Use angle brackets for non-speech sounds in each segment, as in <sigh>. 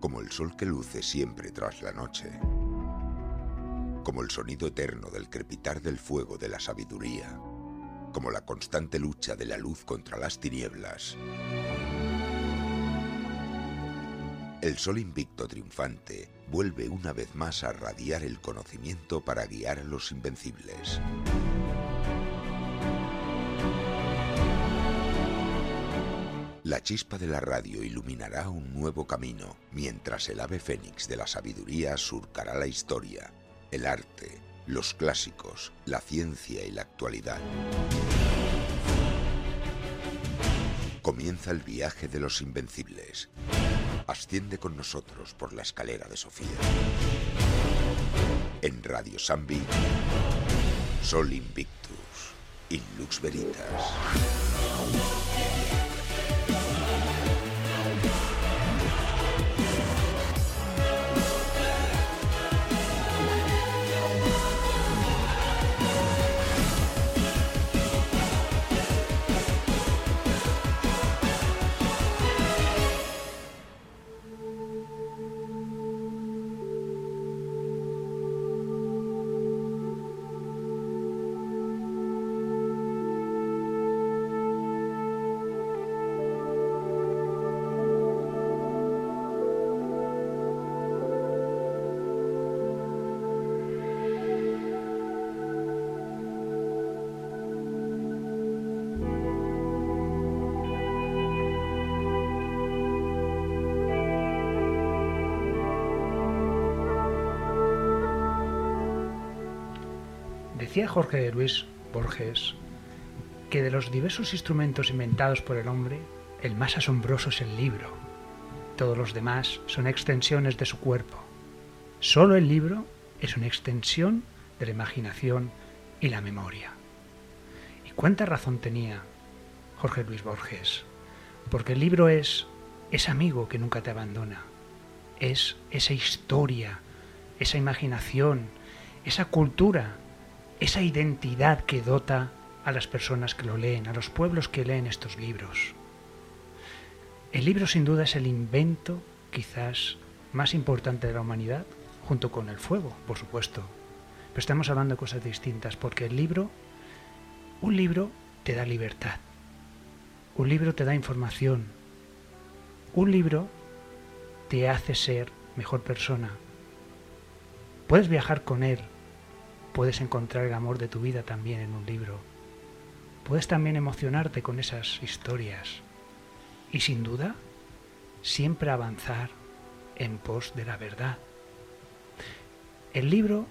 como el sol que luce siempre tras la noche, como el sonido eterno del crepitar del fuego de la sabiduría, como la constante lucha de la luz contra las tinieblas. El sol invicto triunfante vuelve una vez más a radiar el conocimiento para guiar a los invencibles. La chispa de la radio iluminará un nuevo camino, mientras el ave fénix de la sabiduría surcará la historia, el arte, los clásicos, la ciencia y la actualidad. Comienza el viaje de los invencibles. Asciende con nosotros por la escalera de Sofía. En Radio Sambi, Sol Invictus, in Lux Veritas. Jorge Luis Borges que de los diversos instrumentos inventados por el hombre, el más asombroso es el libro. Todos los demás son extensiones de su cuerpo. Solo el libro es una extensión de la imaginación y la memoria. ¿Y cuánta razón tenía Jorge Luis Borges? Porque el libro es ese amigo que nunca te abandona. Es esa historia, esa imaginación, esa cultura esa identidad que dota a las personas que lo leen, a los pueblos que leen estos libros. El libro sin duda es el invento quizás más importante de la humanidad, junto con el fuego, por supuesto. Pero estamos hablando de cosas distintas, porque el libro, un libro te da libertad, un libro te da información, un libro te hace ser mejor persona. Puedes viajar con él Puedes encontrar el amor de tu vida también en un libro. Puedes también emocionarte con esas historias. Y sin duda, siempre avanzar en pos de la verdad. El libro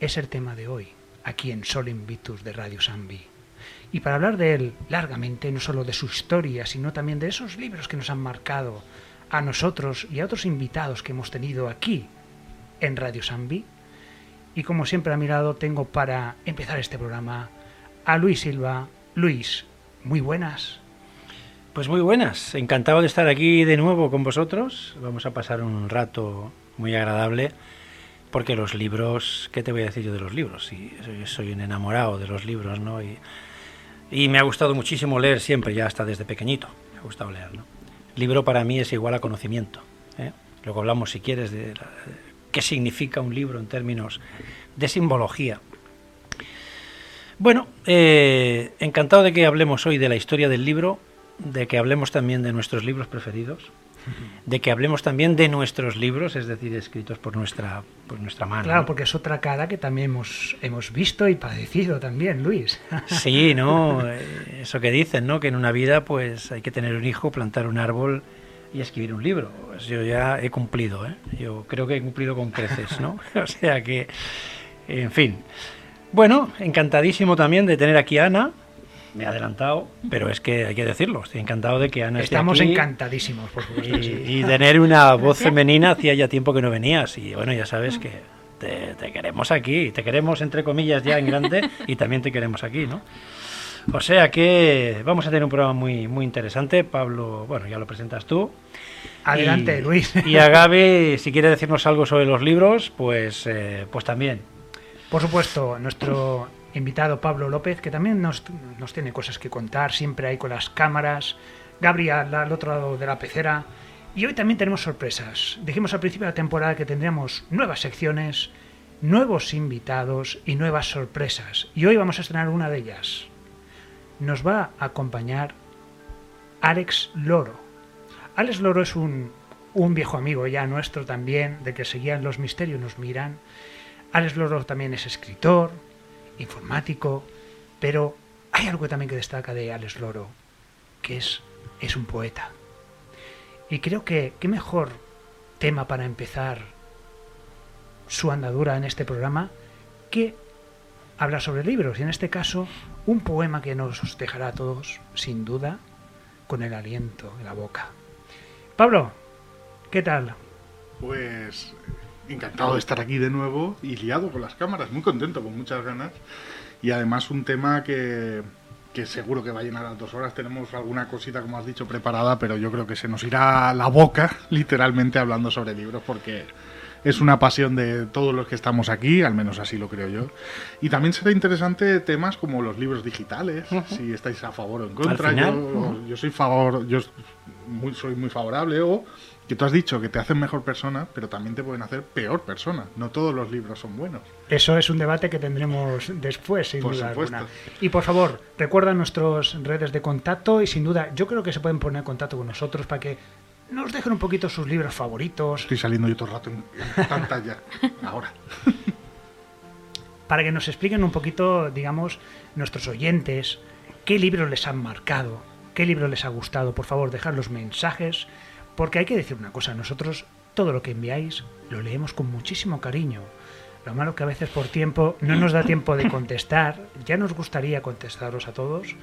es el tema de hoy, aquí en Sol Invitus de Radio Sambi. Y para hablar de él largamente, no solo de su historia, sino también de esos libros que nos han marcado a nosotros y a otros invitados que hemos tenido aquí en Radio Sambi, y como siempre a mi lado tengo para empezar este programa a Luis Silva. Luis, muy buenas. Pues muy buenas, encantado de estar aquí de nuevo con vosotros. Vamos a pasar un rato muy agradable porque los libros, ¿qué te voy a decir yo de los libros? Soy, un enamorado de los libros, ¿no? Y, me ha gustado muchísimo leer siempre, ya hasta desde pequeñito, me ha gustado leer, ¿no? Libro para mí es igual a conocimiento. ¿eh? Luego hablamos, si quieres, de qué significa un libro en términos de simbología. Bueno, eh, encantado de que hablemos hoy de la historia del libro, de que hablemos también de nuestros libros preferidos, de que hablemos también de nuestros libros, es decir, escritos por nuestra, por nuestra mano. Claro, porque es otra cara que también hemos, hemos visto y padecido también, Luis. <laughs> Sí, ¿no? Eh, eso que dicen, ¿no? Que en una vida pues hay que tener un hijo, plantar un árbol y escribir un libro. Pues yo ya he cumplido, ¿eh? yo creo que he cumplido con creces, ¿no? <laughs> o sea que, en fin. Bueno, encantadísimo también de tener aquí a Ana. Me he adelantado, pero es que hay que decirlo. Estoy encantado de que Ana esté aquí. Estamos encantadísimos, por supuesto. Y, tener una <laughs> voz femenina hacía ya tiempo que no venías. Y bueno, ya sabes que te, te queremos aquí. Te queremos, entre comillas, ya en grande y también te queremos aquí, ¿no? O sea que vamos a tener un programa muy, muy interesante. Pablo, bueno, ya lo presentas tú. Adelante, Luis. <laughs> Y a Gaby, si quiere decirnos algo sobre los libros, pues, eh, pues también. Por supuesto, nuestro invitado Pablo López, que también nos, tiene cosas que contar, siempre ahí con las cámaras. Gabriel al otro lado de la pecera. Y hoy también tenemos sorpresas. Dijimos al principio de la temporada que tendríamos nuevas secciones, nuevos invitados y nuevas sorpresas. Y hoy vamos a estrenar una de ellas. Nos va a acompañar Alex Loro. Alex Loro es un, un viejo amigo ya nuestro también, de que seguían los misterios, nos miran. Alex Loro también es escritor, informático, pero hay algo también que destaca de Alex Loro, que es, es un poeta. Y creo que qué mejor tema para empezar su andadura en este programa que hablar sobre libros. Y en este caso, un poema que nos dejará a todos, sin duda, con el aliento en la boca. Pablo, ¿qué tal? Pues encantado de estar aquí de nuevo y liado con las cámaras, muy contento, con muchas ganas. Y además un tema que, que seguro que va a llenar las dos horas. Tenemos alguna cosita, como has dicho, preparada, pero yo creo que se nos irá la boca, literalmente, hablando sobre libros, porque es una pasión de todos los que estamos aquí, al menos así lo creo yo. Y también será interesante temas como los libros digitales, si estáis a favor o en contra. final, yo, soy favor, yo muy, soy muy favorable o que tú has dicho que te hacen mejor persona, pero también te pueden hacer peor persona. No todos los libros son buenos. Eso es un debate que tendremos después, sin Por duda supuesto. alguna. Y por favor, recuerda nuestras redes de contacto y sin duda, yo creo que se pueden poner en contacto con nosotros para que nos dejen un poquito sus libros favoritos, Estoy saliendo yo todo el rato en, en <laughs> pantalla. Ahora. para que nos expliquen un poquito, digamos, nuestros oyentes, qué libros les han marcado, qué libro les ha gustado. Por favor, dejad los mensajes, porque hay que decir una cosa, nosotros todo lo que enviáis lo leemos con muchísimo cariño. Lo malo que a veces por tiempo no nos da tiempo de contestar, ya nos gustaría contestaros a todos,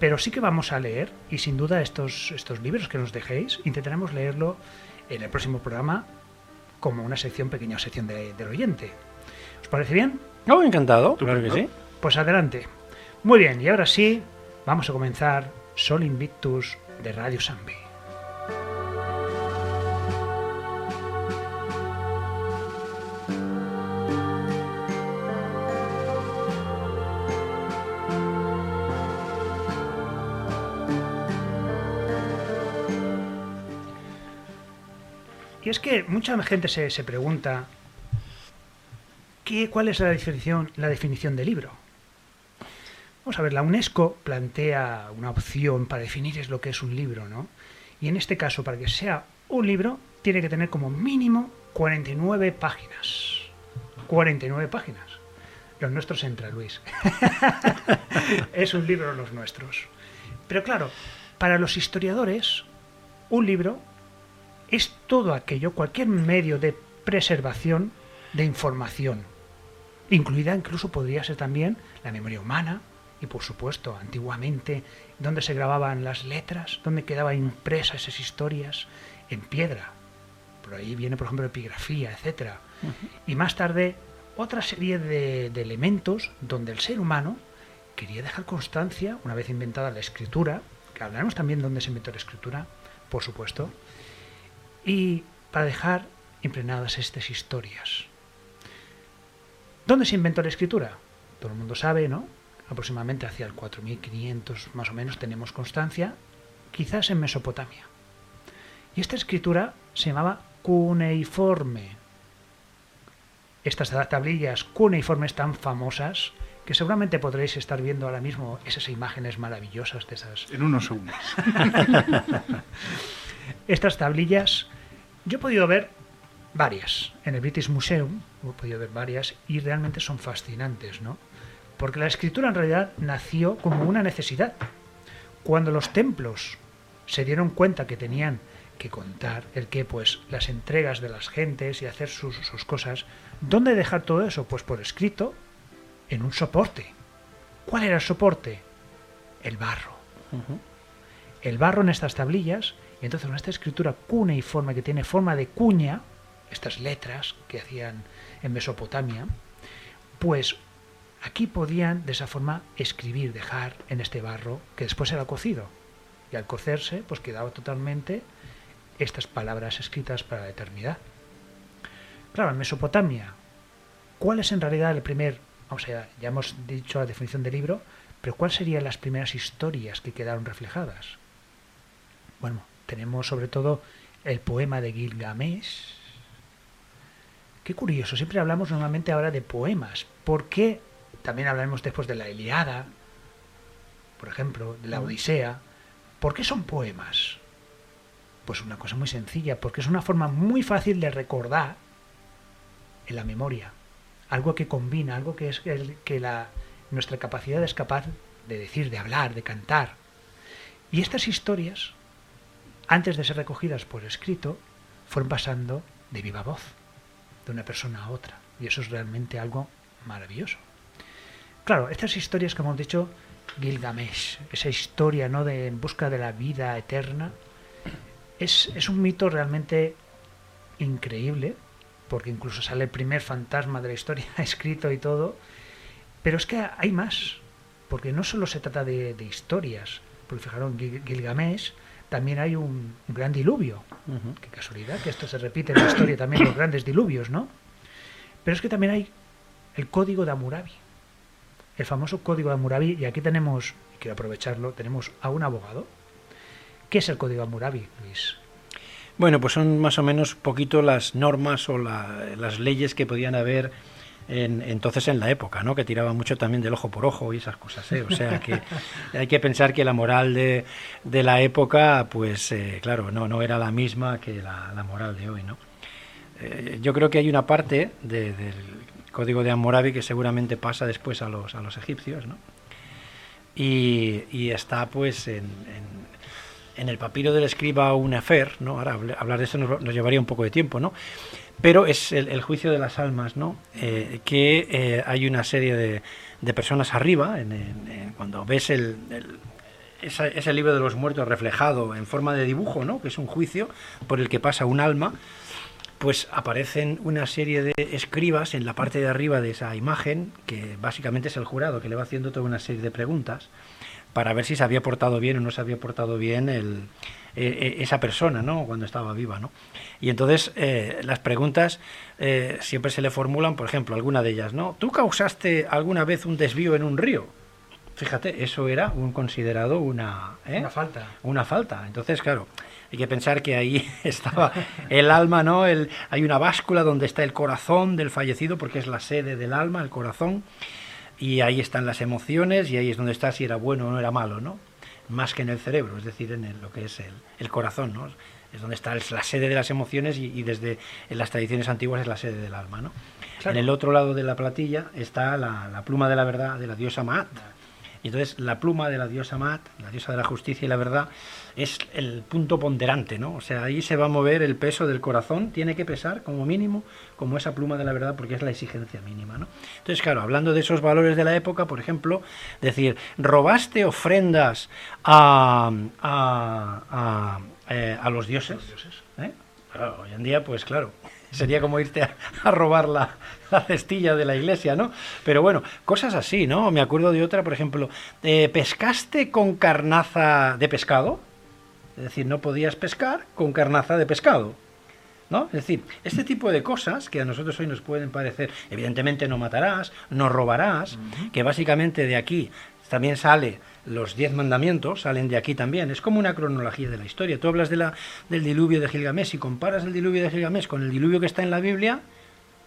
pero sí que vamos a leer y sin duda estos, estos libros que nos dejéis intentaremos leerlo en el próximo programa como una sección, pequeña sección de- del oyente. ¿Os parece bien? Oh, encantado, claro que sí. Pues adelante. Muy bien, y ahora sí, vamos a comenzar Sol Invictus de Radio Sambi. Y es que mucha gente se, pregunta ¿qué, cuál es la definición, la definición de libro. Vamos a ver, la UNESCO plantea una opción para definir es lo que es un libro, ¿no? Y en este caso, para que sea un libro, tiene que tener como mínimo 49 páginas. 49 páginas. Los nuestros entra, Luis. <laughs> es un libro los nuestros. Pero claro, para los historiadores, un libro es todo aquello, cualquier medio de preservación de información, incluida incluso podría ser también la memoria humana y por supuesto antiguamente donde se grababan las letras, donde quedaban impresas esas historias en piedra. Por ahí viene por ejemplo epigrafía, etcétera. Y más tarde otra serie de, de elementos donde el ser humano quería dejar constancia, una vez inventada la escritura, que hablaremos también de dónde se inventó la escritura, por supuesto, y para dejar impregnadas estas historias. ¿Dónde se inventó la escritura? Todo el mundo sabe, ¿no? Aproximadamente hacia el 4500 más o menos tenemos constancia, quizás en Mesopotamia. Y esta escritura se llamaba cuneiforme. Estas tablillas cuneiformes tan famosas que seguramente podréis estar viendo ahora mismo esas imágenes maravillosas de esas En unos segundos. <laughs> estas tablillas, yo he podido ver varias en el British Museum, he podido ver varias y realmente son fascinantes, ¿no? Porque la escritura en realidad nació como una necesidad. Cuando los templos se dieron cuenta que tenían que contar el que, pues, las entregas de las gentes y hacer sus, sus cosas, ¿dónde dejar todo eso? Pues por escrito, en un soporte. ¿Cuál era el soporte? El barro el barro en estas tablillas, entonces con esta escritura cuneiforme que tiene forma de cuña, estas letras que hacían en Mesopotamia, pues aquí podían de esa forma escribir, dejar en este barro que después era cocido. Y al cocerse, pues quedaba totalmente estas palabras escritas para la eternidad. Claro, en Mesopotamia, ¿cuál es en realidad el primer, o sea, ya hemos dicho la definición del libro, pero ¿cuáles serían las primeras historias que quedaron reflejadas? Bueno, tenemos sobre todo el poema de Gilgamesh. Qué curioso, siempre hablamos normalmente ahora de poemas. ¿Por qué? También hablaremos después de la Iliada, por ejemplo, de la Odisea. ¿Por qué son poemas? Pues una cosa muy sencilla, porque es una forma muy fácil de recordar en la memoria. Algo que combina, algo que es el, que la, nuestra capacidad es capaz de decir, de hablar, de cantar. Y estas historias, antes de ser recogidas por escrito, fueron pasando de viva voz, de una persona a otra. Y eso es realmente algo maravilloso. Claro, estas historias, como hemos dicho, Gilgamesh, esa historia ¿no? de en busca de la vida eterna, es, es un mito realmente increíble, porque incluso sale el primer fantasma de la historia <laughs> escrito y todo, pero es que hay más, porque no solo se trata de, de historias, porque fijaron, Gilgamesh también hay un, un gran diluvio. Qué casualidad que esto se repite en la historia también, los grandes diluvios, ¿no? Pero es que también hay el código de Hammurabi, el famoso código de Hammurabi, y aquí tenemos, y quiero aprovecharlo, tenemos a un abogado. ¿Qué es el código de Hammurabi, Luis? Bueno, pues son más o menos poquito las normas o la, las leyes que podían haber en, entonces en la época, ¿no? Que tiraba mucho también del ojo por ojo y esas cosas, ¿eh? O sea que <laughs> hay que pensar que la moral de, de la época, pues eh, claro, no, no era la misma que la, la moral de hoy, ¿no? Eh, yo creo que hay una parte de, del código de Hammurabi que seguramente pasa después a los, a los egipcios, ¿no? Y, y está pues en, en, en, el papiro del escriba Unefer, ¿no? Ahora hablar de eso nos, nos llevaría un poco de tiempo, ¿no? Pero es el, juicio de las almas, ¿no? Eh, que eh, hay una serie de, de personas arriba, en, cuando ves el, el ese libro de los muertos reflejado en forma de dibujo, ¿no? que es un juicio por el que pasa un alma, pues aparecen una serie de escribas en la parte de arriba de esa imagen, que básicamente es el jurado, que le va haciendo toda una serie de preguntas para ver si se había portado bien o no se había portado bien el, eh, esa persona, ¿no? Cuando estaba viva, ¿no? Y entonces eh, las preguntas eh, siempre se le formulan, por ejemplo, alguna de ellas, ¿no? ¿Tú causaste alguna vez un desvío en un río? Fíjate, eso era un considerado una, ¿eh? una falta. Una falta. Entonces, claro, hay que pensar que ahí <laughs> estaba el alma, ¿no? El, hay una báscula donde está el corazón del fallecido, porque es la sede del alma, el corazón, y ahí están las emociones, y ahí es donde está si era bueno o no era malo, ¿no? Más que en el cerebro, es decir, en el, lo que es el, el corazón, ¿no? Es donde está la sede de las emociones y, y, desde en las tradiciones antiguas es la sede del alma, ¿no? Claro. En el otro lado de la platilla está la, la pluma de la verdad de la diosa Maat. Y entonces la pluma de la diosa Mat, la diosa de la justicia y la verdad, es el punto ponderante, ¿no? O sea, ahí se va a mover el peso del corazón, tiene que pesar como mínimo como esa pluma de la verdad porque es la exigencia mínima, ¿no? Entonces, claro, hablando de esos valores de la época, por ejemplo, decir, robaste ofrendas a, a, a, eh, los dioses, ¿eh? Claro, hoy en día, pues claro, <laughs> sería como irte a, a robar la, la, cestilla de la iglesia, ¿no? Pero bueno, cosas así, ¿no? Me acuerdo de otra, por ejemplo, eh, ¿pescaste con carnaza de pescado? Es decir, no podías pescar con carnaza de pescado. ¿No? Es decir, este tipo de cosas que a nosotros hoy nos pueden parecer, evidentemente no matarás, no robarás, uh -huh. que básicamente de aquí también sale los diez mandamientos, salen de aquí también. Es como una cronología de la historia. Tú hablas de la, del diluvio de Gilgamesh y comparas el diluvio de Gilgamesh con el diluvio que está en la Biblia,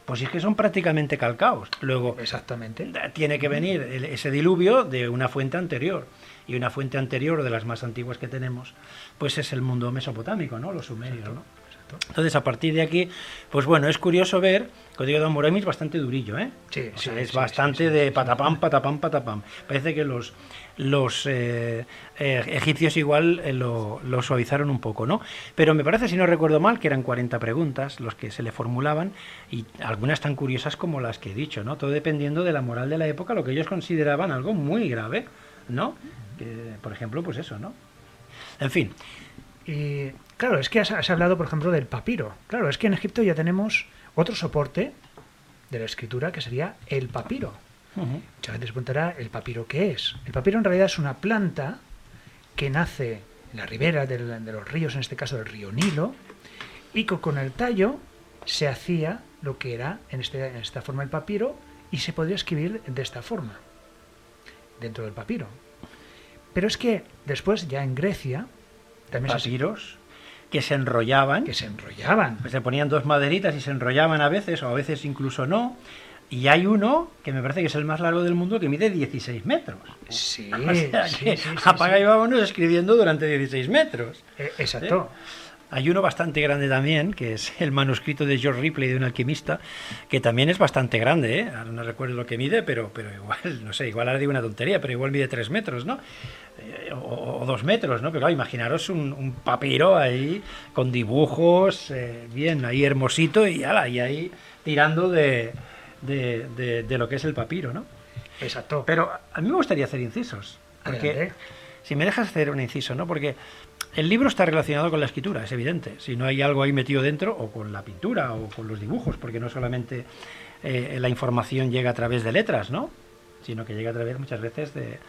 pues es que son prácticamente calcaos. Luego, exactamente, tiene que venir ese diluvio de una fuente anterior. Y una fuente anterior de las más antiguas que tenemos, pues es el mundo mesopotámico, ¿no? Los sumerios, ¿no? Entonces, a partir de aquí, pues bueno, es curioso ver, Código de Hammurabi es bastante durillo, ¿eh? Sí, o sea, sí, es sí, bastante sí, de patapam, patapam, patapam. Parece que los los eh, eh, egipcios igual eh, lo, lo, suavizaron un poco, ¿no? Pero me parece, si no recuerdo mal, que eran 40 preguntas los que se le formulaban y algunas tan curiosas como las que he dicho, ¿no? Todo dependiendo de la moral de la época, lo que ellos consideraban algo muy grave, ¿no? Que, por ejemplo, pues eso, ¿no? En fin. Y claro, es que has, has, hablado, por ejemplo, del papiro. Claro, es que en Egipto ya tenemos otro soporte de la escritura que sería el papiro. Uh -huh. Muchas veces preguntará, ¿el papiro qué es? El papiro en realidad es una planta que nace en la ribera de, de los ríos, en este caso del río Nilo, y que con el tallo se hacía lo que era en, este, en esta forma el papiro y se podría escribir de esta forma, dentro del papiro. Pero es que después, ya en Grecia, también papiros, que se enrollaban. Que se enrollaban. Pues se ponían dos maderitas y se enrollaban a veces, o a veces incluso no. Y hay uno que me parece que es el más largo del mundo que mide 16 metros. Sí, <laughs> O sea sí, que sí, sí, apaga y vámonos escribiendo durante 16 metros. Eh, exacto. Hay uno bastante grande también, que es el manuscrito de George Ripley de un alquimista, que también es bastante grande, ¿eh? Ahora no recuerdo lo que mide, pero, pero igual, <laughs> no sé, igual ahora digo una tontería, pero igual mide 3 metros, ¿no? Eh, o, o 2 metros, ¿no? Pero claro, imaginaros un, un papiro ahí con dibujos, eh, bien, ahí hermosito y, ala, y ahí tirando de, de, de- de lo que es el papiro, ¿no? Exacto. Pero a mí me gustaría hacer incisos. Porque Adelante. si me dejas hacer un inciso, ¿no? Porque el libro está relacionado con la escritura, es evidente. Si no hay algo ahí metido dentro, o con la pintura, o con los dibujos, porque no solamente eh, la información llega a través de letras, ¿no? Sino que llega a través muchas veces de,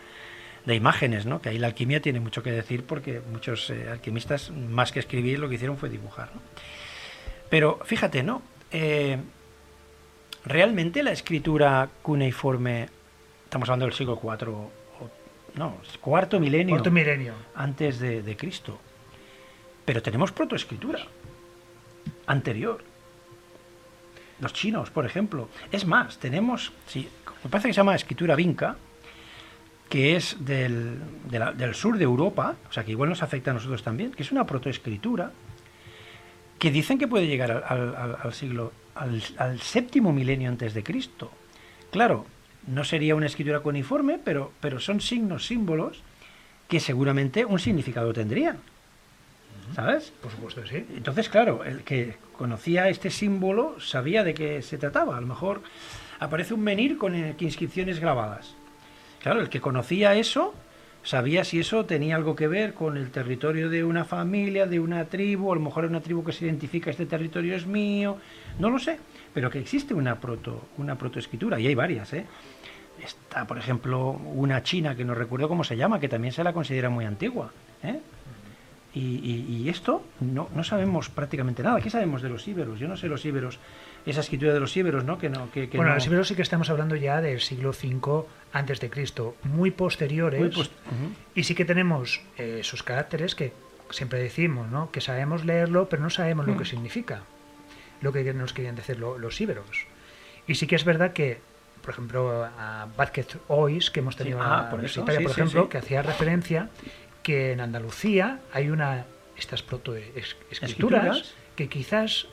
imágenes, ¿no? Que ahí la alquimia tiene mucho que decir porque muchos eh, alquimistas, más que escribir, lo que hicieron fue dibujar. Pero fíjate, ¿no? Eh, realmente la escritura cuneiforme, estamos hablando del siglo IV, no, cuarto milenio Cuarto milenio. antes de, de Cristo. Pero tenemos protoescritura anterior. Los chinos, por ejemplo. Es más, tenemos, sí, me parece que se llama escritura vinca, que es del, de la- del sur de Europa, o sea que igual nos afecta a nosotros también, que es una protoescritura que dicen que puede llegar al, al- al- al siglo, al, al séptimo milenio antes de Cristo. Claro, no sería una escritura cuneiforme, pero, pero son signos, símbolos que seguramente un significado tendrían. ¿Sabes? Por supuesto, sí. Entonces, claro, el que conocía este símbolo sabía de qué se trataba. A lo mejor aparece un menir con eh, inscripciones grabadas. Claro, el que conocía eso sabía si eso tenía algo que ver con el territorio de una familia, de una tribu, a lo mejor una tribu que se identifica, este territorio es mío, no lo sé, pero que existe una proto, una protoescritura, y hay varias, ¿eh? Está, por ejemplo, una china que no recuerdo cómo se llama, que también se la considera muy antigua, ¿eh? Y, y- y esto no, no sabemos prácticamente nada. ¿Qué sabemos de los íberos? Yo no sé los íberos, esa escritura de los íberos, ¿no? Que no, que, que bueno, no- los íberos sí que estamos hablando ya del siglo V antes de Cristo, muy posteriores. Muy post- Ujú. Y sí que tenemos eh, esos caracteres que siempre decimos, ¿no? Que sabemos leerlo, pero no sabemos Mm. lo que significa. Lo que nos querían decir lo- los íberos. Y sí que es verdad que, por ejemplo, a Vázquez Ois, que hemos tenido Sí, en ah, la por eso, sí, por sí, ejemplo, que hacía referencia que en Andalucía hay una estas protoescrituras Escrituras. que quizás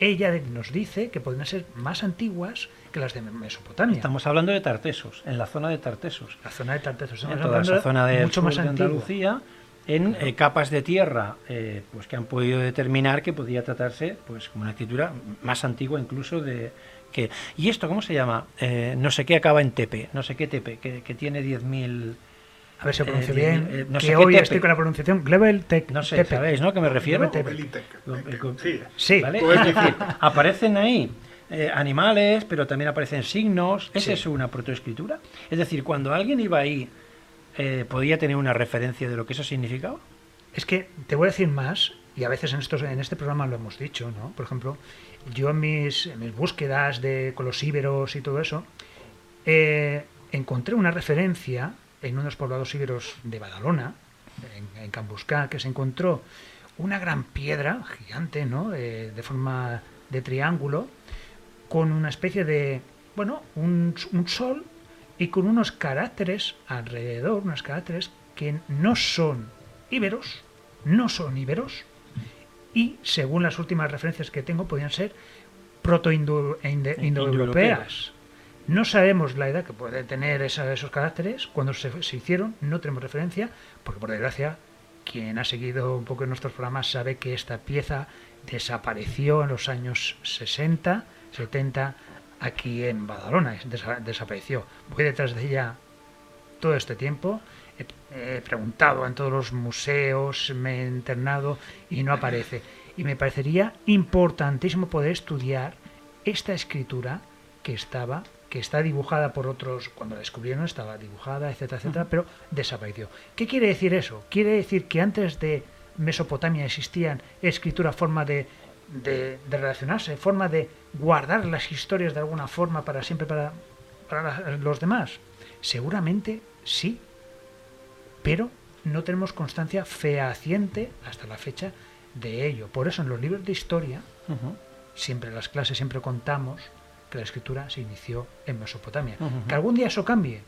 ella nos dice que podrían ser más antiguas que las de Mesopotamia. Estamos hablando de Tartesos, en la zona de Tartesos. La zona de Tartesos. En toda esa zona de, mucho más de. Andalucía, en eh, capas de tierra, eh, pues que han podido determinar que podía tratarse, pues como una escritura más antigua incluso de que y esto cómo se llama Eh, no sé qué acaba en tepe, no sé qué tepe, que, que tiene 10.000 A ver si lo Eh, pronuncio bien. eh, no que sé qué hoy tepe. estoy con la pronunciación. Glebel Tec. no sé, Tepe. ¿sabéis, no? Que me refiero. Sí. Sí. ¿Vale? Pues Es decir, <laughs> aparecen ahí eh, animales, pero también aparecen signos. ¿Es Sí. eso una protoescritura? Es decir, cuando alguien iba ahí, eh, ¿podía tener una referencia de lo que eso significaba? Es que te voy a decir más, y a veces en, estos, en este programa lo hemos dicho, ¿no? Por ejemplo, yo en mis, búsquedas de, con los íberos y todo eso, eh, encontré una referencia en unos poblados íberos de Badalona, en, en Cambuscá, que se encontró una gran piedra gigante, ¿no? Eh, de forma de triángulo, con una especie de, bueno, un, un sol y con unos caracteres alrededor, unos caracteres que no son íberos, no son íberos, y según las últimas referencias que tengo, podrían ser proto-indoeuropeas. Indoeuropeas. No sabemos la edad que puede tener esa- esos caracteres, cuando se, se hicieron, no tenemos referencia, porque por desgracia, quien ha seguido un poco en nuestros programas sabe que esta pieza desapareció en los años 60, 70, aquí en Badalona, es- desa- desapareció. Voy detrás de ella todo este tiempo. He, preguntado en todos los museos, me he internado y no aparece. Y me parecería importantísimo poder estudiar esta escritura que estaba que está dibujada por otros cuando la descubrieron estaba dibujada etcétera etcétera pero desapareció. Qué quiere decir eso quiere decir que antes de Mesopotamia existían escritura forma de, de, de relacionarse forma de guardar las historias de alguna forma para siempre para, para los demás. Seguramente sí pero no tenemos constancia fehaciente hasta la fecha de ello. Por eso en los libros de historia, siempre en las clases siempre contamos que la escritura se inició en Mesopotamia. Que algún día eso cambie.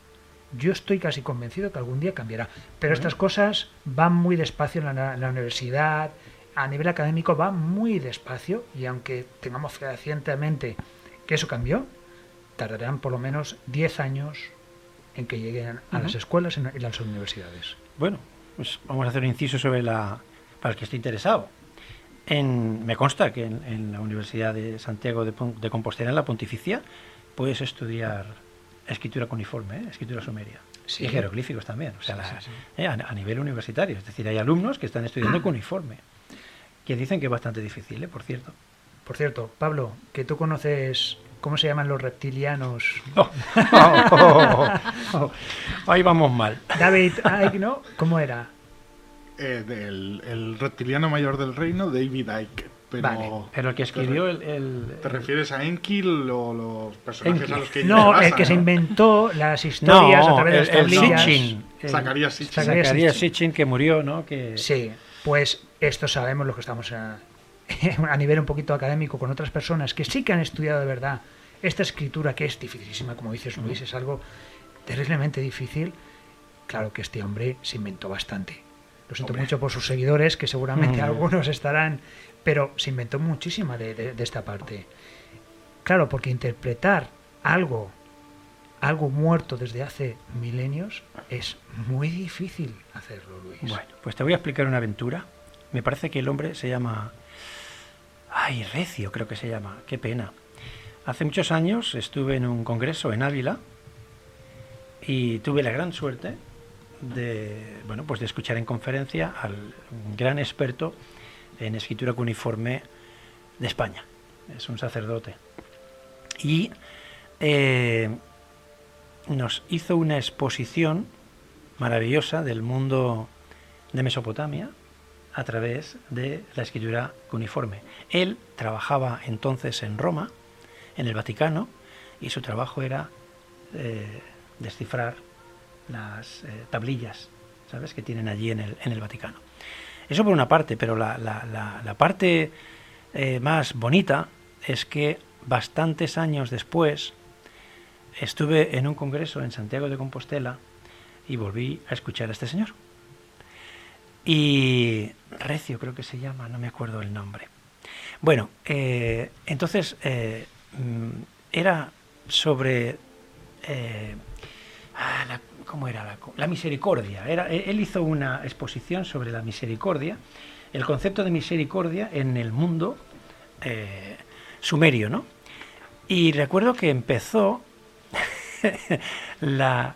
Yo estoy casi convencido que algún día cambiará. Pero estas cosas van muy despacio en la, universidad, a nivel académico va muy despacio y aunque tengamos fehacientemente que eso cambió, tardarán por lo menos 10 años en que lleguen a las escuelas y las universidades. Bueno, pues vamos a hacer un inciso sobre la... para el que esté interesado. En, me consta que en, la Universidad de Santiago de, Compostela, en la Pontificia, puedes estudiar escritura cuneiforme, ¿eh? escritura sumeria. Y jeroglíficos también, o sea, eh, a, nivel universitario. Es decir, hay alumnos que están estudiando <clears throat> cuneiforme, que dicen que es bastante difícil, ¿eh? por cierto. Por cierto, Pablo, que tú conoces ¿Cómo se llaman los reptilianos? <laughs> Oh, ahí vamos mal. David Icke, ¿no? ¿Cómo era? Eh, el reptiliano mayor del reino, David Icke. Pero, pero el que escribió el, ¿Te refieres a Enkil o los personajes a los que No, el que se inventó las historias a través de las tablillas. Sitchin, Zacarías Sitchin. que murió, ¿no? Que... Sí, pues esto sabemos lo que estamos a, <laughs> a nivel un poquito académico con otras personas que sí que han estudiado de verdad esta escritura que es dificilísima, como dices Luis, es algo terriblemente difícil. Claro que este hombre se inventó bastante. Lo siento mucho por sus seguidores, que seguramente algunos estarán pero se inventó muchísima de, esta parte. Claro, porque interpretar algo, algo muerto desde hace milenios, es muy difícil hacerlo, Luis. Bueno, pues te voy a explicar una aventura. Me parece que el hombre se llama... Ay, Recio creo que se llama. Qué pena. Hace muchos años estuve en un congreso en Ávila y tuve la gran suerte de, bueno, pues de escuchar en conferencia al gran experto en escritura cuneiforme de España. Es un sacerdote. Y eh, nos hizo una exposición maravillosa del mundo de Mesopotamia a través de la escritura cuneiforme. Él trabajaba entonces en Roma, en el Vaticano, y su trabajo era eh, descifrar las eh, tablillas, ¿sabes?, que tienen allí en el, Vaticano. Eso por una parte, pero la, parte eh, más bonita es que bastantes años después estuve en un congreso en Santiago de Compostela y volví a escuchar a este señor. Y Recio creo que se llama, no me acuerdo el nombre. Bueno, eh, entonces eh, mm, era sobre ah, la, ¿cómo era? La, misericordia. Era, él hizo una exposición sobre la misericordia, el concepto de misericordia en el mundo eh, sumerio, ¿no? Y recuerdo que empezó <laughs> la,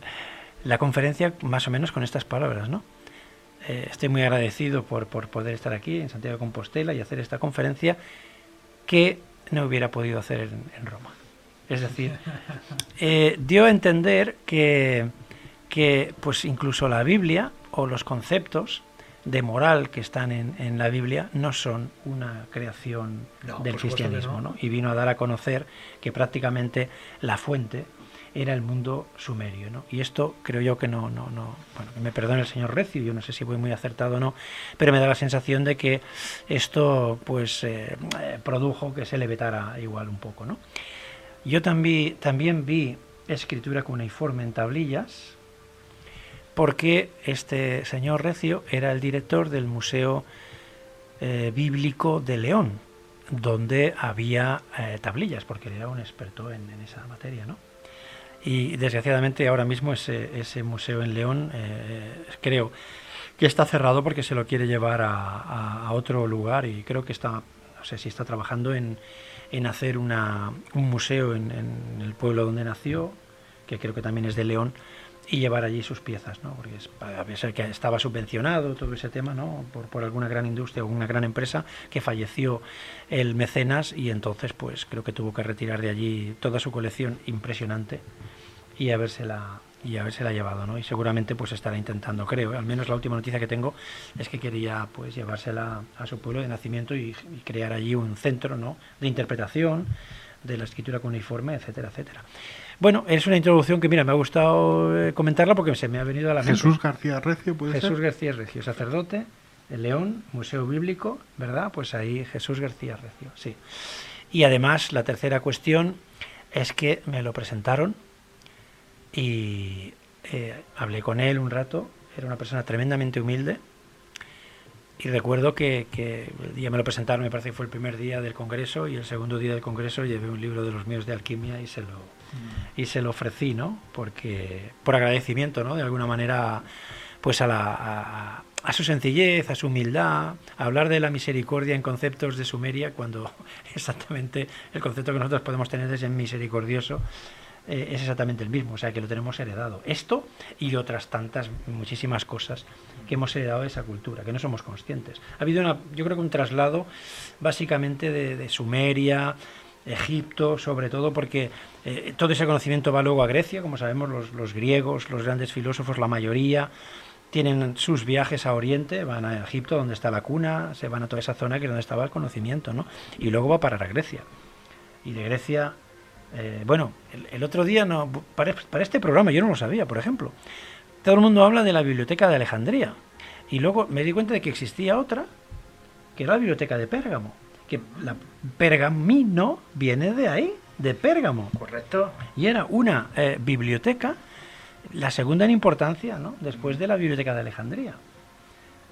conferencia más o menos con estas palabras, ¿no? Eh, estoy muy agradecido por, poder estar aquí en Santiago de Compostela y hacer esta conferencia que no hubiera podido hacer en, Roma. Es decir, <laughs> eh, dio a entender que que pues incluso la Biblia o los conceptos de moral que están en, la Biblia no son una creación del cristianismo, no. Y vino a dar a conocer que prácticamente la fuente era el mundo sumerio, ¿no? Y esto creo yo que no, no, no, bueno, me perdone el señor Recio, yo no sé si voy muy acertado o no, pero me da la sensación de que esto, pues, eh, produjo que se le vetara igual un poco, ¿no? Yo también, también vi escritura cuneiforme en tablillas, porque este señor Recio era el director del Museo eh, Bíblico de León, donde había eh, tablillas, porque era un experto en, esa materia, ¿no? Y desgraciadamente ahora mismo ese, ese museo en León, eh, creo que está cerrado porque se lo quiere llevar a, otro lugar y creo que está, no sé si está trabajando en, hacer una, un museo en, en el pueblo donde nació, que creo que también es de León, y llevar allí sus piezas, ¿no? porque es, a ser que estaba subvencionado todo ese tema ¿no? por, por alguna gran industria o una gran empresa que falleció el mecenas y entonces pues creo que tuvo que retirar de allí toda su colección impresionante y habérsela y habérsela llevado, ¿no? Y seguramente pues estará intentando, creo, al menos la última noticia que tengo es que quería pues llevársela a su pueblo de nacimiento y, y crear allí un centro, ¿no? de interpretación de la escritura cuneiforme, etcétera, etcétera. Bueno, es una introducción que, mira, me ha gustado eh, comentarla porque se me ha venido a la mente. Jesús García Recio, ¿puede Jesús García Recio, sacerdote el León, Museo Bíblico, ¿verdad? Pues ahí Jesús García Recio, sí. Y además, la tercera cuestión es que me lo presentaron y eh, hablé con él un rato. Era una persona tremendamente humilde. Y recuerdo que, que, el día me lo presentaron, me parece que fue el primer día del congreso, y el segundo día del congreso llevé un libro de los míos de alquimia y se lo, mm. y se lo ofrecí, ¿no? Porque, por agradecimiento, ¿no? De alguna manera, pues a, la, a, a su sencillez, a su humildad, a hablar de la misericordia en conceptos de Sumeria, cuando <laughs> exactamente el concepto que nosotros podemos tener es el misericordioso, eh, es exactamente el mismo, o sea que lo tenemos heredado. Esto y otras tantas, muchísimas cosas que hemos heredado de esa cultura, que no somos conscientes. Ha habido, una, yo creo que un traslado básicamente de, de Sumeria, Egipto, sobre todo porque eh, todo ese conocimiento va luego a Grecia, como sabemos, los, los griegos, los grandes filósofos, la mayoría, tienen sus viajes a Oriente, van a Egipto, donde está la cuna, se van a toda esa zona que es donde estaba el conocimiento, ¿no? Y luego va a parar a Grecia. Y de Grecia, eh, bueno, el, el, otro día, no para, para este programa yo no lo sabía, por ejemplo. Todo el mundo habla de la biblioteca de Alejandría. Y luego me di cuenta de que existía otra, que era la biblioteca de Pérgamo. Que la pergamino viene de ahí, de Pérgamo. Correcto. Y era una eh, biblioteca la segunda en importancia, ¿no? Después de la Biblioteca de Alejandría.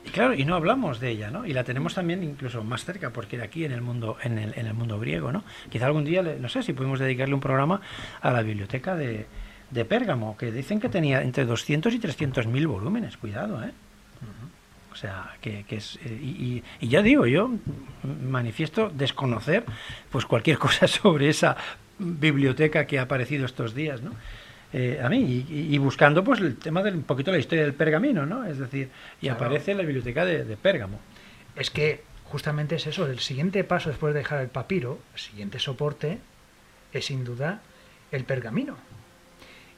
Y claro, y no hablamos de ella, ¿no? Y la tenemos también incluso más cerca, porque era aquí en el mundo, en el, en el mundo griego, ¿no? Quizá algún día, no sé si podemos dedicarle un programa a la biblioteca de, de Pérgamo, que dicen que tenía entre 200 y 300 mil volúmenes, cuidado, ¿eh? O sea, que, que es. Eh, y, y, ya digo, yo manifiesto desconocer pues cualquier <laughs> cosa sobre esa biblioteca que ha aparecido estos días, ¿no? Eh, a mí y, y, buscando pues el tema del un poquito la historia del pergamino, ¿no? Es decir, y claro. aparece en la biblioteca de, de, Pérgamo. Es que justamente es eso, el siguiente paso después de dejar el papiro, el siguiente soporte es sin duda el pergamino.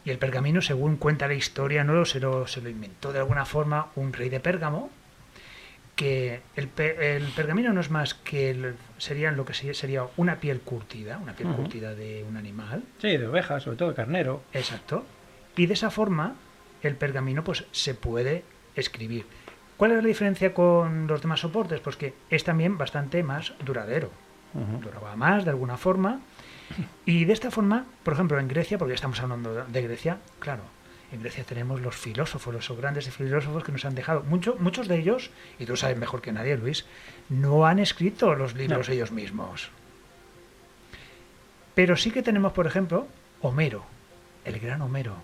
Y el pergamino, según cuenta la historia, no se lo, se lo inventó de alguna forma un rey de Pérgamo, que el, el, pergamino no es más que el, serían lo que sería una piel curtida, una piel uh -huh. curtida de un animal. Sí, de ovejas, sobre todo de carnero. Exacto. Y de esa forma el pergamino pues se puede escribir. ¿Cuál es la diferencia con los demás soportes? Pues que es también bastante más duradero. Uh -huh. Duraba más de alguna forma. Y de esta forma, por ejemplo, en Grecia, porque ya estamos hablando de Grecia, claro, en Grecia tenemos los filósofos, los grandes filósofos que nos han dejado. Mucho, muchos de ellos, y tú sabes mejor que nadie, Luis, no han escrito los libros no. ellos mismos. Pero sí que tenemos, por ejemplo, Homero, el gran Homero,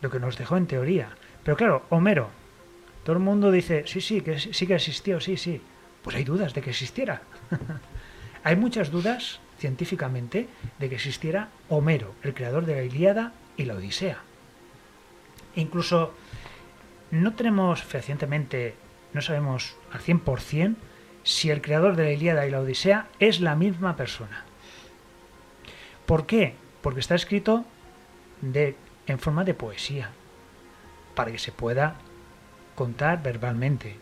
lo que nos dejó en teoría. Pero claro, Homero, todo el mundo dice, sí, sí, que sí que existió, sí, sí. Pues hay dudas de que existiera. <laughs> hay muchas dudas científicamente de que existiera Homero, el creador de la Ilíada y la Odisea. Incluso no tenemos fehacientemente, no sabemos al 100% si el creador de la Ilíada y la Odisea es la misma persona. ¿Por qué? Porque está escrito de, en forma de poesía, para que se pueda contar verbalmente.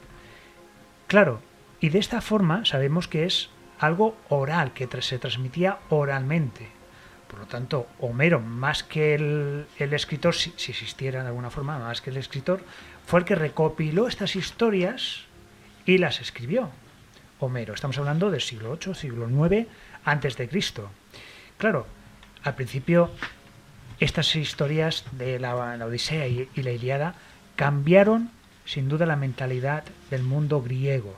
Claro, y de esta forma sabemos que es algo oral, que se transmitía oralmente. Por lo tanto, Homero, más que el, el escritor, si, existiera de alguna forma, más que el escritor, fue el que recopiló estas historias y las escribió. Homero, estamos hablando del siglo VIII, siglo IX, antes de Cristo. Claro, al principio estas historias de la, Odisea y, la Iliada cambiaron sin duda la mentalidad del mundo griego.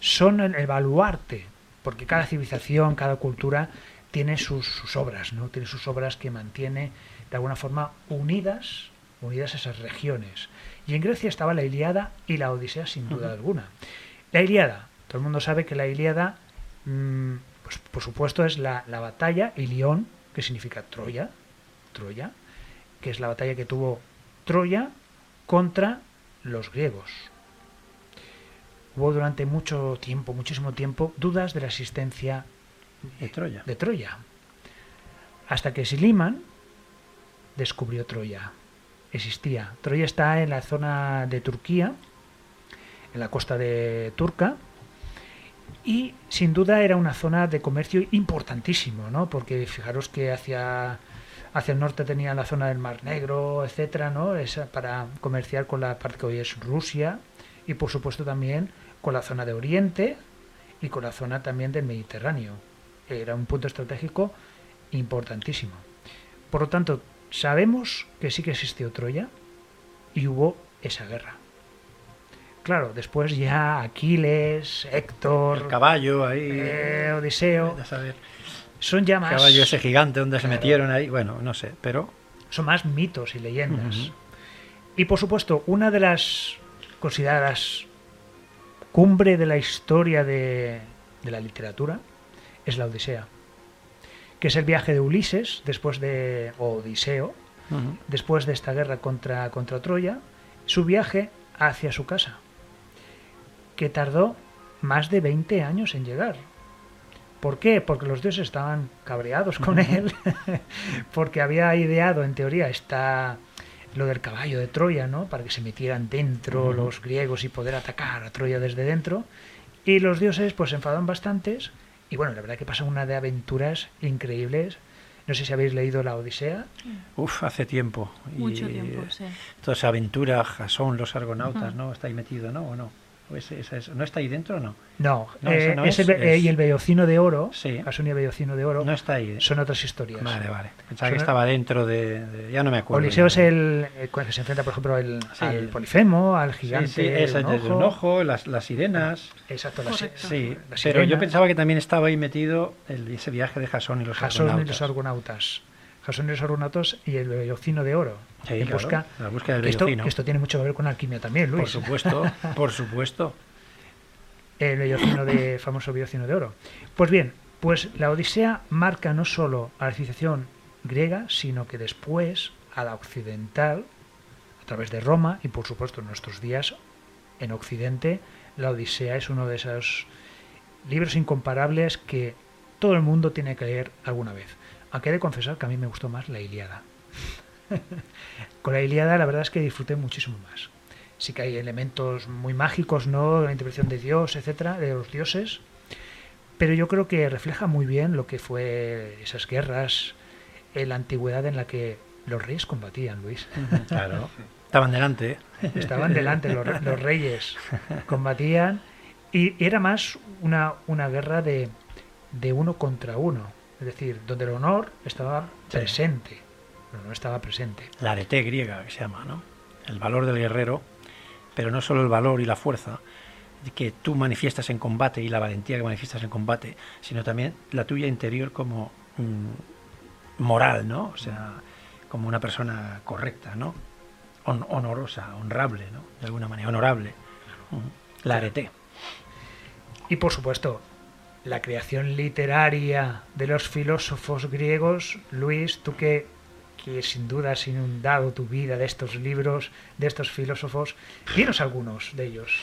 Son el baluarte, porque cada civilización, cada cultura tiene sus, sus, obras, ¿no? Tiene sus obras que mantiene de alguna forma unidas, unidas a esas regiones. Y en Grecia estaba la Iliada y la Odisea sin duda uh -huh. alguna. La Iliada, todo el mundo sabe que la Iliada, mmm, pues por supuesto es la, la batalla, Ilión, que significa Troya, Troya, que es la batalla que tuvo Troya contra los griegos. Hubo durante mucho tiempo, muchísimo tiempo, dudas de la existencia de Troya. Hasta que Siliman descubrió Troya. Existía. Troya está en la zona de Turquía, en la costa de Turca, y sin duda era una zona de comercio importantísimo, ¿no? Porque fijaros que hacia, hacia el norte tenía la zona del Mar Negro, etcétera, ¿no? Esa para comerciar con la parte que hoy es Rusia, y por supuesto también con la zona de Oriente y con la zona también del Mediterráneo. Era un punto estratégico importantísimo. Por lo tanto, sabemos que sí que existió Troya y hubo esa guerra. Claro, después ya Aquiles, Héctor, El caballo ahí. eh, Odiseo, saber. son ya El más, caballo ese gigante donde se metieron ahí. Bueno, no sé, pero. son más mitos y leyendas. Y por supuesto, una de las consideradas cumbre de la historia de, de la literatura es la Odisea, que es el viaje de Ulises después de o Odiseo, después de esta guerra contra, contra Troya, su viaje hacia su casa, que tardó más de 20 años en llegar. ¿Por qué? Porque los dioses estaban cabreados con él, <laughs> porque había ideado, en teoría, esta, lo del caballo de Troya, ¿no? Para que se metieran dentro los griegos y poder atacar a Troya desde dentro. Y los dioses, pues, se enfadaron bastantes. Y bueno, la verdad que pasan una de aventuras increíbles. No sé si habéis leído la Odisea. Uf, hace tiempo. Mucho Y, tiempo, sí. Toda esa aventura, Jasón, los argonautas, ¿no? ¿Está ahí metido, no? ¿O no? ¿O ese- esa es- ¿No está ahí dentro o no? No, No, eh, esa no es es, el eh, es- y el Bellocino de Oro, Sí. Jason y el Bellocino de Oro, No está ahí. son otras historias. Vale, vale. Pensaba que Son- estaba dentro de, de- Ya no me acuerdo. Odiseo ya. es el eh, cuando se enfrenta, por ejemplo, el, Sí. al Polifemo, al Sí, gigante. sí, esa de es de un ojo, las, las sirenas. Exacto, la, si- Correcto. Sí, la pero yo pensaba que también estaba ahí metido el- ese viaje de Jasón y los Jasón y argonautas. los argonautas. Los argonautas y el Bellocino de Oro. Sí, en claro, busca, la búsqueda del esto, esto tiene mucho que ver con la alquimia también, Luis. Por supuesto, <laughs> por supuesto. el bellocino de famoso bellocino de oro. Pues bien, pues la Odisea marca no solo a la civilización griega, sino que después a la occidental, a través de Roma y por supuesto en nuestros días en Occidente, la Odisea es uno de esos libros incomparables que todo el mundo tiene que leer alguna vez. Aunque he de confesar que a mí me gustó más la Iliada. <laughs> Con la Iliada la verdad es que disfruté muchísimo más. Sí que hay elementos muy mágicos, ¿no? La intervención de Dios, etcétera, de los dioses. Pero yo creo que refleja muy bien lo que fue esas guerras en la antigüedad en la que los reyes combatían, Luis. Claro. <laughs> Estaban delante. Estaban delante los, los reyes, combatían y era más una, una guerra de, de uno contra uno. Es decir, donde el honor estaba Sí. presente. El honor estaba presente. La arete griega, que se llama, ¿no? El valor del guerrero, pero no solo el valor y la fuerza que tú manifiestas en combate y la valentía que manifiestas en combate, sino también la tuya interior como mm, moral, ¿no? O sea, como una persona correcta, ¿no? Hon- honorosa, honrable, ¿no? De alguna manera, honorable. La arete. Y por supuesto, la creación literaria de los filósofos griegos, Luis, tú que, que sin duda has inundado tu vida de estos libros, de estos filósofos, dinos algunos de ellos.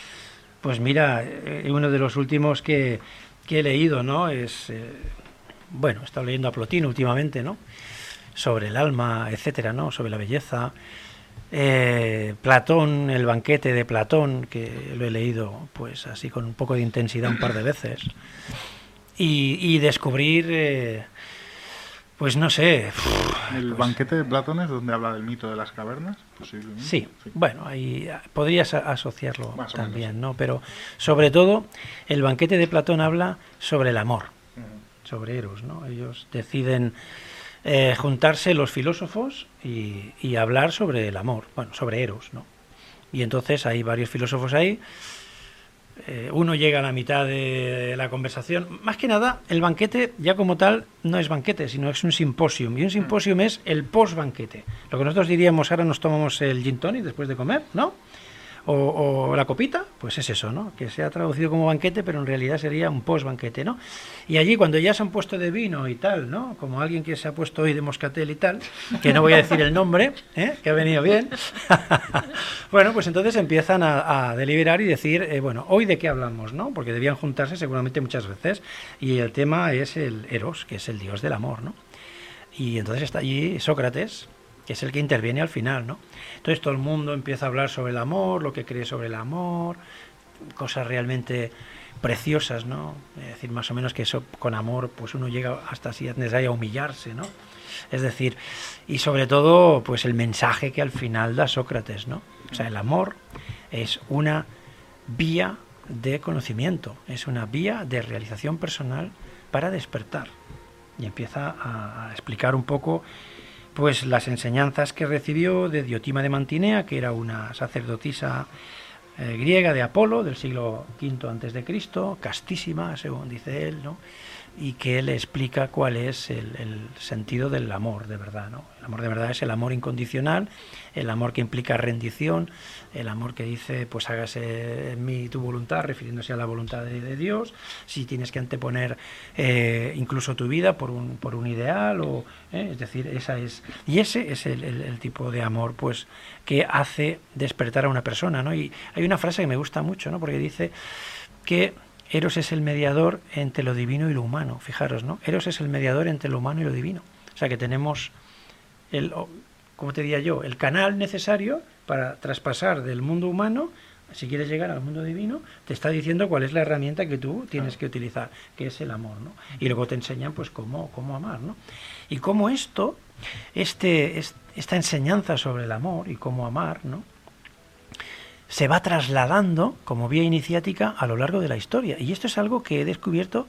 Pues mira, eh, uno de los últimos que, que he leído, ¿no? Es, eh, bueno, he estado leyendo a Plotino últimamente, ¿no? Sobre el alma, etcétera, ¿no? Sobre la belleza. Eh, Platón, el banquete de Platón, que lo he leído, pues así con un poco de intensidad un par de veces. Y, y descubrir, eh, pues no sé, El pues- banquete de Platón es donde habla del mito de las cavernas, posiblemente. Sí, bueno, ahí ah, podrías asociarlo Más también, ¿no? Pero sobre todo, el banquete de Platón habla sobre el amor, sobre Eros, ¿no? Ellos deciden eh, juntarse los filósofos y, y hablar sobre el amor, bueno, sobre Eros, ¿no? Y entonces hay varios filósofos ahí. Eh, uno llega a la mitad de la conversación. Más que nada, el banquete ya como tal no es banquete, sino es un simposium. Y un simposium es el post-banquete. Lo que nosotros diríamos, ahora nos tomamos el gin tonic después de comer, ¿no? O, la copita, pues es eso, ¿no? Que se ha traducido como banquete, pero en realidad sería un post-banquete, ¿no? Y allí cuando ya se han puesto de vino y tal, ¿no? Como alguien que se ha puesto hoy de moscatel y tal, que no voy a decir el nombre, ¿eh? que ha venido bien. <laughs> bueno, pues entonces empiezan a, a deliberar y decir, eh, bueno, hoy de qué hablamos, ¿no? Porque debían juntarse seguramente muchas veces. Y el tema es el Eros, que es el dios del amor, ¿no? Y entonces está allí Sócrates, que es el que interviene al final, ¿no? Entonces todo el mundo empieza a hablar sobre el amor, lo que cree sobre el amor, cosas realmente preciosas, ¿no? Es decir, más o menos que eso con amor, pues uno llega hasta si es necesario humillarse, ¿no? Es decir, y sobre todo, pues el mensaje que al final da Sócrates, ¿no? O sea, el amor es una vía de conocimiento, es una vía de realización personal para despertar. Y empieza a explicar un poco pues las enseñanzas que recibió de Diotima de Mantinea, que era una sacerdotisa eh, griega de Apolo del siglo V antes de Cristo, castísima, según dice él, ¿no? Y que le explica cuál es el, sentido del amor de verdad. El amor de verdad es el amor incondicional, el amor que implica rendición, el amor que dice, pues hágase en mí tu voluntad, refiriéndose a la voluntad de, Dios, si tienes que anteponer eh, incluso tu vida por un, por un ideal, o, eh, es decir, esa es, y ese es el, el, tipo de amor pues que hace despertar a una persona. ¿no? Y hay una frase que me gusta mucho, ¿no? porque dice que Eros es el mediador entre lo divino y lo humano. Fijaros, ¿no? Eros es el mediador entre lo humano y lo divino. O sea que tenemos el, ¿cómo te diría yo? El canal necesario para traspasar del mundo humano, si quieres llegar al mundo divino, te está diciendo cuál es la herramienta que tú tienes que utilizar, que es el amor, ¿no? Y luego te enseñan, pues, cómo, cómo amar, ¿no? Y cómo esto, este, esta enseñanza sobre el amor y cómo amar, ¿no? Se va trasladando como vía iniciática a lo largo de la historia. Y esto es algo que he descubierto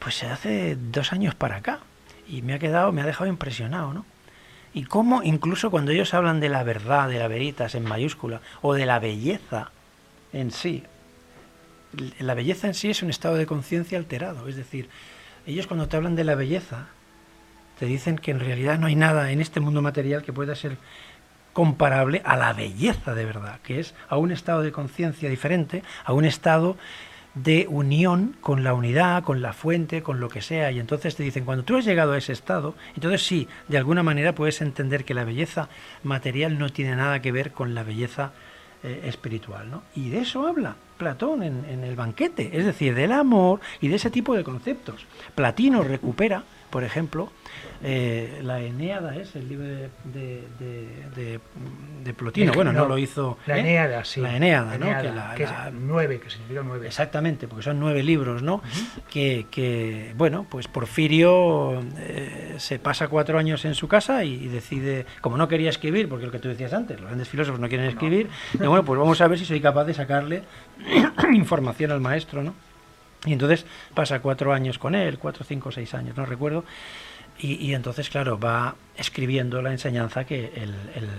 pues hace dos años para acá. Y me ha quedado, me ha dejado impresionado, ¿no? Y cómo incluso cuando ellos hablan de la verdad, de la veritas en mayúscula, o de la belleza en sí, la belleza en sí es un estado de conciencia alterado. Es decir, ellos cuando te hablan de la belleza, te dicen que en realidad no hay nada en este mundo material que pueda ser comparable a la belleza de verdad, que es a un estado de conciencia diferente, a un estado de unión con la unidad, con la fuente, con lo que sea. Y entonces te dicen, cuando tú has llegado a ese estado, entonces sí, de alguna manera puedes entender que la belleza material no tiene nada que ver con la belleza eh, espiritual. ¿no? Y de eso habla Platón en, en el banquete, es decir, del amor y de ese tipo de conceptos. Platino recupera, por ejemplo, eh, la Eneada es el libro de, de, Plotino. bueno, no, lo hizo. La ¿eh? Eneada, sí. La Eneada, ¿no? Que, es nueve, que significa nueve. Exactamente, porque son nueve libros, ¿no? que, que, bueno, pues Porfirio eh, se pasa cuatro años en su casa y, decide, como no quería escribir, porque lo que tú decías antes, los grandes filósofos no quieren escribir, y bueno, pues vamos a ver si soy capaz de sacarle <coughs> información al maestro, ¿no? Y entonces pasa cuatro años con él, cuatro, cinco, seis años, no recuerdo. Y, entonces, claro, va escribiendo la enseñanza que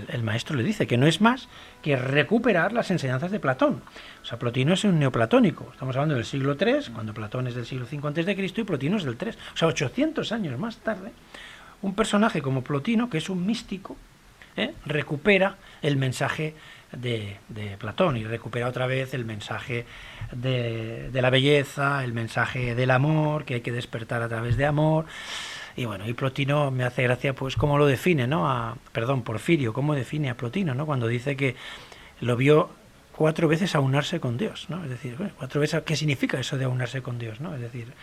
el, maestro le dice, que no es más que recuperar las enseñanzas de Platón. O sea, Plotino es un neoplatónico. Estamos hablando del siglo III, cuando Platón es del siglo V Cristo y Plotino es del III. O sea, 800 años más tarde, un personaje como Plotino, que es un místico, ¿eh? recupera el mensaje de, Platón y recupera otra vez el mensaje de, la belleza, el mensaje del amor, que hay que despertar a través de amor. Y bueno, y Plotino me hace gracia, pues, cómo lo define, ¿no? A, perdón, Porfirio, cómo define a Plotino, ¿no? Cuando dice que lo vio cuatro veces aunarse con Dios, ¿no? Es decir, cuatro veces, ¿qué significa eso de aunarse con Dios, ¿no? Es decir,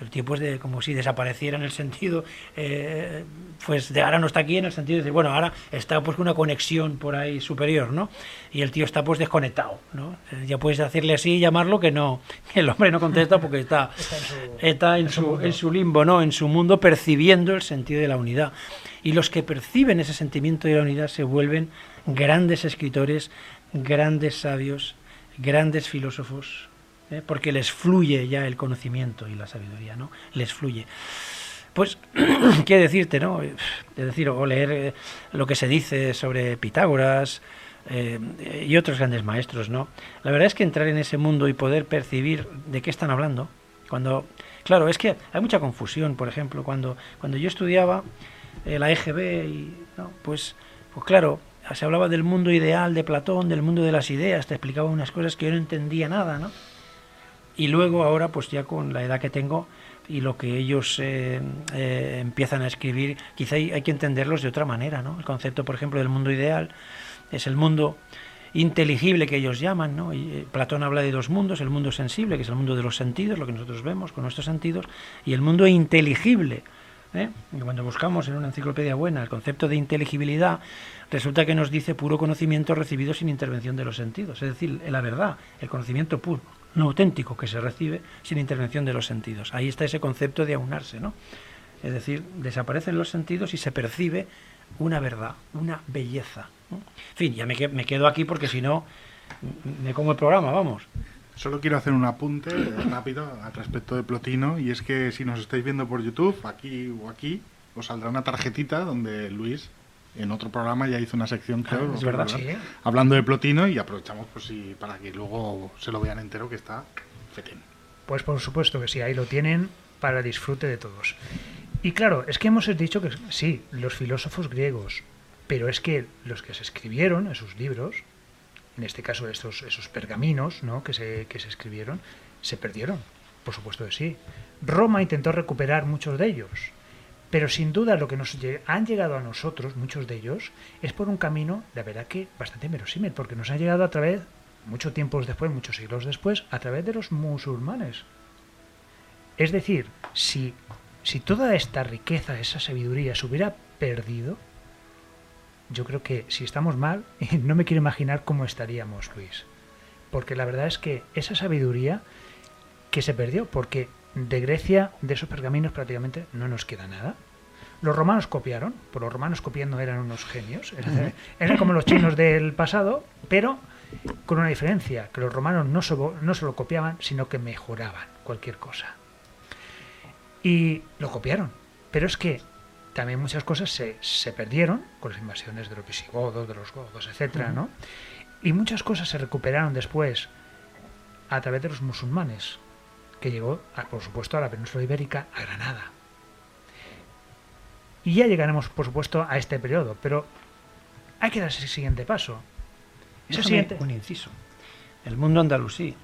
el tiempo es de como si desapareciera en el sentido, eh, pues de ahora no está aquí en el sentido de decir, bueno, ahora está pues una conexión por ahí superior, ¿no? Y el tío está pues desconectado, ¿no? Eh, ya puedes decirle así y llamarlo que no, que <laughs> el hombre no contesta porque está, <laughs> está en su, en su limbo, ¿no? En su mundo percibiendo el sentido de la unidad. Y los que perciben ese sentimiento de la unidad se vuelven grandes escritores, grandes sabios, grandes filósofos, ¿eh? porque les fluye ya el conocimiento y la sabiduría, ¿no? Les fluye. Pues, <clears throat> ¿qué decirte, no? Es decir, o leer eh, lo que se dice sobre Pitágoras eh, y otros grandes maestros, ¿no? La verdad es que entrar en ese mundo y poder percibir de qué están hablando, cuando, claro, es que hay mucha confusión, por ejemplo, cuando, cuando yo estudiaba la EGB y, ¿no? Pues, pues claro, se hablaba del mundo ideal de Platón, del mundo de las ideas, te explicaba unas cosas que yo no entendía nada, ¿no? Y luego ahora, pues ya con la edad que tengo y lo que ellos eh, eh, empiezan a escribir, quizá hay, que entenderlos de otra manera, ¿no? El concepto, por ejemplo, del mundo ideal es el mundo inteligible que ellos llaman, ¿no? Y eh, Platón habla de dos mundos, el mundo sensible, que es el mundo de los sentidos, lo que nosotros vemos con nuestros sentidos, y el mundo inteligible. Y cuando buscamos en una enciclopedia buena el concepto de inteligibilidad, resulta que nos dice puro conocimiento recibido sin intervención de los sentidos, es decir, la verdad, el conocimiento puro no auténtico que se recibe sin intervención de los sentidos. Ahí está ese concepto de aunarse, ¿no? Es decir, desaparecen los sentidos y se percibe una verdad, una belleza. En fin, ya me, quedo aquí porque si no, me como el programa, vamos. Solo quiero hacer un apunte rápido al respecto de Plotino y es que si nos estáis viendo por YouTube, aquí o aquí, os saldrá una tarjetita donde Luis en otro programa ya hizo una sección, creo, Ah, es verdad. Sí. hablando de Plotino y aprovechamos pues si, para que luego se lo vean entero que está fetén. Pues por supuesto que sí, ahí lo tienen para disfrute de todos. Y claro, es que hemos dicho que sí, los filósofos griegos, pero es que los que se escribieron esos libros, en este caso estos, esos pergaminos ¿no? que, se, que se escribieron, se perdieron. Por supuesto que sí. Roma intentó recuperar muchos de ellos, pero sin duda lo que nos han llegado a nosotros, muchos de ellos, es por un camino, la verdad que bastante verosímil, porque nos han llegado a través, mucho tiempos después, muchos siglos después, a través de los musulmanes. Es decir, si, si toda esta riqueza, esa sabiduría se hubiera perdido, yo creo que si estamos mal, <laughs> no me quiero imaginar cómo estaríamos, Luis. Porque la verdad es que esa sabiduría que se perdió, porque de Grecia, de esos pergaminos prácticamente no nos queda nada. Los romanos copiaron, por los romanos copiando eran unos genios, eran, eran como los chinos del pasado, pero con una diferencia, que los romanos no solo, no solo copiaban, sino que mejoraban cualquier cosa. Y lo copiaron, pero es que también muchas cosas se, se perdieron con las invasiones de los visigodos, de los godos, etcétera, ¿no? Y muchas cosas se recuperaron después a través de los musulmanes, que llegó, a- por supuesto, a la península ibérica, a Granada. Y ya llegaremos, por supuesto, a este periodo, pero hay que dar ese siguiente paso. Ese siguiente... un inciso. El mundo andalusí,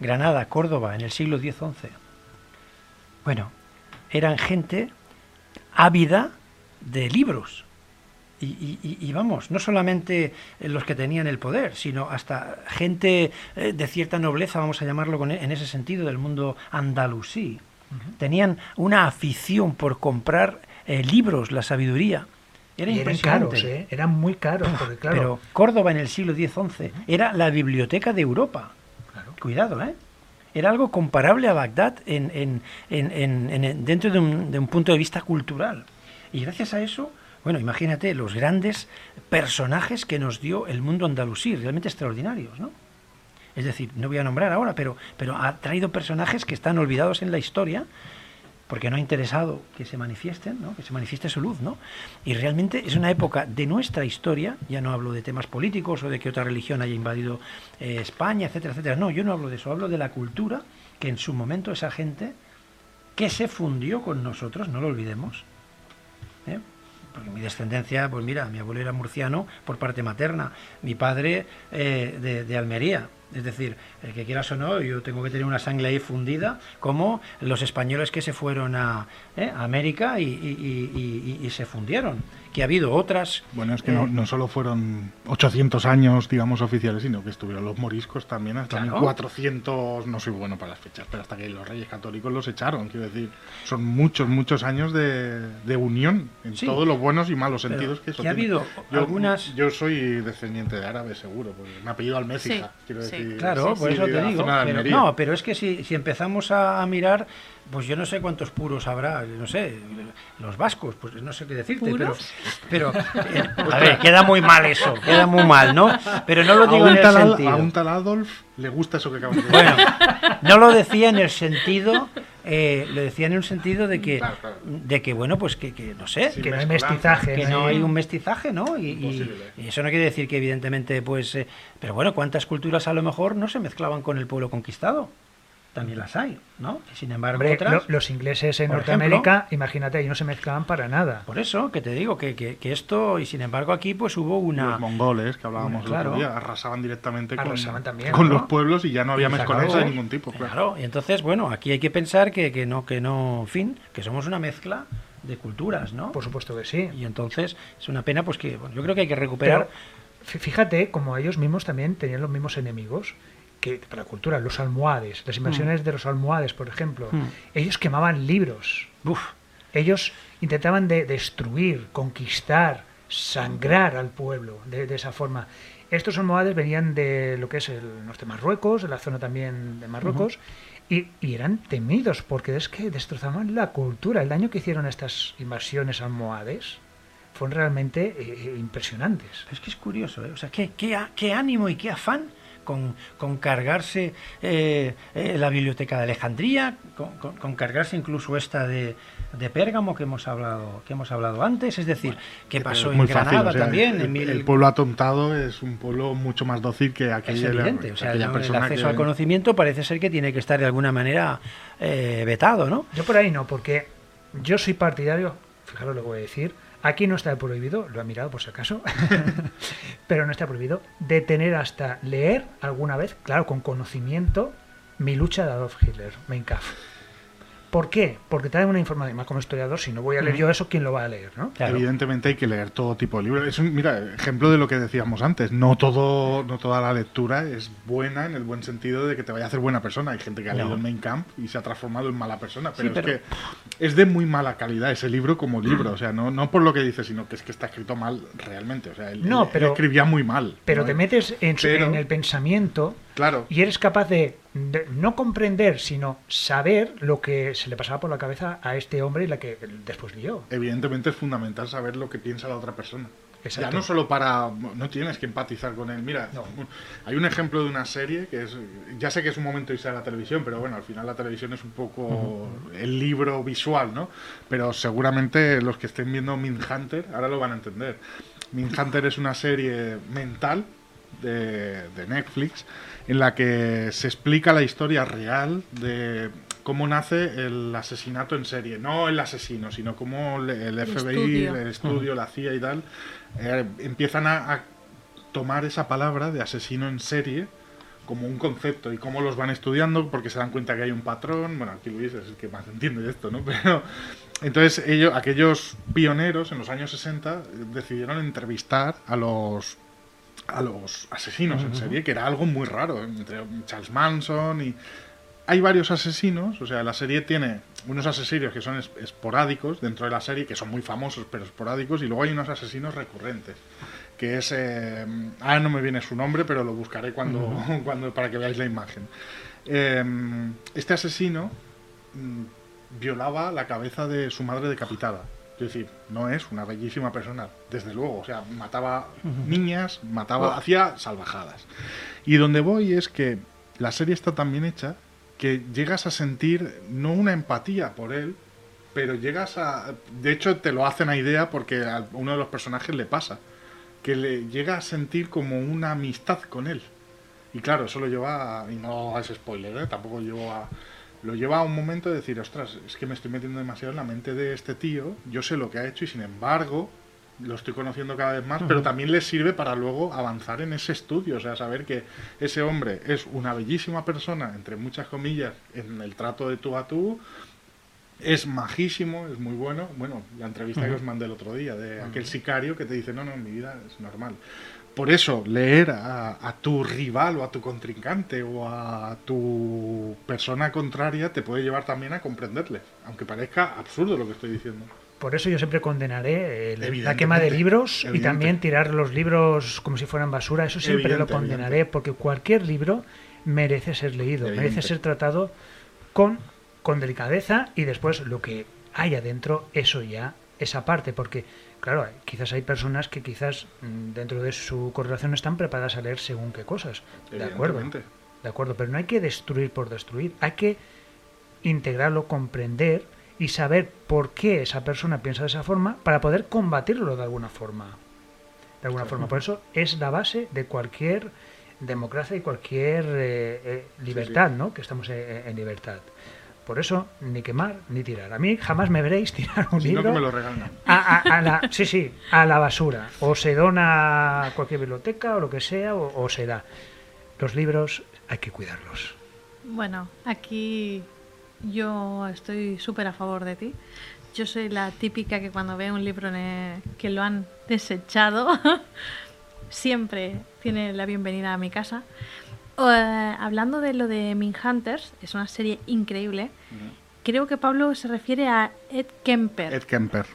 Granada, Córdoba, en el siglo X-XI. Bueno, eran gente ávida de libros. Y, y- y- y vamos, no solamente los que tenían el poder, sino hasta gente eh, de cierta nobleza, vamos a llamarlo con e- en ese sentido, del mundo andalusí. Tenían una afición por comprar eh, libros, la sabiduría. Era y eran caros, ¿eh? Eran muy caros, porque claro... Pero Córdoba en el siglo X-XI era la biblioteca de Europa. Claro. Cuidado, ¿eh? Era algo comparable a Bagdad en- dentro de un, de un punto de vista cultural. Y gracias a eso, bueno, imagínate los grandes personajes que nos dio el mundo andalusí, realmente extraordinarios, ¿no? Es decir, no voy a nombrar ahora, pero, pero ha traído personajes que están olvidados en la historia porque no ha interesado que se manifiesten, ¿no? que se manifieste su luz, ¿no? Y realmente es una época de nuestra historia, ya no hablo de temas políticos o de que otra religión haya invadido eh, España, etcétera, etcétera. No, yo no hablo de eso, hablo de la cultura que en su momento esa gente que se fundió con nosotros, no lo olvidemos. Porque mi descendencia, pues mira, mi abuelo era murciano por parte materna, mi padre eh, de, Almería. Es decir, el que quieras o no, yo tengo que tener una sangre ahí fundida, como los españoles que se fueron a, ¿eh? América y se fundieron. Que ha habido otras. Bueno, es que eh, no, no solo fueron 800 años, digamos, oficiales, sino que estuvieron los moriscos también hasta Claro. 1400, no soy bueno para las fechas, pero hasta que los reyes católicos los echaron, quiero decir, son muchos, muchos años de, de unión en Sí. todos los buenos y malos sentidos que eso que ha tiene. habido yo, algunas- Yo soy descendiente de árabe, seguro, porque me ha pedido Almécija, Sí, quiero sí. decir. Claro, sí, por sí, eso te digo. pero- no, pero es que si, si empezamos a, a mirar, pues yo no sé cuántos puros habrá, no sé, los vascos, pues no sé qué decirte, pero, ¿Puros? pero eh, <laughs> a ver, queda muy mal eso, queda muy mal, ¿no? Pero no lo digo un en el tal, sentido. a un tal Adolf le gusta eso que acabas de decir. Bueno, no lo decía en el sentido, eh, lo decía en el sentido de que, Claro, claro. de que bueno, pues que, que no sé, Sí, que no hay mestizaje. que no hay un mestizaje, ¿no? Y, y eso no quiere decir que evidentemente, pues, eh, pero bueno, cuántas culturas a lo mejor no se mezclaban con el pueblo conquistado, también las hay, ¿no? Y sin embargo Hombre, otras, lo- los ingleses en Norteamérica, imagínate, ahí no se mezclaban para nada. por eso que te digo que, que, que esto y sin embargo aquí pues hubo una, Los mongoles, que hablábamos el Claro. otro día, arrasaban directamente con- Arrasaban también, con, ¿no? los pueblos y ya no había mezcolanza de ningún tipo. Claro. Claro, y entonces, bueno, aquí hay que pensar que, que no, que no, en fin, que somos una mezcla de culturas, ¿no? Por supuesto que sí. Y entonces es una pena, pues que bueno, yo creo que hay que recuperar. Pero fíjate como ellos mismos también tenían los mismos enemigos que para la cultura, los almohades, las invasiones de los almohades, por ejemplo. Mm. Ellos quemaban libros. Uf, Ellos intentaban de destruir, conquistar, sangrar al pueblo de, de esa forma. Estos almohades venían de lo que es el norte de Marruecos, de la zona también de Marruecos, y, y eran temidos porque es que destrozaban la cultura. El daño que hicieron estas invasiones almohades fueron realmente eh, impresionantes. pero es que es curioso, ¿eh? O sea, ¿qué, qué ánimo y qué afán con, con cargarse eh, eh, la biblioteca de Alejandría, con, con- con cargarse incluso esta de, de Pérgamo que hemos hablado que hemos hablado antes, es decir, que pasó Es en muy fácil, Granada o sea, también. El, en mil- el pueblo atontado es un pueblo mucho más dócil que es aquella, evidente, o sea, aquella el persona acceso que- al conocimiento parece ser que tiene que estar de alguna manera eh, vetado, ¿no? Yo por ahí no, porque yo soy partidario, fijaros lo que voy a decir, aquí no está prohibido, lo he mirado por si acaso, <laughs> pero no está prohibido, de tener hasta leer alguna vez, claro, con conocimiento, mi lucha de Adolf Hitler, Mein Kampf. ¿Por qué? Porque trae una información, más como historiador, si no voy a leer yo eso, ¿quién lo va a leer? ¿no? Claro. Evidentemente hay que leer todo tipo de libros. Es un, mira, ejemplo de lo que decíamos antes. No todo, no toda la lectura es buena en el buen sentido de que te vaya a hacer buena persona. Hay gente que ha No. leído el Main Camp y se ha transformado en mala persona. Pero, Sí, pero- es que es de muy mala calidad ese libro como libro. O sea, no, no por lo que dice, sino que es que está escrito mal realmente. O sea, él, No, él- él pero- escribía muy mal. Pero ¿no? te metes en, Pero- en el pensamiento Claro. y eres capaz de, de no comprender, sino saber lo que se le pasaba por la cabeza a este hombre y la que después lió. Evidentemente es fundamental saber lo que piensa la otra persona. Exacto. Ya no solo para... No tienes que empatizar con él. Mira, No. hay un ejemplo de una serie que es... Ya sé que es un momento irse a la televisión, pero bueno, al final la televisión es un poco el libro visual, ¿no? Pero seguramente los que estén viendo Mindhunter ahora lo van a entender. Mindhunter es una serie mental de, de Netflix en la que se explica la historia real de cómo nace el asesinato en serie. No el asesino, sino cómo el, El FBI, estudio. el estudio, la CIA y tal, eh, empiezan a, a tomar esa palabra de asesino en serie como un concepto y cómo los van estudiando porque se dan cuenta que hay un patrón. Bueno, aquí Luis es el que más entiende de esto, ¿no? <laughs> Pero entonces ellos, aquellos pioneros en los años 60 eh, decidieron entrevistar a los a los asesinos en serie, que era algo muy raro, entre Charles Manson y hay varios asesinos, o sea, la serie tiene unos asesinos que son es- esporádicos dentro de la serie, que son muy famosos pero esporádicos, y luego hay unos asesinos recurrentes, que es... Eh, ahora no me viene su nombre, pero lo buscaré cuando, <laughs> cuando para que veáis la imagen. Eh, este asesino mm, violaba la cabeza de su madre decapitada. Es decir, no es una bellísima persona, desde luego. O sea, mataba niñas, mataba, hacía salvajadas. Y donde voy es que la serie está tan bien hecha que llegas a sentir no una empatía por él, pero llegas a... De hecho, te lo hacen a idea porque a uno de los personajes le pasa, que le llega a sentir como una amistad con él. Y claro, eso lo lleva a... Y no es spoiler, ¿eh? tampoco llevo a... Lo lleva a un momento de decir, ostras, es que me estoy metiendo demasiado en la mente de este tío, yo sé lo que ha hecho y sin embargo lo estoy conociendo cada vez más, pero también le sirve para luego avanzar en ese estudio, o sea, saber que ese hombre es una bellísima persona, entre muchas comillas, en el trato de tú a tú, es majísimo, es muy bueno. Bueno, la entrevista que os mandé el otro día de aquel sicario que te dice, no, no, en mi vida es normal. Por eso, leer a, a tu rival o a tu contrincante o a tu persona contraria te puede llevar también a comprenderle, aunque parezca absurdo lo que estoy diciendo. Por eso yo siempre condenaré el- la quema de libros y también tirar los libros como si fueran basura. Eso siempre Evidente, lo condenaré porque cualquier libro merece ser leído, merece ser tratado con, con delicadeza y después lo que hay adentro, eso ya, esa parte. Porque, claro, quizás hay personas que quizás mm, dentro de su correlación están preparadas a leer según qué cosas. De acuerdo. De acuerdo, pero no hay que destruir por destruir, hay que integrarlo, comprender y saber por qué esa persona piensa de esa forma para poder combatirlo de alguna forma. De alguna forma. Por eso es la base de cualquier democracia y cualquier eh, eh, libertad, ¿no? Que estamos eh, en libertad. Por eso, ni quemar ni tirar. A mí jamás me veréis tirar un Si no, libro que me lo regalan. a, a- a la, sí, sí, a la basura. O se dona a cualquier biblioteca o lo que sea, o, o se da. Los libros hay que cuidarlos. Bueno, aquí yo estoy súper a favor de ti. Yo soy la típica que cuando ve un libro en el- que lo han desechado, <laughs> siempre tiene la bienvenida a mi casa. Eh, hablando de lo de Min Hunters, es una serie increíble. Creo que Pablo se refiere a Ed Kemper, Ed Kemper.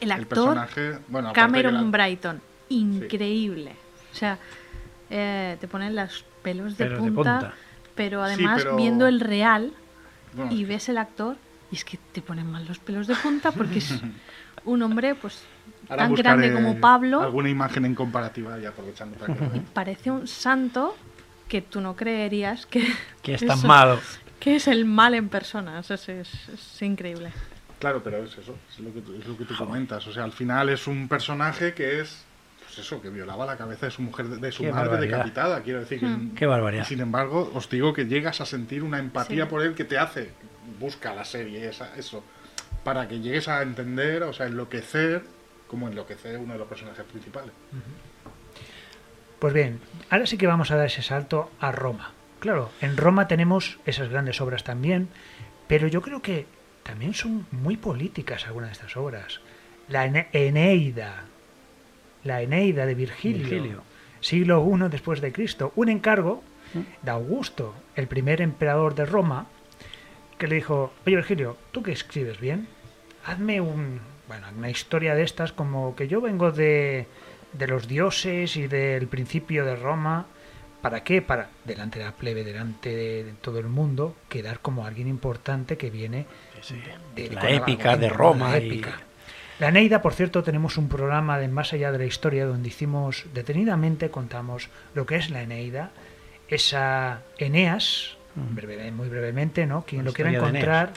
el El actor personaje, bueno, Cameron la- Brighton. Increíble. O sea, eh, te ponen los pelos de, Pelos de punta, pero Sí, además pero- viendo el real bueno, y ves el actor y es que te ponen mal los pelos de punta porque es <laughs> un hombre pues ahora tan grande como Pablo Alguna imagen en comparativa y aprovechando para que parece un santo que tú no creerías que, <laughs> Que es tan eso- malo. que es el mal en persona. Es, es- es- increíble. Claro, pero es eso, es lo que, tú- es lo que tú comentas. O sea, al final es un personaje que es, pues eso, que violaba la cabeza de su mujer, de su Qué madre barbaridad. decapitada. Quiero decir que. Hmm. Qué barbaridad. Sin embargo, os digo que llegas a sentir una empatía Sí. por él que te hace, busca la serie, esa, eso, para que llegues a entender, o sea, enloquecer, como enloquecer uno de los personajes principales. Pues bien, ahora sí que vamos a dar ese salto a Roma. Claro, en Roma tenemos esas grandes obras también, pero yo creo que también son muy políticas algunas de estas obras. La Ene- Eneida, la Eneida de Virgilio, Virgilio. siglo I después de Cristo, un encargo de Augusto, el primer emperador de Roma, que le dijo, oye Virgilio, tú que escribes bien, hazme un, bueno, una historia de estas como que yo vengo de, de los dioses y del principio de Roma. ¿Para qué? Para, delante de la plebe, delante de, de todo el mundo, quedar como alguien importante que viene de, La épica de Roma La y- épica. La Neida, por cierto, tenemos un programa de Más allá de la historia donde hicimos detenidamente, contamos lo que es la Eneida, esa Eneas, breve- muy brevemente, ¿no? Quien La lo quiera encontrar,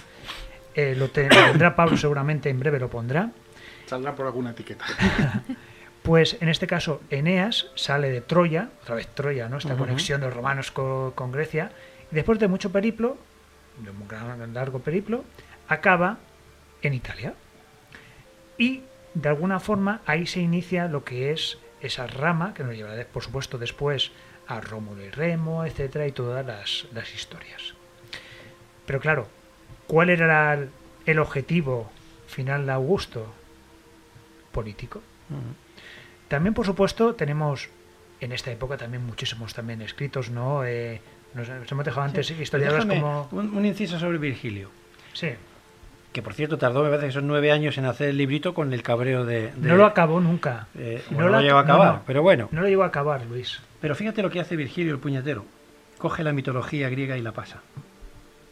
eh, lo, te- lo tendrá Pablo seguramente en breve lo pondrá. Saldrá por alguna etiqueta. <laughs> Pues en este caso, Eneas sale de Troya, otra vez Troya, ¿no? Esta conexión de los romanos co- con, Grecia, y después de mucho periplo, de un gran, largo periplo, acaba en Italia. Y de alguna forma ahí se inicia lo que es esa rama que nos llevará, por supuesto, después a Rómulo y Remo, etcétera, y todas las, las historias. Pero claro, ¿cuál era el objetivo final de Augusto? Político. También, por supuesto, tenemos en esta época también muchísimos también escritos, ¿no? Eh, nos, nos hemos dejado antes historiadores como... un, un inciso sobre Virgilio. Sí, Que por cierto tardó, me parece que son nueve años en hacer el librito con el cabreo de. de- no lo acabó nunca. eh, No bueno, no la- lo llegó a acabar, no. pero bueno. No lo llegó a acabar, Luis. Pero fíjate lo que hace Virgilio el puñetero. Coge la mitología griega y la pasa.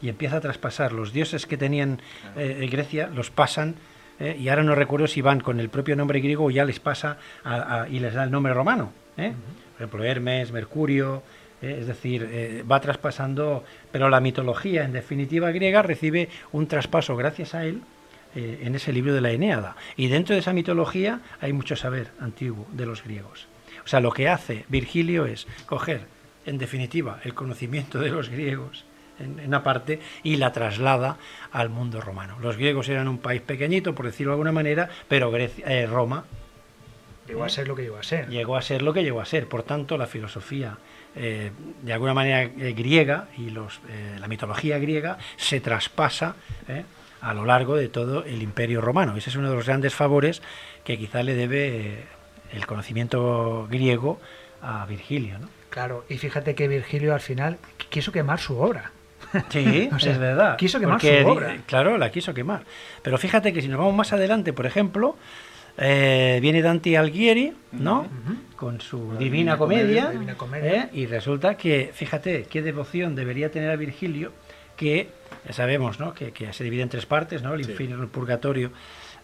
Y empieza a traspasar. Los dioses que tenían eh, en Grecia los pasan. Eh, y ahora no recuerdo si van con el propio nombre griego o ya les pasa a- a- y les da el nombre romano. ¿eh? Por ejemplo, Hermes, Mercurio. eh, es decir, va traspasando. Pero la mitología, en definitiva, griega recibe un traspaso gracias a él en ese libro de la Eneada. Y dentro de esa mitología hay mucho saber antiguo de los griegos. O sea, lo que hace Virgilio es coger, en definitiva, el conocimiento de los griegos en, en una parte y la traslada al mundo romano. Los griegos eran un país pequeñito, por decirlo de alguna manera, pero Grecia, eh, Roma Llegó a ser lo que llegó a ser. llegó a ser lo que llegó a ser. Por tanto, la filosofía eh, de alguna manera eh, griega y los, eh, la mitología griega se traspasa a lo largo de todo el imperio romano. Ese es uno de los grandes favores que quizá le debe el conocimiento griego a Virgilio. ¿no? Claro, y fíjate que Virgilio al final quiso quemar su obra. Sí, <laughs> O sea, es verdad. quiso quemar porque, su obra. Claro, la quiso quemar. Pero fíjate que si nos vamos más adelante, por ejemplo, eh, viene Dante Alighieri, ¿no? Con su La Divina Divina Comedia, Comedia. Divina Comedia. ¿eh? y resulta que, fíjate, qué devoción debería tener a Virgilio, que ya sabemos, ¿no? Que, que se divide en tres partes, ¿no? El Sí. infierno, el purgatorio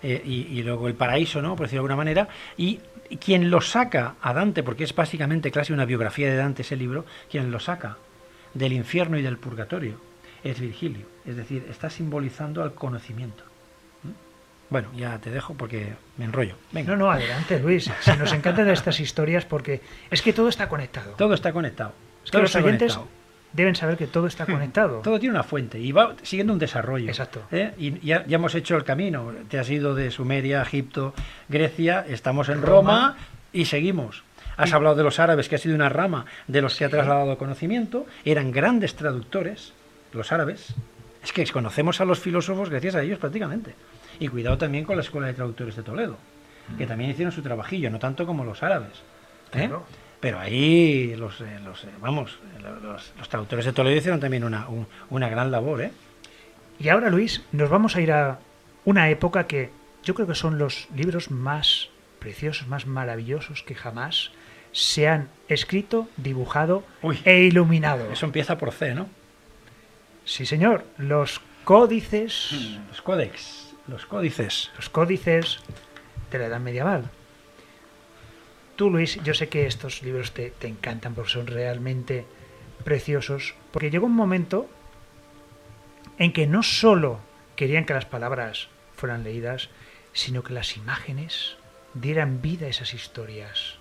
eh, y, y luego el paraíso, ¿no? Por decirlo de alguna manera. Y y quien lo saca a Dante, porque es básicamente casi una biografía de Dante ese libro, quien lo saca del infierno y del purgatorio es Virgilio. Es decir, está simbolizando al conocimiento. ¿Mm? Bueno, ya te dejo porque me enrollo. Venga, No, no, adelante, Luis. Si nos encantan estas historias porque es que todo está conectado. todo está conectado. Es que todo los oyentes conectado. deben saber que todo está conectado. Todo tiene una fuente y va siguiendo un desarrollo. Exacto. ¿eh? Y ya, ya hemos hecho el camino. Te has ido de Sumeria, Egipto, Grecia, estamos en Roma. Roma, y seguimos. Has hablado de los árabes, que ha sido una rama de los que ha trasladado conocimiento. Eran grandes traductores, los árabes. Es que conocemos a los filósofos gracias a ellos prácticamente. Y cuidado también con la Escuela de Traductores de Toledo, que también hicieron su trabajillo, no tanto como los árabes. ¿eh? Claro. Pero ahí los, eh, los, eh, vamos, los, los traductores de Toledo hicieron también una, un- una gran labor, ¿eh? Y ahora, Luis, nos vamos a ir a una época que yo creo que son los libros más preciosos, más maravillosos que jamás se han escrito, dibujado Uy. e iluminado. Eso empieza por C, ¿no? Sí, señor. Los códices, Los códex, los códices. los códices de la Edad Medieval. Tú, Luis, yo sé que estos libros te, te encantan porque son realmente preciosos, porque llegó un momento en que no solo querían que las palabras fueran leídas, sino que las imágenes dieran vida a esas historias,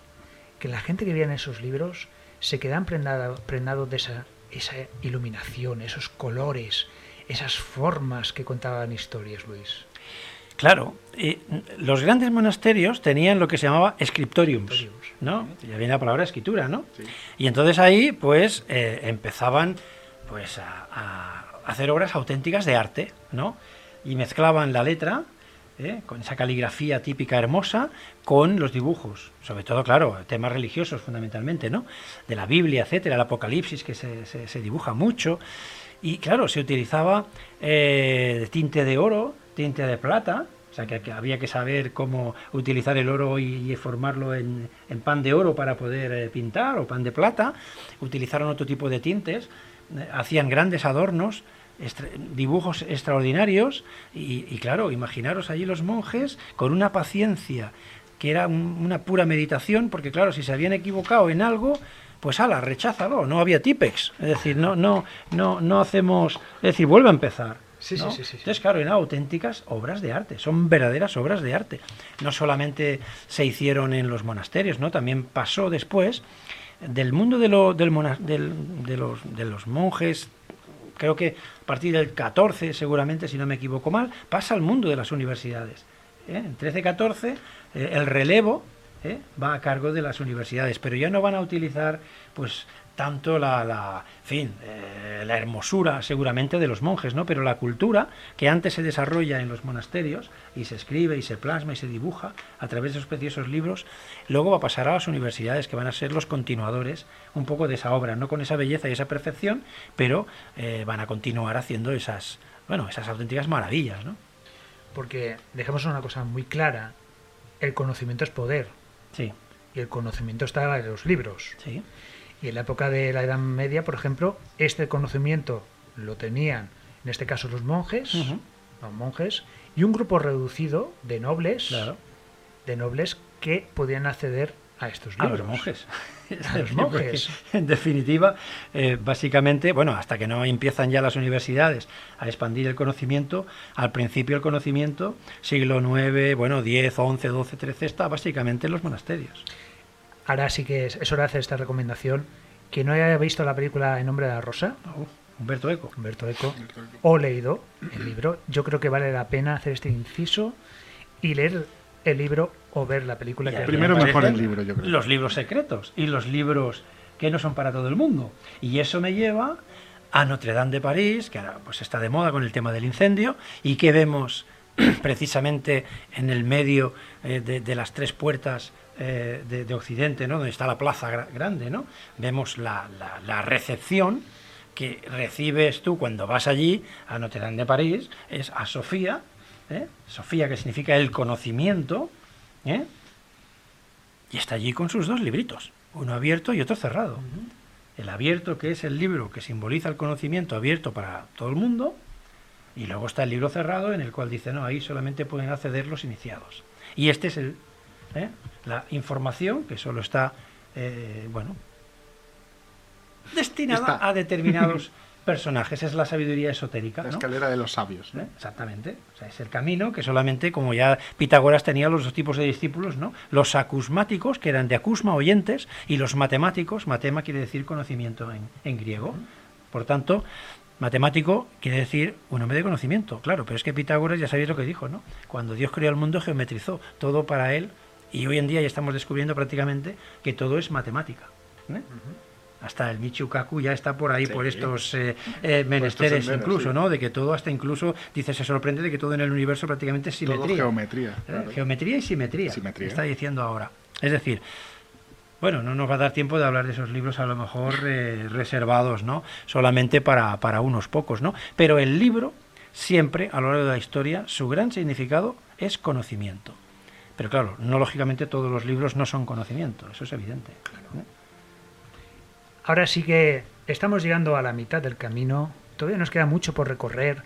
que la gente que veía en esos libros se quedaban prendado, prendado de esa, esa iluminación, esos colores, esas formas que contaban historias, Luis. Claro, y los grandes monasterios tenían lo que se llamaba scriptoriums, ¿no? Ya viene la palabra escritura, ¿no? Y entonces ahí, pues, eh, empezaban, pues, a, a, hacer obras auténticas de arte, ¿no? Y mezclaban la letra, ¿eh? con esa caligrafía típica hermosa, con los dibujos, sobre todo, claro, temas religiosos fundamentalmente, ¿no? De la Biblia, etcétera, el Apocalipsis, que se, se, dibuja mucho. Y claro, se utilizaba eh, tinte de oro, tinte de plata, o sea que, había que saber cómo utilizar el oro y, formarlo en, en, pan de oro para poder eh, pintar o pan de plata. Utilizaron otro tipo de tintes, hacían grandes adornos, extra, dibujos extraordinarios y, y, claro, imaginaros allí los monjes con una paciencia que era un, una pura meditación, porque claro, si se habían equivocado en algo, pues ala, recházalo, no había tipex, es decir, no, no, no, no hacemos, es decir, vuelve a empezar. Sí, ¿no? sí, sí, Entonces, claro, eran auténticas obras de arte, son verdaderas obras de arte. No solamente se hicieron en los monasterios, ¿no? También pasó después del mundo de, lo, del, mona, del de, los, de los monjes, creo que partir del 14, seguramente, si no me equivoco mal, pasa al mundo de las universidades. ¿eh? En 13-14, eh, el relevo ¿eh? va a cargo de las universidades, pero ya no van a utilizar pues tanto la, la fin, eh, la hermosura seguramente de los monjes, ¿no? Pero la cultura que antes se desarrolla en los monasterios y se escribe y se plasma y se dibuja a través de esos preciosos libros, luego va a pasar a las universidades que van a ser los continuadores un poco de esa obra, no con esa belleza y esa perfección, pero eh, van a continuar haciendo esas, bueno, esas auténticas maravillas, ¿no? Porque dejemos una cosa muy clara, el conocimiento es poder. Sí. Y el conocimiento está en los libros. Sí. Y en la época de la Edad Media, por ejemplo, este conocimiento lo tenían, en este caso, los monjes, uh -huh. los monjes, y un grupo reducido de nobles, claro. de nobles que podían acceder a estos libros. A los monjes. <laughs> A <laughs> los monjes. En definitiva, eh, básicamente, bueno, hasta que no empiezan ya las universidades a expandir el conocimiento, al principio el conocimiento, siglo IX, bueno, 10, 11, 12, 13, está básicamente en los monasterios ahora sí que es, es hora de hacer esta recomendación. Que no haya visto la película En nombre de la rosa, oh, Humberto Eco. Humberto Eco, o leído el libro, yo creo que vale la pena hacer este inciso y leer el libro o ver la película. Que primero mejor el libro, yo creo. Los libros secretos y los libros que no son para todo el mundo. Y eso me lleva a Notre Dame de París, que ahora pues está de moda con el tema del incendio, y que vemos <clears throat> precisamente en el medio eh, de, de las tres puertas eh, de, de, Occidente, ¿no? donde está la plaza grande, ¿no? vemos la, la, la, recepción que recibes tú cuando vas allí a Notre Dame de París, es a Sofía, ¿eh? Sofía que significa el conocimiento, ¿eh? y está allí con sus dos libritos, uno abierto y otro cerrado. Uh -huh. El abierto, que es el libro que simboliza el conocimiento abierto para todo el mundo, y luego está el libro cerrado en el cual dice, no, ahí solamente pueden acceder los iniciados. Y este es el, ¿eh? la información que solo está, eh, bueno, destinada está. a determinados <laughs> personajes. Es la sabiduría esotérica. La ¿no? escalera de los sabios. ¿Eh? Exactamente. O sea, es el camino que solamente, como ya Pitágoras tenía los dos tipos de discípulos, ¿no? Los acusmáticos, que eran de acusma, oyentes, y los matemáticos, matema quiere decir conocimiento en, en griego. Por tanto, Matemático quiere decir un hombre de conocimiento, claro, pero es que Pitágoras ya sabéis lo que dijo, ¿no? Cuando Dios creó el mundo geometrizó todo para él y hoy en día ya estamos descubriendo prácticamente que todo es matemática. ¿eh? Uh -huh. Hasta el Michukaku ya está por ahí, sí, por estos eh, eh, menesteres incluso, sí. ¿no? De que todo, hasta incluso, dice, se sorprende de que todo en el universo prácticamente es simetría. Todo geometría. Claro. Geometría y simetría, simetría. Está diciendo ahora. Es decir, bueno, no nos va a dar tiempo de hablar de esos libros a lo mejor eh, reservados, ¿no? Solamente para, para unos pocos, ¿no? Pero el libro, siempre, a lo largo de la historia, su gran significado es conocimiento. Pero claro, no lógicamente todos los libros no son conocimiento, eso es evidente. Claro. Ahora sí que estamos llegando a la mitad del camino, todavía nos queda mucho por recorrer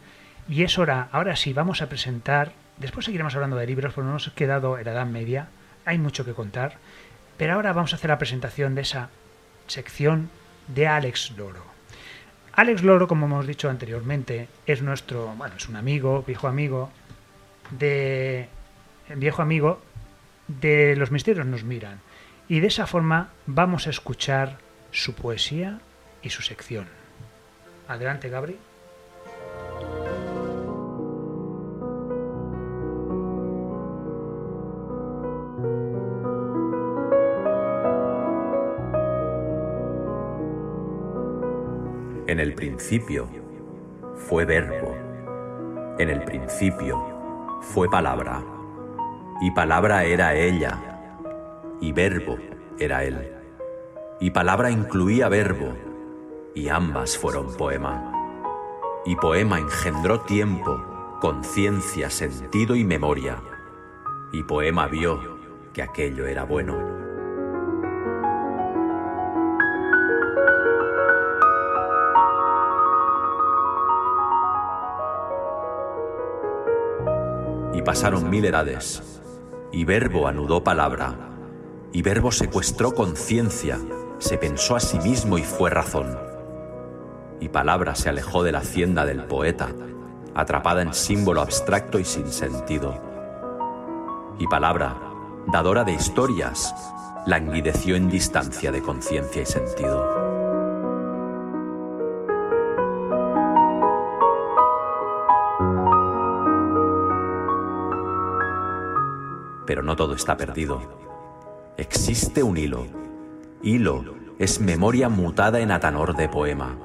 y es hora, ahora sí, vamos a presentar, después seguiremos hablando de libros, porque no nos ha quedado en la Edad Media, hay mucho que contar, pero ahora vamos a hacer la presentación de esa sección de Alex Loro. Alex Loro, como hemos dicho anteriormente, es nuestro, bueno, es un amigo, viejo amigo, de viejo amigo de Los misterios nos miran. Y de esa forma vamos a escuchar su poesía y su sección. Adelante, Gabri. En el principio fue verbo. En el principio fue palabra. Y palabra era ella. Y verbo era él. Y palabra incluía verbo. Y ambas fueron poema. Y poema engendró tiempo, conciencia, sentido y memoria. Y poema vio que aquello era bueno. pasaron mil edades, y Verbo anudó palabra, y Verbo secuestró conciencia, se pensó a sí mismo y fue razón. Y palabra se alejó de la hacienda del poeta, atrapada en símbolo abstracto y sin sentido. Y palabra, dadora de historias, languideció en distancia de conciencia y sentido. Pero no todo está perdido. Existe un hilo. Hilo es memoria mutada en atanor de poema.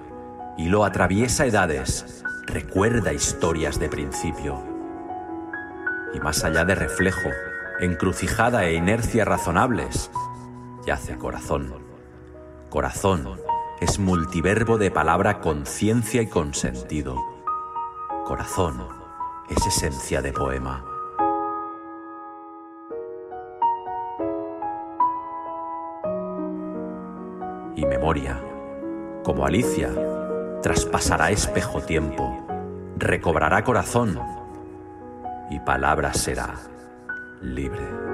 Hilo atraviesa edades, recuerda historias de principio. Y más allá de reflejo, encrucijada e inercia razonables, yace corazón. Corazón es multiverbo de palabra conciencia y consentido. Corazón es esencia de poema. Y memoria. Como Alicia, traspasará espejo tiempo, recobrará corazón y palabra será libre.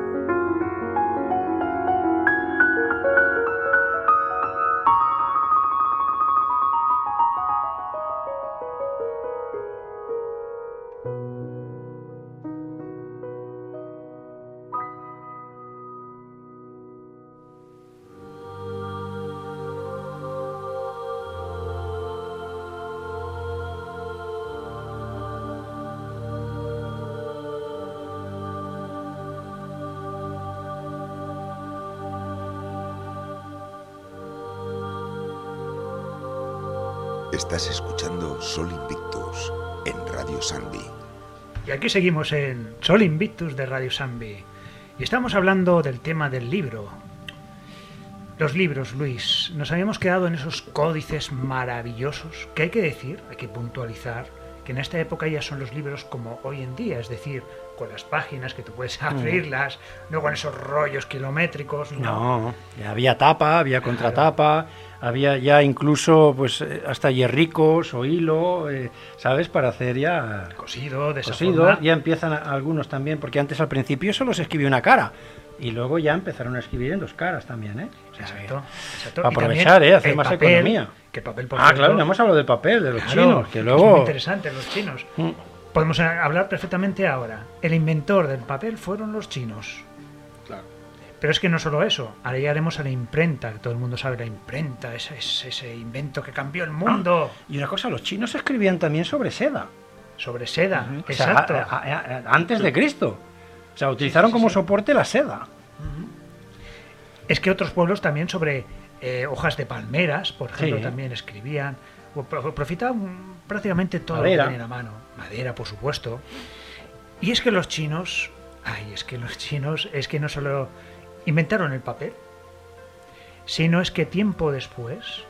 Sol Invictus en Radio Sanbi. Y aquí seguimos en Sol Invictus de Radio Sanbi. Y estamos hablando del tema del libro. Los libros, Luis. Nos habíamos quedado en esos códices maravillosos que hay que decir, hay que puntualizar, que en esta época ya son los libros como hoy en día, es decir, con las páginas que tú puedes <laughs> abrirlas, no con esos rollos kilométricos. No, ya había tapa, había contratapa, había ya incluso pues eh, hasta hierricos o hilo, eh, ¿sabes? Para hacer ya... Cosido, de esa cosido. forma. Ya empiezan a- algunos también, porque antes al principio solo se escribía una cara. Y luego ya empezaron a escribir en dos caras también, ¿eh? O sea, Exacto, exacto. Para aprovechar, ¿eh? Hacer más papel, economía. Que el papel, por Ah, claro, no hemos hablado del papel, de los claro, chinos, que Es luego... muy interesante, los chinos. Mm. Podemos hablar perfectamente ahora. El inventor del papel fueron los chinos. Pero es que no solo eso, ahora llegaremos a la imprenta, que todo el mundo sabe la imprenta, ese, ese, ese invento que cambió el mundo Y una cosa, los chinos escribían también sobre seda. sobre seda. O sea, Exacto. a- a- a- antes de Cristo. O sea, utilizaron sí, como sí. soporte la seda. Es que otros pueblos también sobre eh, hojas de palmeras, por ejemplo, también escribían. Profitaban prácticamente todo Madera. lo que tenían a mano. Madera, por supuesto. Y es que los chinos, ay, es que los chinos, es que no solo inventaron el papel, sino es que tiempo después,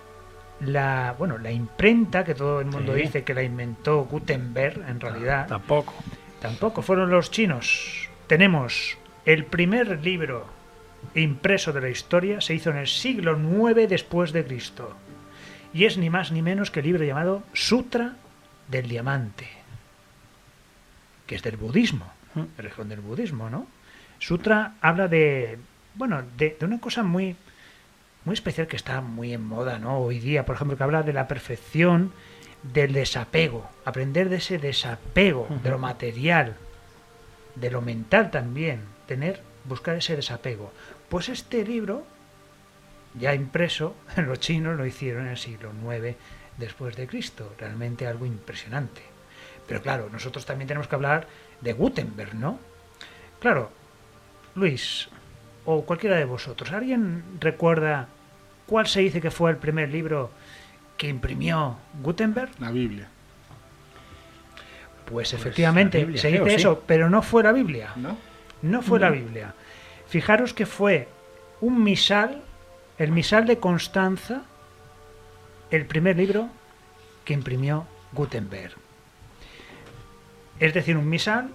la, bueno, la imprenta, que todo el mundo Sí. dice que la inventó Gutenberg, en realidad, Tampoco. Tampoco fueron los chinos. Tenemos el primer libro impreso de la historia, se hizo en el siglo IX después de Cristo. Y es ni más ni menos que el libro llamado Sutra del Diamante, que es del budismo, Mm. religión del budismo, ¿no? Sutra habla de, bueno, de, de una cosa muy, muy especial que está muy en moda, ¿no? Hoy día, por ejemplo, que habla de la perfección del desapego, aprender de ese desapego, de lo material, de lo mental también, tener, buscar ese desapego. Pues este libro, ya impreso, <laughs> los chinos lo hicieron en el siglo IX después de Cristo, realmente algo impresionante. Pero claro, nosotros también tenemos que hablar de Gutenberg, ¿no? Claro, Luis, o cualquiera de vosotros, ¿alguien recuerda cuál se dice que fue el primer libro que imprimió Gutenberg? La Biblia. Pues efectivamente, la Biblia, se creo, dice sí. eso, pero no fue la Biblia. ¿No? No fue la Biblia. Fijaros que fue un misal, el misal de Constanza, el primer libro que imprimió Gutenberg. Es decir, un misal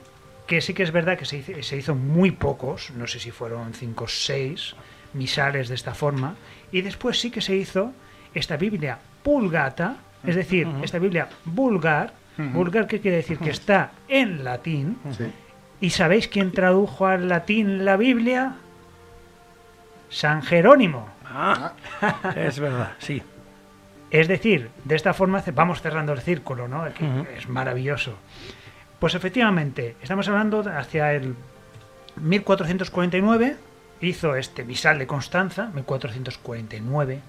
que sí que es verdad que se hizo, se hizo muy pocos, no sé si fueron cinco o seis misales de esta forma, y después sí que se hizo esta Biblia pulgata, es decir, esta Biblia vulgar, vulgar que quiere decir que está en latín, Sí. ¿Y sabéis quién tradujo al latín la Biblia? San Jerónimo. Ah, <laughs> es verdad, sí. Es decir, de esta forma vamos cerrando el círculo, ¿no? Que. Es maravilloso. Pues efectivamente, estamos hablando hacia el 1449, hizo este misal de Constanza, 1449,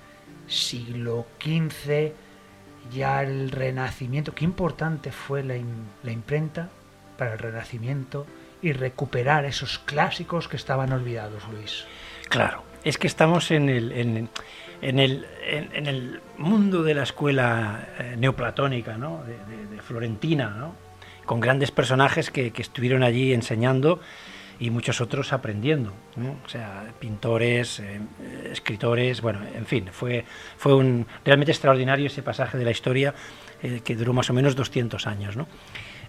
siglo XV, ya el Renacimiento. Qué importante fue la, la imprenta para el Renacimiento y recuperar esos clásicos que estaban olvidados, Luis. Claro, es que estamos en el, en, en el, en, el mundo de la escuela eh, neoplatónica, ¿no? de- de Florentina, ¿no? Con grandes personajes que, que estuvieron allí enseñando y muchos otros aprendiendo. O sea, pintores, eh, escritores, bueno, en fin, fue, fue un, realmente extraordinario ese pasaje de la historia eh, que duró más o menos 200 años. ¿no?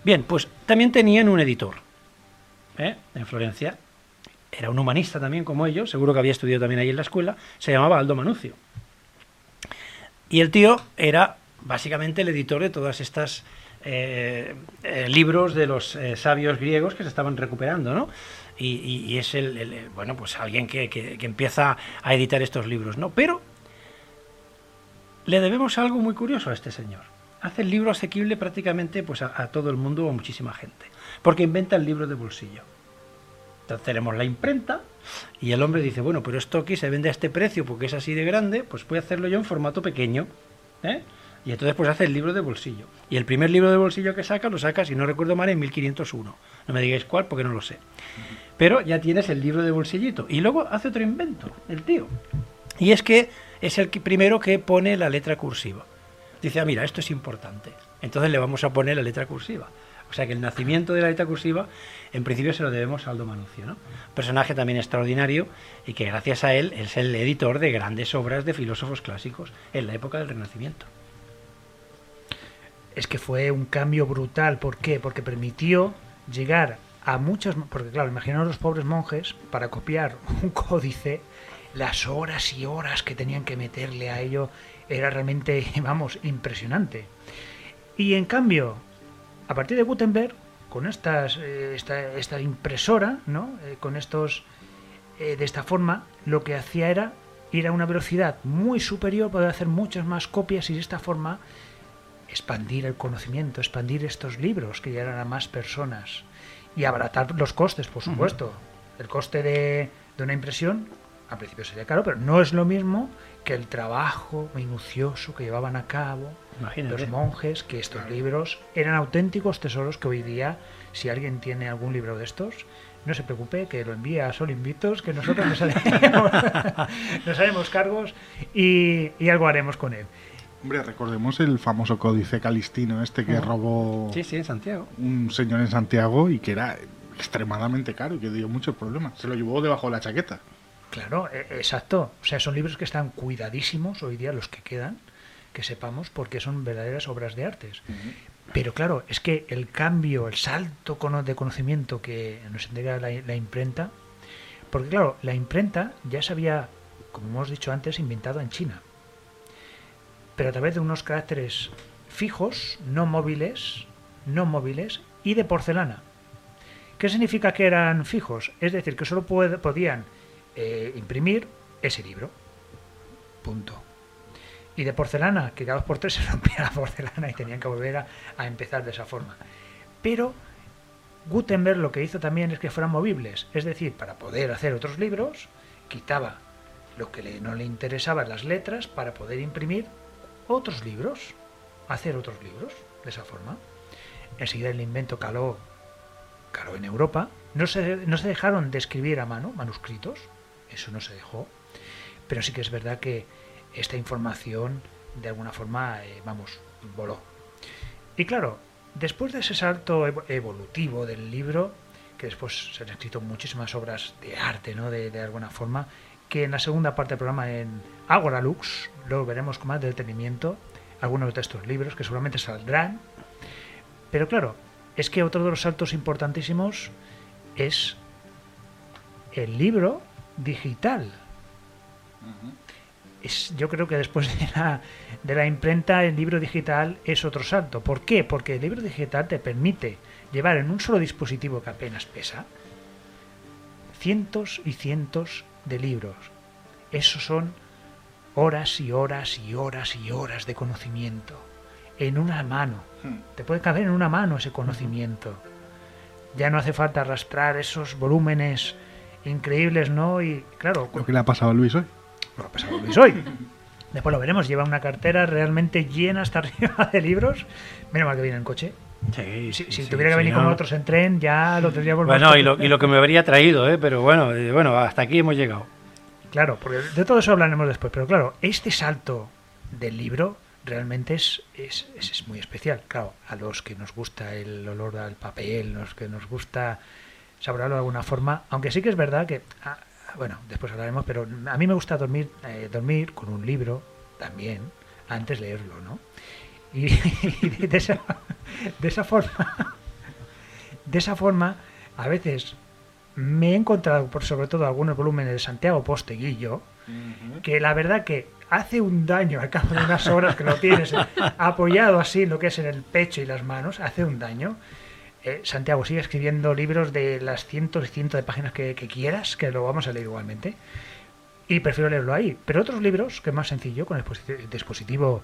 Bien, pues también tenían un editor ¿eh? en Florencia, era un humanista también como ellos, seguro que había estudiado también ahí en la escuela, se llamaba Aldo Manucio. Y el tío era básicamente el editor de todas estas eh, eh, libros de los eh, sabios griegos que se estaban recuperando, ¿no? Y, es el, bueno, pues alguien que, empieza a editar estos libros, ¿no? Pero le debemos algo muy curioso a este señor. Hace el libro asequible prácticamente pues, a, a todo el mundo o a muchísima gente, porque inventa el libro de bolsillo. Entonces tenemos la imprenta y el hombre dice, bueno, pero esto aquí se vende a este precio porque es así de grande, pues voy a hacerlo yo en formato pequeño. ¿eh? Y entonces pues hace el libro de bolsillo. Y el primer libro de bolsillo que saca lo saca, si no recuerdo mal, en 1501. No me digáis cuál porque no lo sé. Pero ya tienes el libro de bolsillito. Y luego hace otro invento, el tío. Y es que es el primero que pone la letra cursiva. Dice, ah, mira, esto es importante. Entonces le vamos a poner la letra cursiva. O sea que el nacimiento de la letra cursiva, en principio se lo debemos a Aldo Manucio, ¿no? Personaje también extraordinario y que gracias a él es el editor de grandes obras de filósofos clásicos en la época del Renacimiento. Es que fue un cambio brutal. ¿Por qué? Porque permitió llegar a muchos... Porque claro, imaginaos los pobres monjes para copiar <laughs> un códice, las horas y horas que tenían que meterle a ello era realmente, <laughs> vamos, impresionante. Y en cambio, a partir de Gutenberg, con estas, eh, esta, esta impresora, ¿no? Eh, con estos... eh, de esta forma, lo que hacía era ir a una velocidad muy superior, poder hacer muchas más copias y de esta forma expandir el conocimiento, expandir estos libros que llegaran a más personas y abaratar los costes, por supuesto. El coste de, de una impresión al principio sería caro, pero no es lo mismo que el trabajo minucioso que llevaban a cabo Imagínate. los monjes, que estos libros eran auténticos tesoros que hoy día, si alguien tiene algún libro de estos, no se preocupe, que lo envíe a Sol Invitos, que nosotros nos haremos, <laughs> <laughs> nos haremos cargos y, y algo haremos con él. Hombre, recordemos el famoso códice calistino este que robó Sí, sí, en Santiago. un señor en Santiago y que era extremadamente caro y que dio muchos problemas. Se lo llevó debajo de la chaqueta. Claro, e- exacto. O sea, son libros que están cuidadísimos hoy día, los que quedan, que sepamos, porque son verdaderas obras de artes. Pero claro, es que el cambio, el salto de conocimiento que nos entrega la, la imprenta, porque claro, la imprenta ya se había, como hemos dicho antes, inventado en China, pero a través de unos caracteres fijos, no móviles, no móviles y de porcelana. ¿Qué significa que eran fijos? Es decir, que solo podían eh, imprimir ese libro. Punto. Y de porcelana, que cada dos por tres <laughs> se rompía la porcelana y tenían que volver a, a empezar de esa forma. Pero Gutenberg lo que hizo también es que fueran movibles, es decir, para poder hacer otros libros, quitaba lo que no le interesaba las letras para poder imprimir otros libros, hacer otros libros de esa forma. Enseguida el invento caló, caló en Europa. No se, no se dejaron de escribir a mano manuscritos, eso no se dejó, pero sí que es verdad que esta información de alguna forma, eh, vamos, voló. Y claro, después de ese salto evo- evolutivo del libro, que después se han escrito muchísimas obras de arte, ¿no? De, de alguna forma, que en la segunda parte del programa, en Agora Lux, lo veremos con más detenimiento, algunos de estos libros que seguramente saldrán. Pero claro, es que otro de los saltos importantísimos es el libro digital. Es, yo creo que después de la, de la imprenta, el libro digital es otro salto. ¿Por qué? Porque el libro digital te permite llevar en un solo dispositivo que apenas pesa cientos y cientos de libros. Esos son horas y horas y horas y horas de conocimiento. En una mano. Te puede caber en una mano ese conocimiento. Ya no hace falta arrastrar esos volúmenes increíbles, ¿no? Y claro, Lo que le ha pasado a Luis hoy. lo ha pasado Luis hoy. Después lo veremos, lleva una cartera realmente llena hasta <laughs> arriba de libros. Menos mal que viene en coche. Sí, Si, sí, si sí, tuviera que venir no- con otros en tren, ya lo tendríamos Bueno, y lo, y lo que me habría traído, ¿eh? pero bueno, eh, bueno, hasta aquí hemos llegado. Claro, porque de todo eso hablaremos después. Pero claro, este salto del libro realmente es, es, es- muy especial. Claro, a los que nos gusta el olor al papel, los que nos gusta saborearlo de alguna forma, aunque sí que es verdad que, ah, bueno, después hablaremos, pero a mí me gusta dormir, eh, dormir con un libro también, antes leerlo, ¿no? Y, <laughs> y de, esa, de esa forma, de esa forma, a veces me he encontrado, por sobre todo, algunos volúmenes de Santiago Posteguillo, que la verdad que hace un daño al cabo de unas horas que lo tienes apoyado así en lo que es en el pecho y las manos, hace un daño. Eh, Santiago, sigue escribiendo libros de las cientos y cientos de páginas que, que quieras, que lo vamos a leer igualmente. Y prefiero leerlo ahí. Pero otros libros, que es más sencillo, con el disposi- dispositivo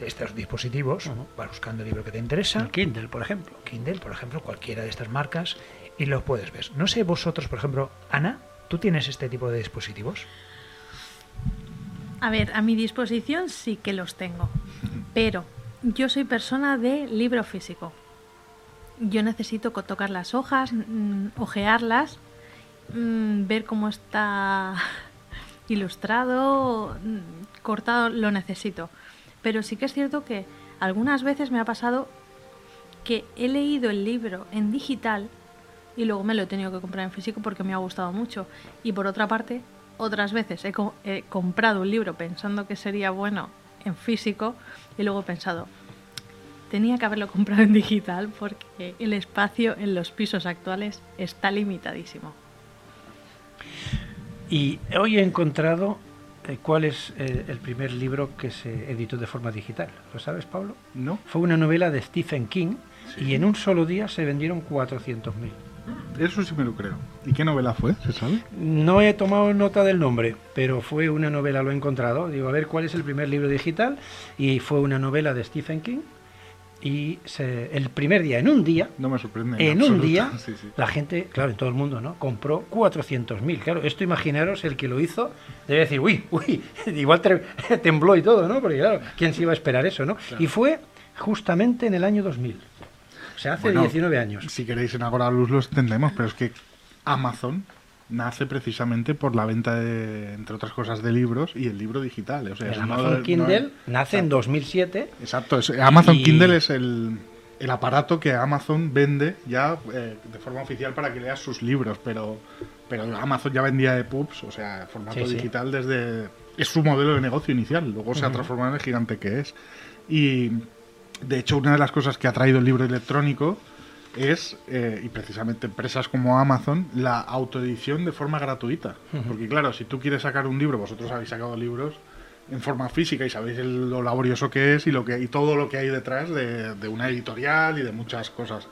de estos dispositivos, Ujú. vas buscando el libro que te interesa. El Kindle, por ejemplo. Kindle, por ejemplo, cualquiera de estas marcas, y los puedes ver. No sé vosotros, por ejemplo, Ana, ¿tú tienes este tipo de dispositivos? A ver, a mi disposición sí que los tengo, pero yo soy persona de libro físico. Yo necesito tocar las hojas, mm, ojearlas, mm, ver cómo está <laughs> ilustrado, mm, cortado, lo necesito. Pero sí que es cierto que algunas veces me ha pasado que he leído el libro en digital y luego me lo he tenido que comprar en físico porque me ha gustado mucho. Y por otra parte, otras veces he, co- he comprado un libro pensando que sería bueno en físico y luego he pensado, tenía que haberlo comprado en digital porque el espacio en los pisos actuales está limitadísimo. Y hoy he encontrado cuál es eh, el primer libro que se editó de forma digital. ¿Lo sabes, Pablo? ¿No? Fue una novela de Stephen King Sí. y en un solo día se vendieron 400.000. Eso sí me lo creo. ¿Y qué novela fue? ¿Se sabe? No he tomado nota del nombre, pero fue una novela, lo he encontrado. Digo, a ver cuál es el primer libro digital. Y fue una novela de Stephen King. Y se- el primer día, en un día, No me sorprende. en un día, <laughs> Sí, sí. la gente, claro, en todo el mundo, ¿no? Compró 400.000. Claro, esto imaginaros, el que lo hizo debe decir, uy, uy, <laughs> igual <laughs> tembló y todo, ¿no? Porque claro, ¿quién se iba a esperar eso, no? Y fue justamente en el año 2000. O sea, hace Bueno, 19 años. Si queréis en Agora Luz lo entendemos, pero es que Amazon nace precisamente por la venta de, entre otras cosas, de libros y el libro digital. O sea, El no- Amazon no- Kindle nace en 2007 Exacto, es- Amazon Y- Kindle es el, el aparato que Amazon vende ya eh, de forma oficial para que leas sus libros, pero, pero Amazon ya vendía de pubs, o sea, formato Sí, sí. digital desde... Es su modelo de negocio inicial, luego se ha transformado en el gigante que es. Y de hecho una de las cosas que ha traído el libro electrónico es, eh, y precisamente empresas como Amazon, la autoedición de forma gratuita. Porque claro, si tú quieres sacar un libro, vosotros habéis sacado libros en forma física y sabéis el- lo laborioso que es y lo que y todo lo que hay detrás de, de una editorial y de muchas cosas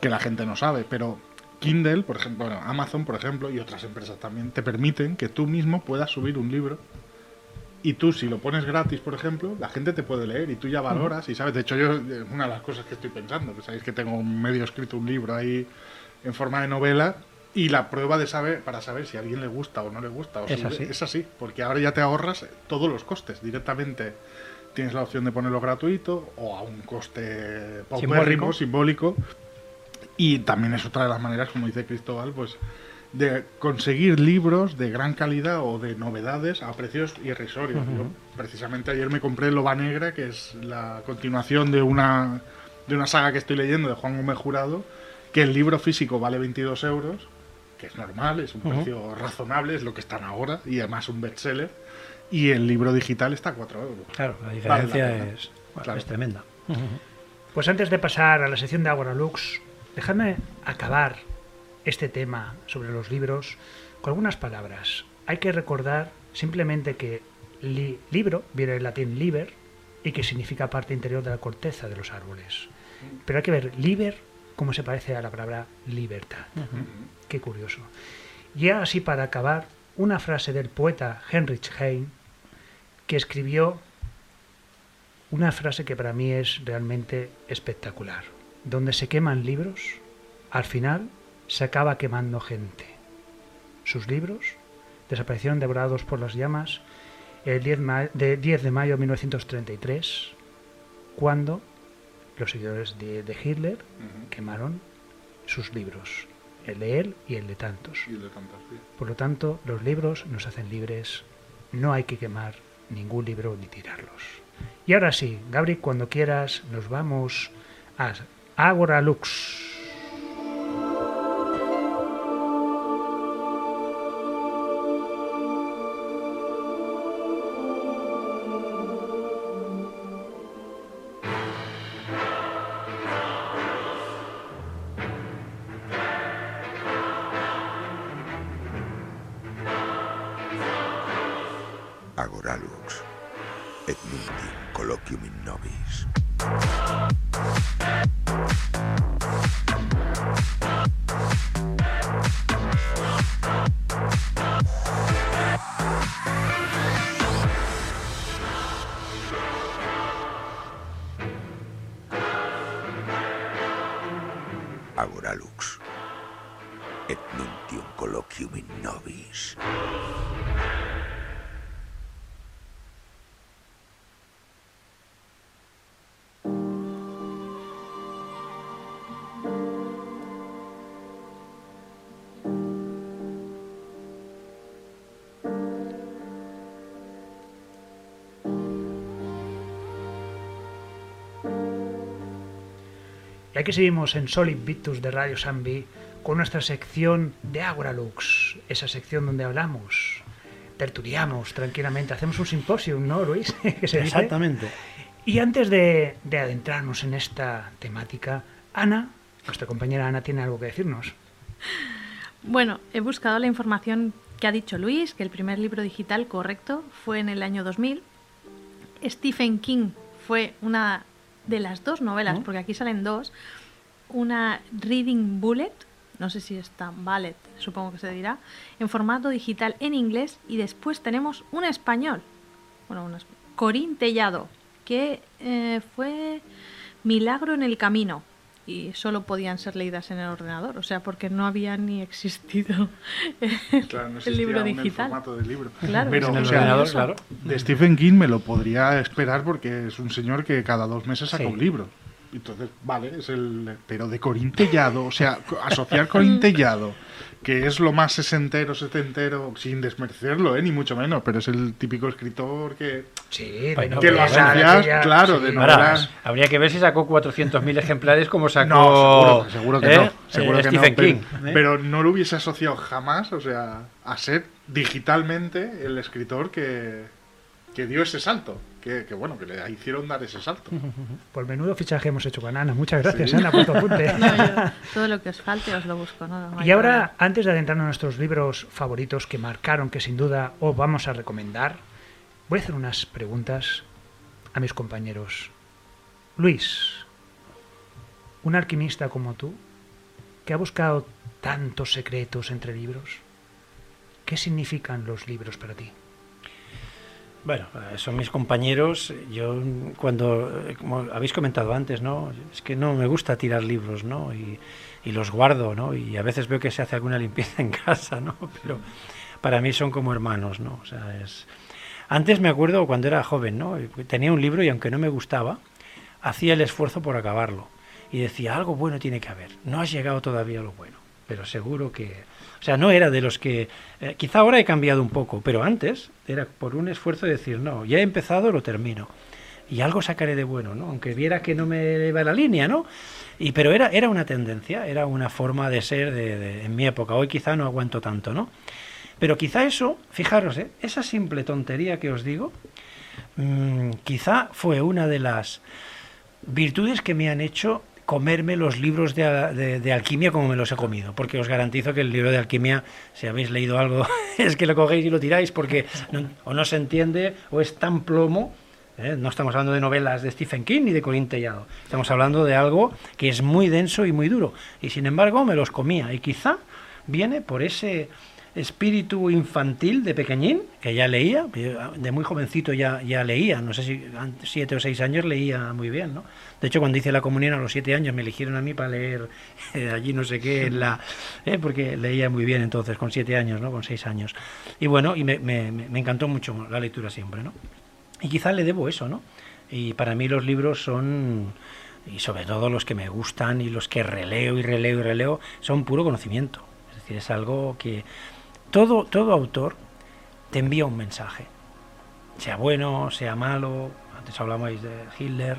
que la gente no sabe. Pero Kindle, por ejemplo, bueno, Amazon, por ejemplo, y otras empresas también, te permiten que tú mismo puedas subir un libro Y tú, si lo pones gratis, por ejemplo, la gente te puede leer y tú ya valoras y sabes. De hecho, yo, eh, una de las cosas que estoy pensando, que sabéis que tengo medio escrito un libro ahí en forma de novela y la prueba de saber para saber si a alguien le gusta o no le gusta. O Es si- así. es así, porque ahora ya te ahorras todos los costes. Directamente tienes la opción de ponerlo gratuito o a un coste paupérrimo, simbólico. Y también es otra de las maneras, como dice Cristóbal, pues de conseguir libros de gran calidad o de novedades a precios irrisorios. Yo, precisamente ayer me compré Loba Negra, que es la continuación de una, de una saga que estoy leyendo de Juan Gómez Jurado, que el libro físico vale 22 euros, que es normal, es un precio razonable, es lo que están ahora, y además un bestseller, y el libro digital está a 4 euros. Claro, la Vale diferencia la es, bueno, Claro. es tremenda. Pues antes de pasar a la sección de Agora Lux, dejadme acabar este tema sobre los libros con algunas palabras. Hay que recordar simplemente que li- libro viene del latín liber y que significa parte interior de la corteza de los árboles. Pero hay que ver liber cómo se parece a la palabra libertad. Qué curioso. Y así para acabar, una frase del poeta Heinrich Heine que escribió una frase que para mí es realmente espectacular. Donde se queman libros, al final se acaba quemando gente. Sus libros desaparecieron devorados por las llamas el 10, ma- de 10 de mayo de 1933, cuando los seguidores de, de Hitler quemaron sus libros, el de él y el de tantos. Y el de tantas, sí. Por lo tanto, los libros nos hacen libres, no hay que quemar ningún libro ni tirarlos. Y ahora sí, Gabri, cuando quieras, nos vamos a Agora Lux. Y aquí seguimos en Solid Victus de Radio Sambi con nuestra sección de Agora Lux, esa sección donde hablamos, tertuliamos tranquilamente, hacemos un simposium, ¿no, Luis? <laughs> Que se dice. Exactamente. Y antes de, de adentrarnos en esta temática, Ana, nuestra compañera Ana, tiene algo que decirnos. Bueno, he buscado la información que ha dicho Luis, que el primer libro digital correcto fue en el año 2000. Stephen King fue una de las dos novelas, porque aquí salen dos, una Reading Bullet, no sé si está Ballet, supongo que se dirá, en formato digital en inglés y después tenemos un español, bueno, un Corín Tellado, que eh, fue Milagro en el Camino y solo podían ser leídas en el ordenador, o sea, porque no había ni existido <laughs> Claro, no el libro el digital. formato del libro. Claro, Pero, en el o sea, ordenador, claro. De Stephen King me lo podría esperar porque es un señor que cada dos meses saca Sí. un libro. Entonces, vale, es el. Pero de Corintellado, o sea, asociar Corintellado, que es lo más sesentero, setentero, sin desmerecerlo, ¿eh? ni mucho menos, pero es el típico escritor que. Sí, de Bueno, que lo asocias, claro, de sí. Ahora, novelas. habría que ver si sacó 400.000 ejemplares como sacó No, seguro, seguro que ¿eh? no. Seguro Eh, que Stephen no. Pero, King. ¿eh? pero no lo hubiese asociado jamás, o sea, a ser digitalmente el escritor que, que dio ese salto. Que, que, bueno, que le hicieron dar ese salto. <laughs> Por menudo fichaje hemos hecho con Ana. Muchas gracias, Sí. Ana, por tu apunte. <laughs> No, yo- todo lo que os falte os lo busco. No, No hay Y ahora, problema. antes de adentrarnos en nuestros libros favoritos que marcaron, que sin duda os vamos a recomendar, voy a hacer unas preguntas a mis compañeros. Luis, un alquimista como tú, que ha buscado tantos secretos entre libros, ¿qué significan los libros para ti? Bueno, eh, son mis compañeros. Yo, cuando, eh, como habéis comentado antes, ¿no? Es que no me gusta tirar libros, ¿no? Y, y los guardo, ¿no? Y a veces veo que se hace alguna <laughs> limpieza en casa, ¿no? Pero para mí son como hermanos, ¿no? O sea, es... Antes me acuerdo cuando era joven, ¿no? Tenía un libro y aunque no me gustaba, hacía el esfuerzo por acabarlo. Y decía, algo bueno tiene que haber. No has llegado todavía a lo bueno, pero seguro que o sea, no era de los que... Eh, quizá ahora he cambiado un poco, pero antes era por un esfuerzo de decir, no, ya he empezado, lo termino. Y algo sacaré de bueno, ¿no? Aunque viera que no me va la línea, ¿no? Y, pero era, era una tendencia, era una forma de ser de, en mi época. Hoy quizá no aguanto tanto, ¿no? Pero quizá eso, fijaros, ¿eh? esa simple tontería que os digo, mmm, quizá fue una de las virtudes que me han hecho comerme los libros de, alquimia como me los he comido, porque os garantizo que el libro de alquimia, si habéis leído algo, <laughs> es que lo cogéis y lo tiráis, porque o no se entiende o es tan plomo. ¿eh? No estamos hablando de novelas de Stephen King ni de Colin Tellado, estamos hablando de algo que es muy denso y muy duro, y sin embargo me los comía, y quizá viene por ese espíritu infantil de pequeñín, que ya leía, de muy jovencito ya, ya leía, no sé si siete o seis años leía muy bien, ¿no? De hecho, cuando hice la comunión a los siete años me eligieron a mí para leer <laughs> eh, allí no sé qué, en la, eh, porque leía muy bien entonces, con siete años, ¿no? Con seis años. Y bueno, y me, me, encantó mucho la lectura siempre, ¿no? Y quizás le debo eso, ¿no? Y para mí los libros son y sobre todo los que me gustan y los que releo y releo y releo, son puro conocimiento. Es decir, es algo que todo, autor te envía un mensaje, sea bueno, sea malo, antes hablamos de Hitler,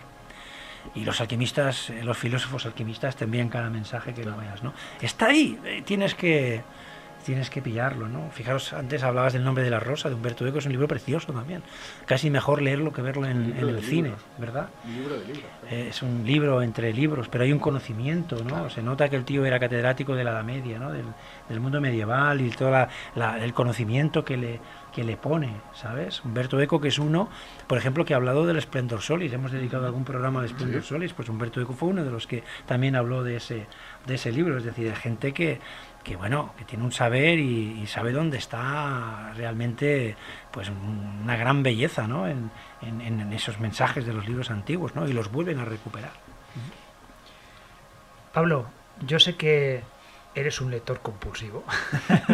y los alquimistas, eh, los filósofos alquimistas te envían cada mensaje que lo veas, ¿no? Está ahí, eh, tienes que, tienes que pillarlo, ¿no? Fijaros, antes hablabas del nombre de la rosa, de Humberto Eco, es un libro precioso también. Casi mejor leerlo que verlo en, el cine, ¿verdad? libro de libros. Eh, es un libro entre libros, pero hay un conocimiento, ¿no? Se nota que el tío era catedrático de la Edad Media, ¿no? Del, mundo medieval y todo el conocimiento que le, que le pone, ¿sabes? Humberto Eco, que es uno, por ejemplo, que ha hablado del Esplendor Solis, hemos dedicado algún programa al Esplendor Solis, pues Humberto Eco fue uno de los que también habló de ese, de ese libro, es decir, de gente que, que bueno, que tiene un saber y, sabe dónde está realmente pues una gran belleza ¿no? En, esos mensajes de los libros antiguos ¿no? y los vuelven a recuperar. Pablo, yo sé que eres un lector compulsivo,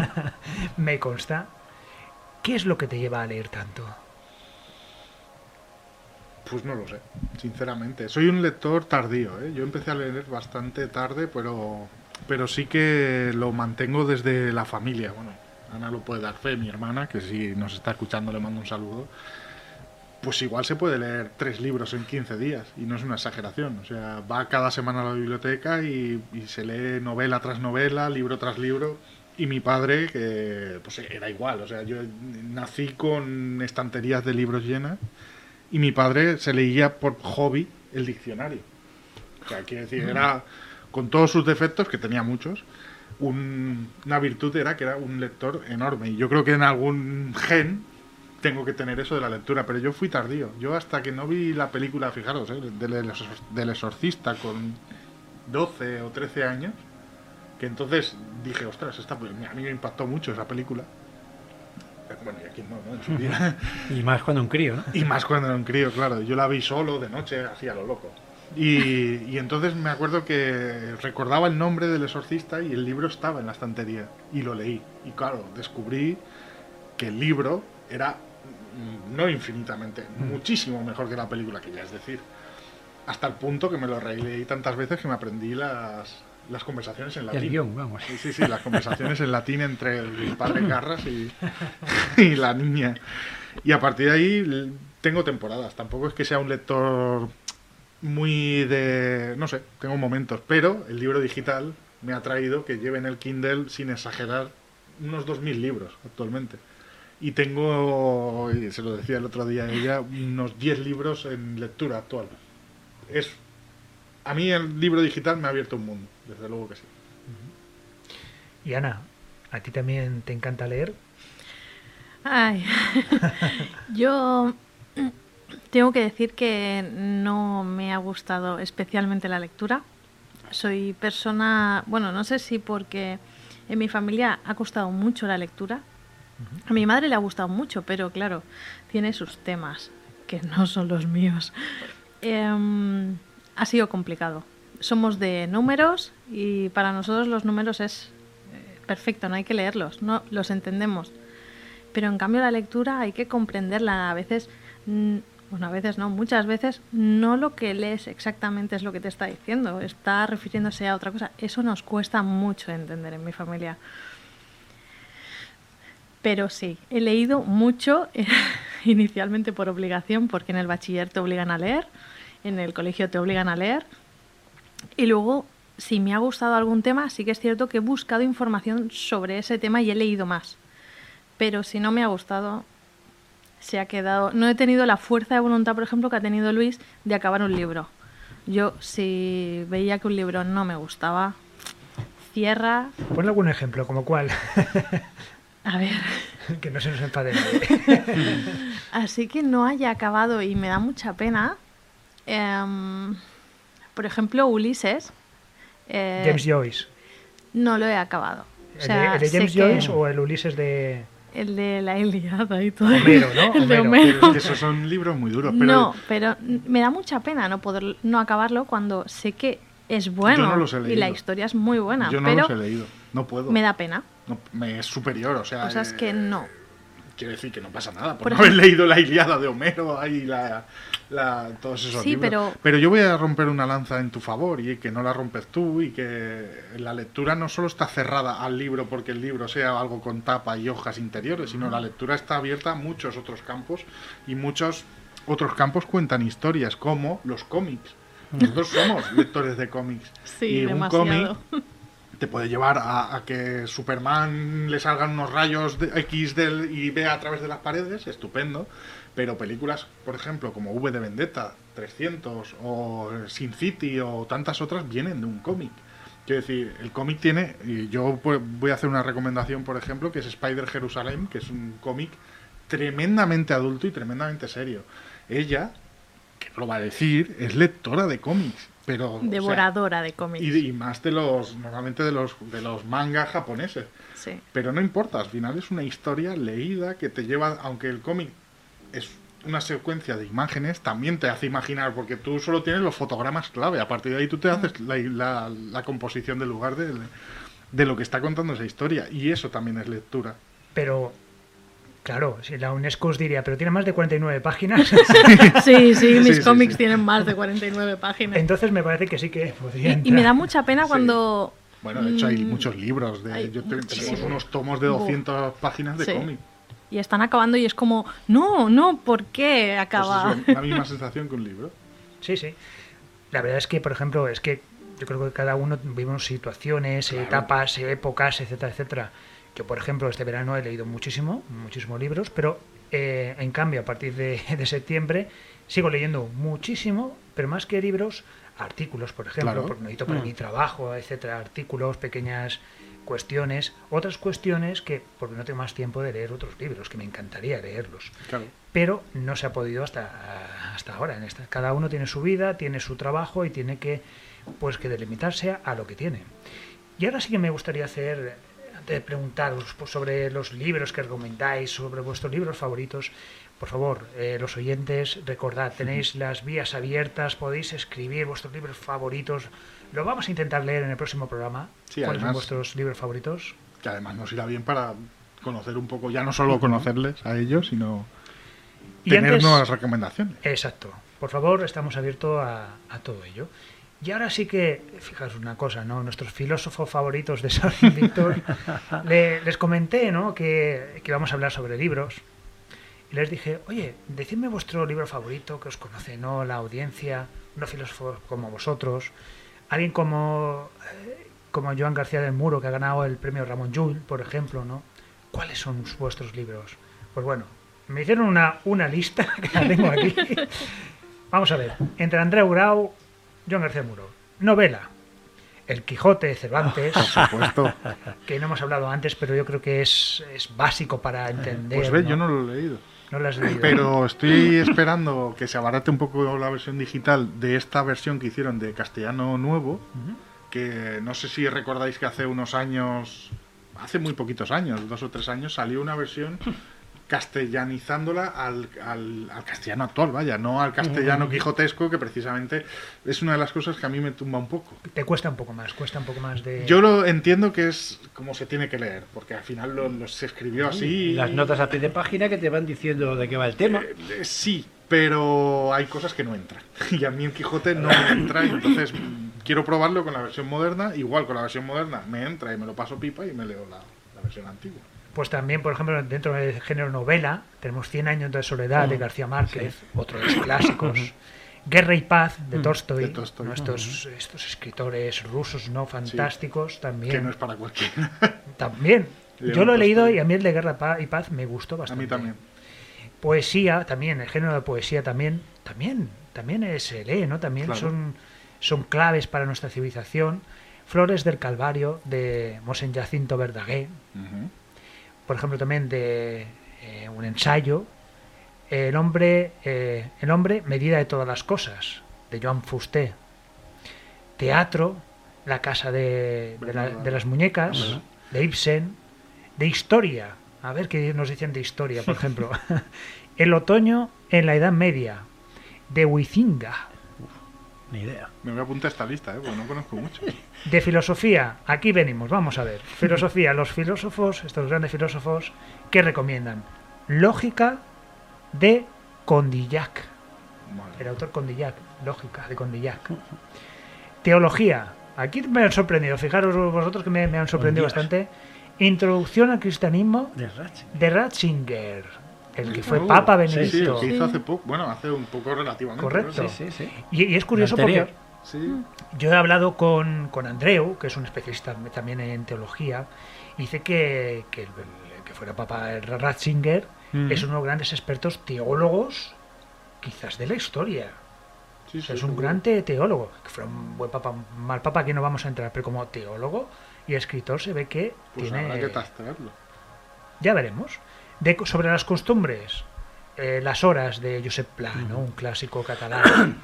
<laughs> me consta. ¿Qué es lo que te lleva a leer tanto? Pues no lo sé, sinceramente. Soy un lector tardío, ¿eh? Yo empecé a leer bastante tarde, pero pero sí que lo mantengo desde la familia. Bueno, Ana lo puede dar fe, mi hermana, que si nos está escuchando le mando un saludo. Pues igual se puede leer tres libros en 15 días, y no es una exageración. O sea, va cada semana a la biblioteca y, se lee novela tras novela, libro tras libro. Y mi padre, que pues era igual, o sea, yo nací con estanterías de libros llenas y mi padre se leía por hobby el diccionario. O sea, quiere decir, era con todos sus defectos, que tenía muchos, una virtud era que era un lector enorme. Y yo creo que en algún gen tengo que tener eso de la lectura, pero yo fui tardío. Yo hasta que no vi la película, fijaros, ¿eh? del, exorcista con 12 o 13 años, que entonces dije, ostras, esta, a mí me impactó mucho esa película. Bueno, y aquí no, ¿no? En su día. <laughs> y más cuando un crío, ¿no? Y más cuando era un crío, claro. Yo la vi solo, de noche, hacía lo loco. Y, entonces me acuerdo que recordaba el nombre del exorcista y el libro estaba en la estantería y lo leí. Y claro, descubrí que el libro era mm, no infinitamente, mm. muchísimo mejor que la película, que ya es decir. Hasta el punto que me lo releí tantas veces que me aprendí las, las conversaciones en latín. El guion, vamos. Sí, sí, sí, las conversaciones en latín entre el padre <laughs> Garras y, y la niña. Y a partir de ahí tengo temporadas. Tampoco es que sea un lector muy de... no sé, tengo momentos, pero el libro digital me ha traído que lleve en el Kindle, sin exagerar, unos 2.000 libros actualmente. Y tengo, y se lo decía el otro día a ella, unos 10 libros en lectura actual. Es, a mí el libro digital me ha abierto un mundo, desde luego que sí. Y Ana, ¿a ti también te encanta leer? Ay, <laughs> yo tengo que decir que no me ha gustado especialmente la lectura. Soy persona, bueno, no sé si porque en mi familia ha costado mucho la lectura A mi madre le ha gustado mucho, pero claro, tiene sus temas, que no son los míos. Em, ha sido complicado. Somos de números y para nosotros los números es eh, perfecto, no hay que leerlos, no los entendemos. Pero en cambio la lectura hay que comprenderla. A veces, mm, bueno, a veces no, muchas veces no lo que lees exactamente es lo que te está diciendo, está refiriéndose a otra cosa. Eso nos cuesta mucho entender en mi familia. Pero sí, he leído mucho, <laughs> inicialmente por obligación, porque en el bachiller te obligan a leer, en el colegio te obligan a leer. Y luego, si me ha gustado algún tema, sí que es cierto que he buscado información sobre ese tema y he leído más. Pero si no me ha gustado, se ha quedado... No he tenido la fuerza de voluntad, por ejemplo, que ha tenido Luis de acabar un libro. Yo, si veía que un libro no me gustaba, cierra. Ponle algún ejemplo, como cuál. <laughs> A ver. <laughs> que no se nos enfade. <laughs> Así que no haya acabado y me da mucha pena. Em, por ejemplo, Ulises. eh, James Joyce. No lo he acabado. O ¿El, de, el de sé James que- Joyce o el Ulises de El de la Iliada y todo. Homero, ¿no? <laughs> El de Homero. Esos son libros muy duros, pero No, pero me da mucha pena no poder no acabarlo cuando sé que es bueno no los he y la leído. historia es muy buena, yo no pero los he leído. No puedo. me da pena. No, me es superior, o sea. Cosas eh, que no. Quiero decir que no pasa nada por, Por no haber leído la Iliada de Homero ahí la, la- todos esos Sí, libros. pero- yo voy a romper una lanza en tu favor y que no la rompes tú y que la lectura no solo está cerrada al libro porque el libro sea algo con tapa y hojas interiores, sino la lectura está abierta a muchos otros campos y muchos otros campos cuentan historias como los cómics. Nosotros somos lectores de cómics. Sí, y un cómic te puede llevar a, que Superman le salgan unos rayos X del, y vea a través de las paredes, estupendo. Pero películas, por ejemplo, como V de Vendetta, 300 o Sin City o tantas otras vienen de un cómic. Quiero decir, el cómic tiene, y yo voy a hacer una recomendación, por ejemplo, que es Spider Jerusalem, que es un cómic tremendamente adulto y tremendamente serio. Ella, que lo va a decir, es lectora de cómics, pero... o sea, Devoradora de cómics. y, y más de los, normalmente de los, de los mangas japoneses. Sí. Pero no importa, al final es una historia leída que te lleva, aunque el cómic es una secuencia de imágenes, también te hace imaginar, porque tú solo tienes los fotogramas clave, a partir de ahí tú te haces la, la- la composición del lugar de, de lo que está contando esa historia, y eso también es lectura. Pero, claro, si la UNESCO os diría, pero tiene más de 49 páginas, <laughs> Sí, sí, mis sí, cómics sí. tienen más de 49 páginas. entonces me parece que sí que podría y, y me da mucha pena cuando... Bueno, de hecho hay Mm, muchos libros, de, hay yo tenemos unos tomos de 200 páginas de Sí. cómic. Y están acabando y es como, no, no, ¿por qué Pues acaba? es la misma sensación que un libro. <laughs> Sí, sí. La verdad es que, por ejemplo, es que yo creo que cada uno vivimos situaciones, Claro. etapas, épocas, etcétera, etcétera. Yo, por ejemplo, este verano he leído muchísimo, muchísimos libros, pero eh, en cambio, a partir de, <laughs> de septiembre sigo leyendo muchísimo, pero más que libros, artículos, por ejemplo, Claro. porque necesito para Mm. mi trabajo, etcétera, artículos, pequeñas cuestiones, otras cuestiones que, porque no tengo más tiempo de leer otros libros, que me encantaría leerlos Claro. pero no se ha podido hasta, hasta ahora. En esta. Cada uno tiene su vida, tiene su trabajo y tiene que, pues, que delimitarse a lo que tiene. Y ahora sí que me gustaría hacer, antes de preguntaros sobre los libros que recomendáis, sobre vuestros libros favoritos, por favor, eh, los oyentes, recordad, tenéis las vías abiertas, podéis escribir vuestros libros favoritos. Lo vamos a intentar leer en el próximo programa. Sí, ¿Cuáles son vuestros libros favoritos? que además nos irá bien para conocer un poco, ya no solo conocerles a ellos, sino Y tener antes- nuevas recomendaciones. Exacto. Por favor, estamos abiertos a, a todo ello. Y ahora sí que, fijaos una cosa, ¿no? Nuestros filósofos favoritos de San <laughs> Víctor, le- les comenté, ¿no? Que, que íbamos a hablar sobre libros. Y les dije, oye, decidme vuestro libro favorito, que os conoce, ¿no? La audiencia, unos filósofos como vosotros, alguien como, eh, como Joan García del Muro, que ha ganado el premio Ramón Llull, por ejemplo, ¿no? ¿Cuáles son vuestros libros? Pues bueno, me hicieron una, una lista, <laughs> que la tengo aquí. Vamos a ver, entre Andreu Grau, Joan García Muro. Novela, El Quijote de Cervantes, Por supuesto. que no hemos hablado antes, pero yo creo que es, es básico para entender. Pues ve, ¿no? yo no lo he leído. No lo has leído. Pero estoy esperando que se abarate un poco la versión digital de esta versión que hicieron de castellano nuevo, que no sé si recordáis que hace unos años, hace muy poquitos años, dos o tres años, salió una versión castellanizándola al, al, al castellano actual, vaya, no al castellano quijotesco, que precisamente es una de las cosas que a mí me tumba un poco. Te cuesta un poco más, cuesta un poco más de... Yo lo entiendo que es como se tiene que leer, porque al final lo, lo- se escribió así. Las notas a pie de página que te van diciendo de qué va el tema. Eh, sí, pero hay cosas que no entran. <laughs> Y a mí el Quijote no me entra, entonces quiero probarlo con la versión moderna. Igual con la versión moderna me entra y me lo paso pipa y me leo la, la versión antigua. Pues también, por ejemplo, dentro del género novela, tenemos 100 años de soledad de García Márquez, otro de los <coughs> clásicos. Guerra y paz de Tolstoy, de Tolstoy. ¿no? estos, estos escritores rusos no fantásticos también. Que no es para cualquiera. <laughs> También. León Yo lo he leído y a mí el de Guerra y Paz me gustó a bastante. mí también. Poesía también, el género de poesía también, también, también se lee, ¿no? También Claro. son, son claves para nuestra civilización. Flores del Calvario de Mosén Jacinto Verdaguer, Ujú. Por ejemplo, también de eh, un ensayo, El hombre, eh, el hombre, medida de todas las cosas, de Joan Fusté. Teatro, La casa de, de la- de las muñecas, de Ibsen. De historia, a ver qué nos dicen de historia, por ejemplo. <laughs> El otoño en la Edad Media, de Huizinga. Ni idea. Me voy a apuntar a esta lista, ¿eh? porque no conozco mucho. <laughs> De filosofía, aquí venimos, vamos a ver. Filosofía, los filósofos, estos grandes filósofos, ¿qué recomiendan? Lógica de Condillac, el autor Condillac, lógica de Condillac. Teología, aquí me han sorprendido, fijaros vosotros que me, me han sorprendido bastante. Introducción al cristianismo de Ratzinger, el que fue Uh, Papa Sí, sí, el Benedicto. que hizo hace poco. Bueno, hace un poco relativamente. Correcto. Sí, sí, sí. Y, y es curioso porque Sí. Yo he hablado con, con Andreu, que es un especialista también en teología, y dice que, que, el, el que fuera Papa Ratzinger Mm. es uno de los grandes expertos teólogos, quizás de la historia. Sí, O sea, sí, es un gran te- teólogo. Que fuera un buen papa, un mal papa, aquí no vamos a entrar, pero como teólogo y escritor se ve que Pues tiene. habrá que. Ya veremos. De, sobre las costumbres, eh, las horas de Josep Pla, ¿no? un clásico catalán.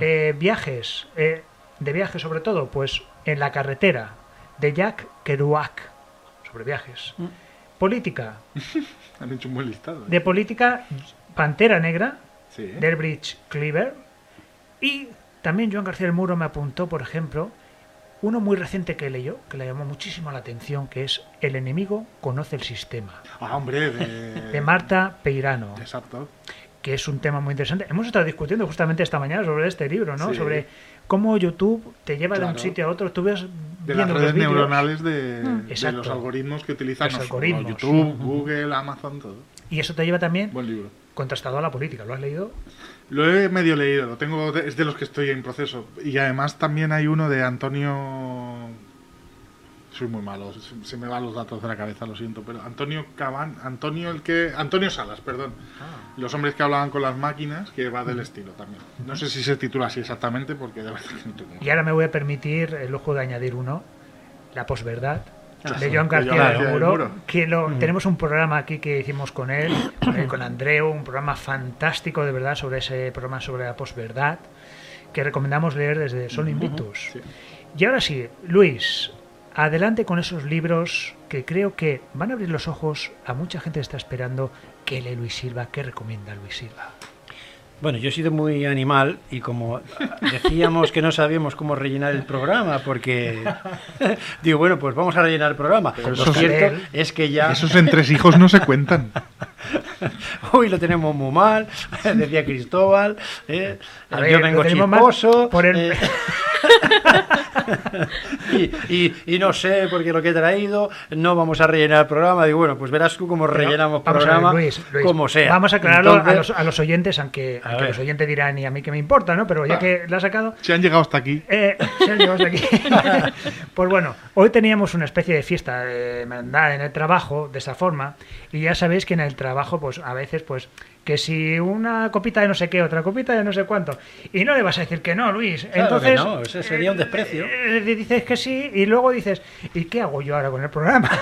Eh, viajes, eh, de viajes sobre todo, pues en la carretera, de Jacques Kerouac, sobre viajes. Política, <laughs> Han hecho un buen listado. de política, Pantera Negra, Sí. Delbridge Cleaver. Y también Joan García del Muro me apuntó, por ejemplo, uno muy reciente que leyó, que le llamó muchísimo la atención, que es El enemigo conoce el sistema, Ah, hombre, de... de Marta Peirano, Exacto. que es un tema muy interesante. Hemos estado discutiendo justamente esta mañana sobre este libro, ¿no? Sí. Sobre cómo YouTube te lleva de un sitio a otro. Tú ves De las los redes neuronales de, de Exacto. los algoritmos que utilizan Los algoritmos. YouTube, Google, Amazon, todo. y eso te lleva también Buen libro. contrastado a la política. ¿Lo has leído? Lo he medio leído, lo tengo es de los que estoy en proceso. Y además también hay uno de Antonio. Soy muy malo, se, me van los datos de la cabeza, lo siento, pero Antonio Caban, Antonio el que, Antonio Salas, perdón, los hombres que hablaban con las máquinas, que va del estilo también. No sé si se titula así exactamente, porque de verdad que no tengo. Y ahora me voy a permitir el lujo de añadir uno, La posverdad, Ah, de Joan de García del García del Muro, Muro. que lo, tenemos un programa aquí que hicimos con él, con, <coughs> él, con Andreu, un programa fantástico de verdad sobre ese programa sobre la posverdad, que recomendamos leer desde Sol Invictus. Sí. Y ahora sí, Luis, adelante con esos libros que creo que van a abrir los ojos a mucha gente que está esperando que lee Luis Silva, que recomienda Luis Silva. Bueno, yo he sido muy animal y como decíamos que no sabíamos cómo rellenar el programa, porque <laughs> digo, bueno, pues vamos a rellenar el programa. Lo cierto es que ya Esos entresijos no se cuentan. <laughs> hoy lo tenemos muy mal, <laughs> decía Cristóbal, ¿eh? A yo vengo chisposo, por el- eh, y, y- y no sé, porque lo que he traído, no vamos a rellenar el programa. Digo, bueno, pues verás tú cómo Pero rellenamos ver, programa, Luis, Luis, como sea. Vamos a aclararlo a, los, a los oyentes, aunque, A ver. los oyentes dirán, y a mí que me importa, ¿no? Pero ya Ah. que lo ha sacado, Si han llegado hasta aquí, eh, se han llevado hasta aquí. <laughs> pues bueno, hoy teníamos una especie de fiesta de hermandad en el trabajo, de esa forma, y ya sabéis que en el trabajo, pues a veces, pues, que si una copita de no sé qué, otra copita de no sé cuánto, y no le vas a decir que no, Luis. Claro que Entonces, no, ese sería un desprecio. eh, eh, dices que sí, y luego dices, ¿y qué hago yo ahora con el programa? <laughs>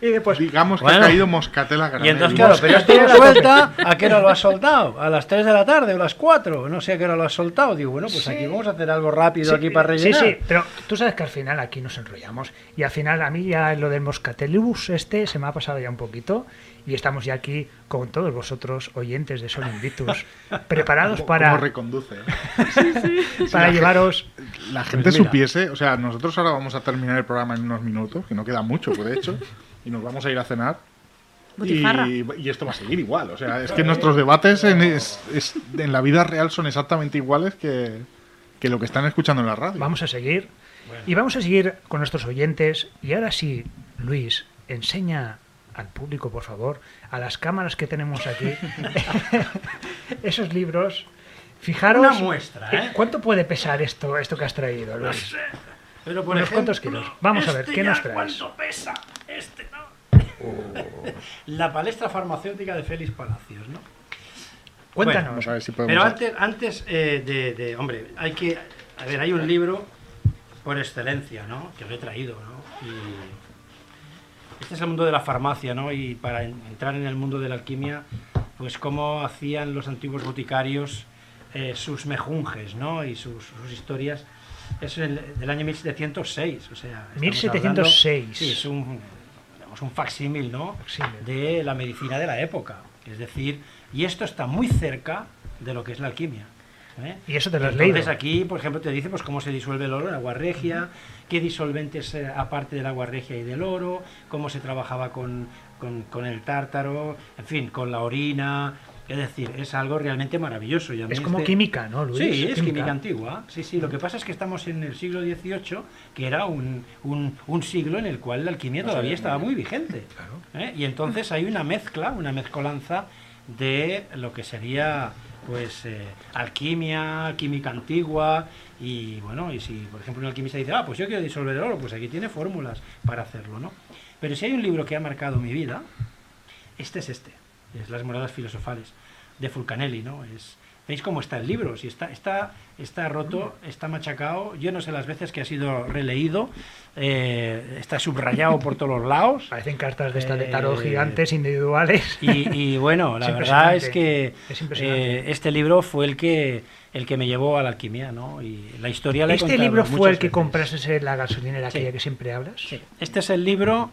Y después, Digamos que Bueno. ha caído moscatela granel. Y entonces, claro, pero esto lo <laughs> suelta, ¿a qué hora lo has soltado? ¿A las 3 de la tarde o a las 4? No sé a qué hora lo has soltado. Digo, bueno, pues Sí. aquí vamos a hacer algo rápido Sí, aquí para Sí, rellenar. sí, pero tú sabes que al final aquí nos enrollamos y al final a mí ya lo del Moscatelibus este se me ha pasado ya un poquito y estamos ya aquí con todos vosotros oyentes de Sol Invictus <laughs> preparados ¿Cómo- para, cómo reconduce? ¿eh? <laughs> <laughs> para llevaros La gente Pues mira. supiese, o sea, nosotros ahora vamos a terminar el programa en unos minutos, que no queda mucho, de hecho, y nos vamos a ir a cenar. Y, y esto va a seguir igual. O sea, es que nuestros debates en, es- es- en la vida real son exactamente iguales que, que lo que están escuchando en la radio. Vamos a seguir. Y vamos a seguir con nuestros oyentes. Y ahora sí, Luis, enseña al público, por favor, a las cámaras que tenemos aquí, <laughs> esos libros. Fijaros. Una muestra, ¿eh? ¿Cuánto puede pesar esto, esto que has traído, Luis? Pero por ¿Unos ejemplo, cuantos kilos? Vamos a ver, este ¿qué nos traes? ¿Cuánto pesa? Este no. La palestra farmacéutica de Félix Palacios, ¿no? Cuéntanos. Vamos a ver si podemos... Pero antes, antes eh, de, de- Hombre, hay que. A ver, hay un libro por excelencia, ¿no? Que lo he traído, ¿no? Y este es el mundo de la farmacia, ¿no? Y para en- entrar en el mundo de la alquimia, pues cómo hacían los antiguos boticarios eh, sus mejunjes, ¿no? Y sus, sus historias. Es el, del año 1706, o sea. estamos 1706. hablando- sí, es un, digamos, un facsímil, ¿no? Facsímil. De la medicina de la época. Es decir, y esto está muy cerca de lo que es la alquimia. ¿eh? Y eso te lo has Entonces leído. aquí, por ejemplo, te dice pues cómo se disuelve el oro en agua regia, qué disolventes eh, aparte del agua regia y del oro, cómo se trabajaba con, con- con el tártaro, en fin, con la orina. Es decir, es algo realmente maravilloso. Y Es como este- química, ¿no, Luis? Sí, es química antigua. Sí, sí. Lo que pasa es que estamos en el siglo XVIII, que era un, un- un siglo en el cual la alquimia todavía estaba muy vigente. <laughs> ¿eh? Y entonces hay una mezcla, una mezcolanza de lo que sería pues eh, alquimia, química antigua y bueno, y si por ejemplo un alquimista dice, ah, pues yo quiero disolver el oro, pues aquí tiene fórmulas para hacerlo, ¿no? Pero si hay un libro que ha marcado mi vida, este es este, es Las moradas filosofales de Fulcanelli, ¿no? Es, ¿Veis cómo está el libro? Si está, está, está roto, está machacado, yo no sé las veces que ha sido releído, eh, está subrayado por todos los lados. Parecen cartas de estas de Eh, tarot gigantes individuales. Y, y bueno, la Es verdad es que es eh, este libro fue el que el que me llevó a la alquimia, ¿no? Y la historia la he ¿Este libro fue el que veces. compraste en la gasolinera Sí. aquella que siempre hablas? Sí. Este es el libro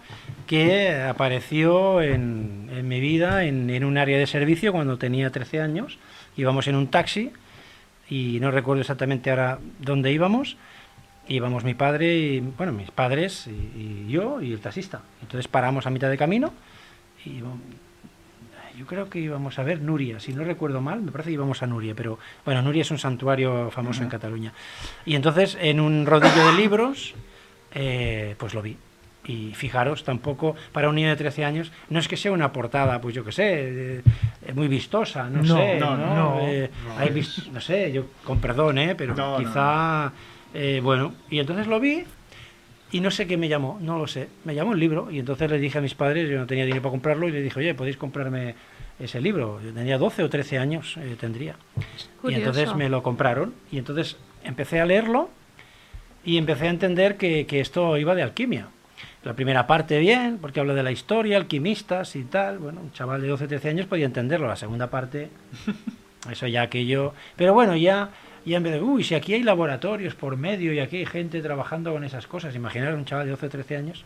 que apareció en, en mi vida en, en un área de servicio cuando tenía 13 años. Íbamos en un taxi y no recuerdo exactamente ahora dónde íbamos. Íbamos mi padre, y, bueno, mis padres y, y yo y el taxista. Entonces paramos a mitad de camino y yo creo que íbamos a ver Nuria, si no recuerdo mal, me parece que íbamos a Nuria, pero bueno, Nuria es un santuario famoso en Cataluña. Y entonces en un rodillo de libros, eh, pues lo vi. Y fijaros, tampoco para un niño de 13 años, no es que sea una portada, pues yo que sé, eh, eh, muy vistosa, no, No, sé, no, ¿no? no, Eh, no, hay es- vis- no sé, yo con perdón, ¿eh? pero quizá, eh, bueno, y entonces lo vi y no sé qué me llamó, no lo sé. Me llamó el libro y entonces le dije a mis padres, yo no tenía dinero para comprarlo, y le dije, oye, ¿podéis comprarme ese libro? Yo tenía 12 o 13 años, eh, tendría. Y entonces me lo compraron y entonces empecé a leerlo y empecé a entender que, que esto iba de alquimia. La primera parte bien, porque habla de la historia, alquimistas y tal. Bueno, un chaval de 12 13 años podía entenderlo. La segunda parte, <laughs> eso ya aquello... Pero bueno, ya, ya en vez de, uy, si aquí hay laboratorios por medio y aquí hay gente trabajando con esas cosas, imaginar un chaval de 12 13 años.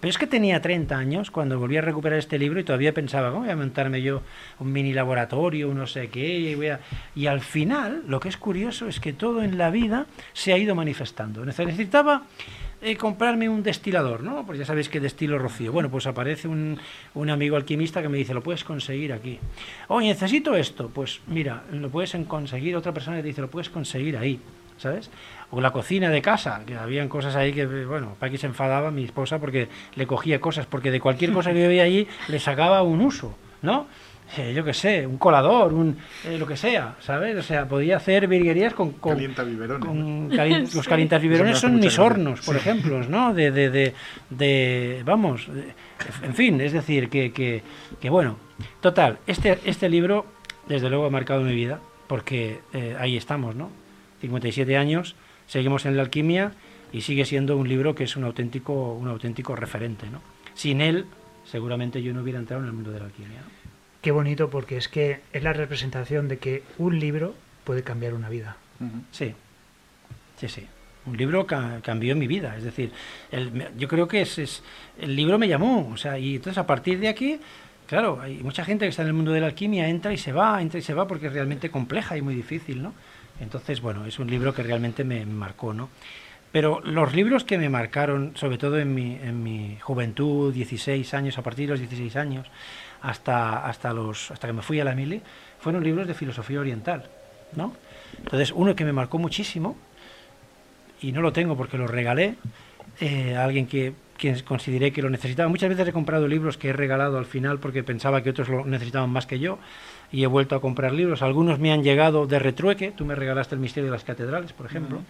Pero es que tenía 30 años cuando volví a recuperar este libro y todavía pensaba, ¿cómo voy a montarme yo un mini laboratorio, no sé qué? Y, voy a-?". y al final, lo que es curioso es que todo en la vida se ha ido manifestando. Necesitaba eh, comprarme un destilador, ¿no? Pues ya sabéis que destilo rocío. Bueno, pues aparece un, un amigo alquimista que me dice, lo puedes conseguir aquí. Oye, necesito esto. Pues mira, lo puedes conseguir. Otra persona que te dice, lo puedes conseguir ahí. ¿Sabes? O la cocina de casa, que habían cosas ahí que, bueno, Paqui se enfadaba, mi esposa, porque le cogía cosas, porque de cualquier cosa que yo veía allí le sacaba un uso, ¿no? Eh, yo qué sé, un colador, un eh, lo que sea, ¿sabes? O sea, podía hacer virguerías con, con, Calienta biberones. con cali- <laughs> los calientas biberones son mis hornos, por Sí. ejemplo, ¿no? De, de, de, de- vamos, de- en fin, es decir, que, que, que bueno, total, este, este libro desde luego ha marcado mi vida, porque eh, ahí estamos, ¿no? 57 años, seguimos en la alquimia y sigue siendo un libro que es un auténtico, un auténtico referente, ¿no? Sin él seguramente yo no hubiera entrado en el mundo de la alquimia. Qué bonito porque es que es la representación de que un libro puede cambiar una vida. Sí, sí, sí. Un libro ca- cambió mi vida. Es decir, el- yo creo que es, es- el libro me llamó. O sea, y entonces a partir de aquí, claro, hay mucha gente que está en el mundo de la alquimia, entra y se va, entra y se va porque es realmente compleja y muy difícil, ¿no? Entonces, bueno, es un libro que realmente me marcó, ¿no? Pero los libros que me marcaron, sobre todo en mi, en mi juventud, 16 años, a partir de los 16 años, hasta, hasta, los, hasta que me fui a la mili, fueron libros de filosofía oriental, ¿no? Entonces, uno que me marcó muchísimo, y no lo tengo porque lo regalé eh, a alguien que, que consideré que lo necesitaba. Muchas veces he comprado libros que he regalado al final porque pensaba que otros lo necesitaban más que yo y he vuelto a comprar libros. Algunos me han llegado de retrueque. Tú me regalaste El misterio de las catedrales, por ejemplo.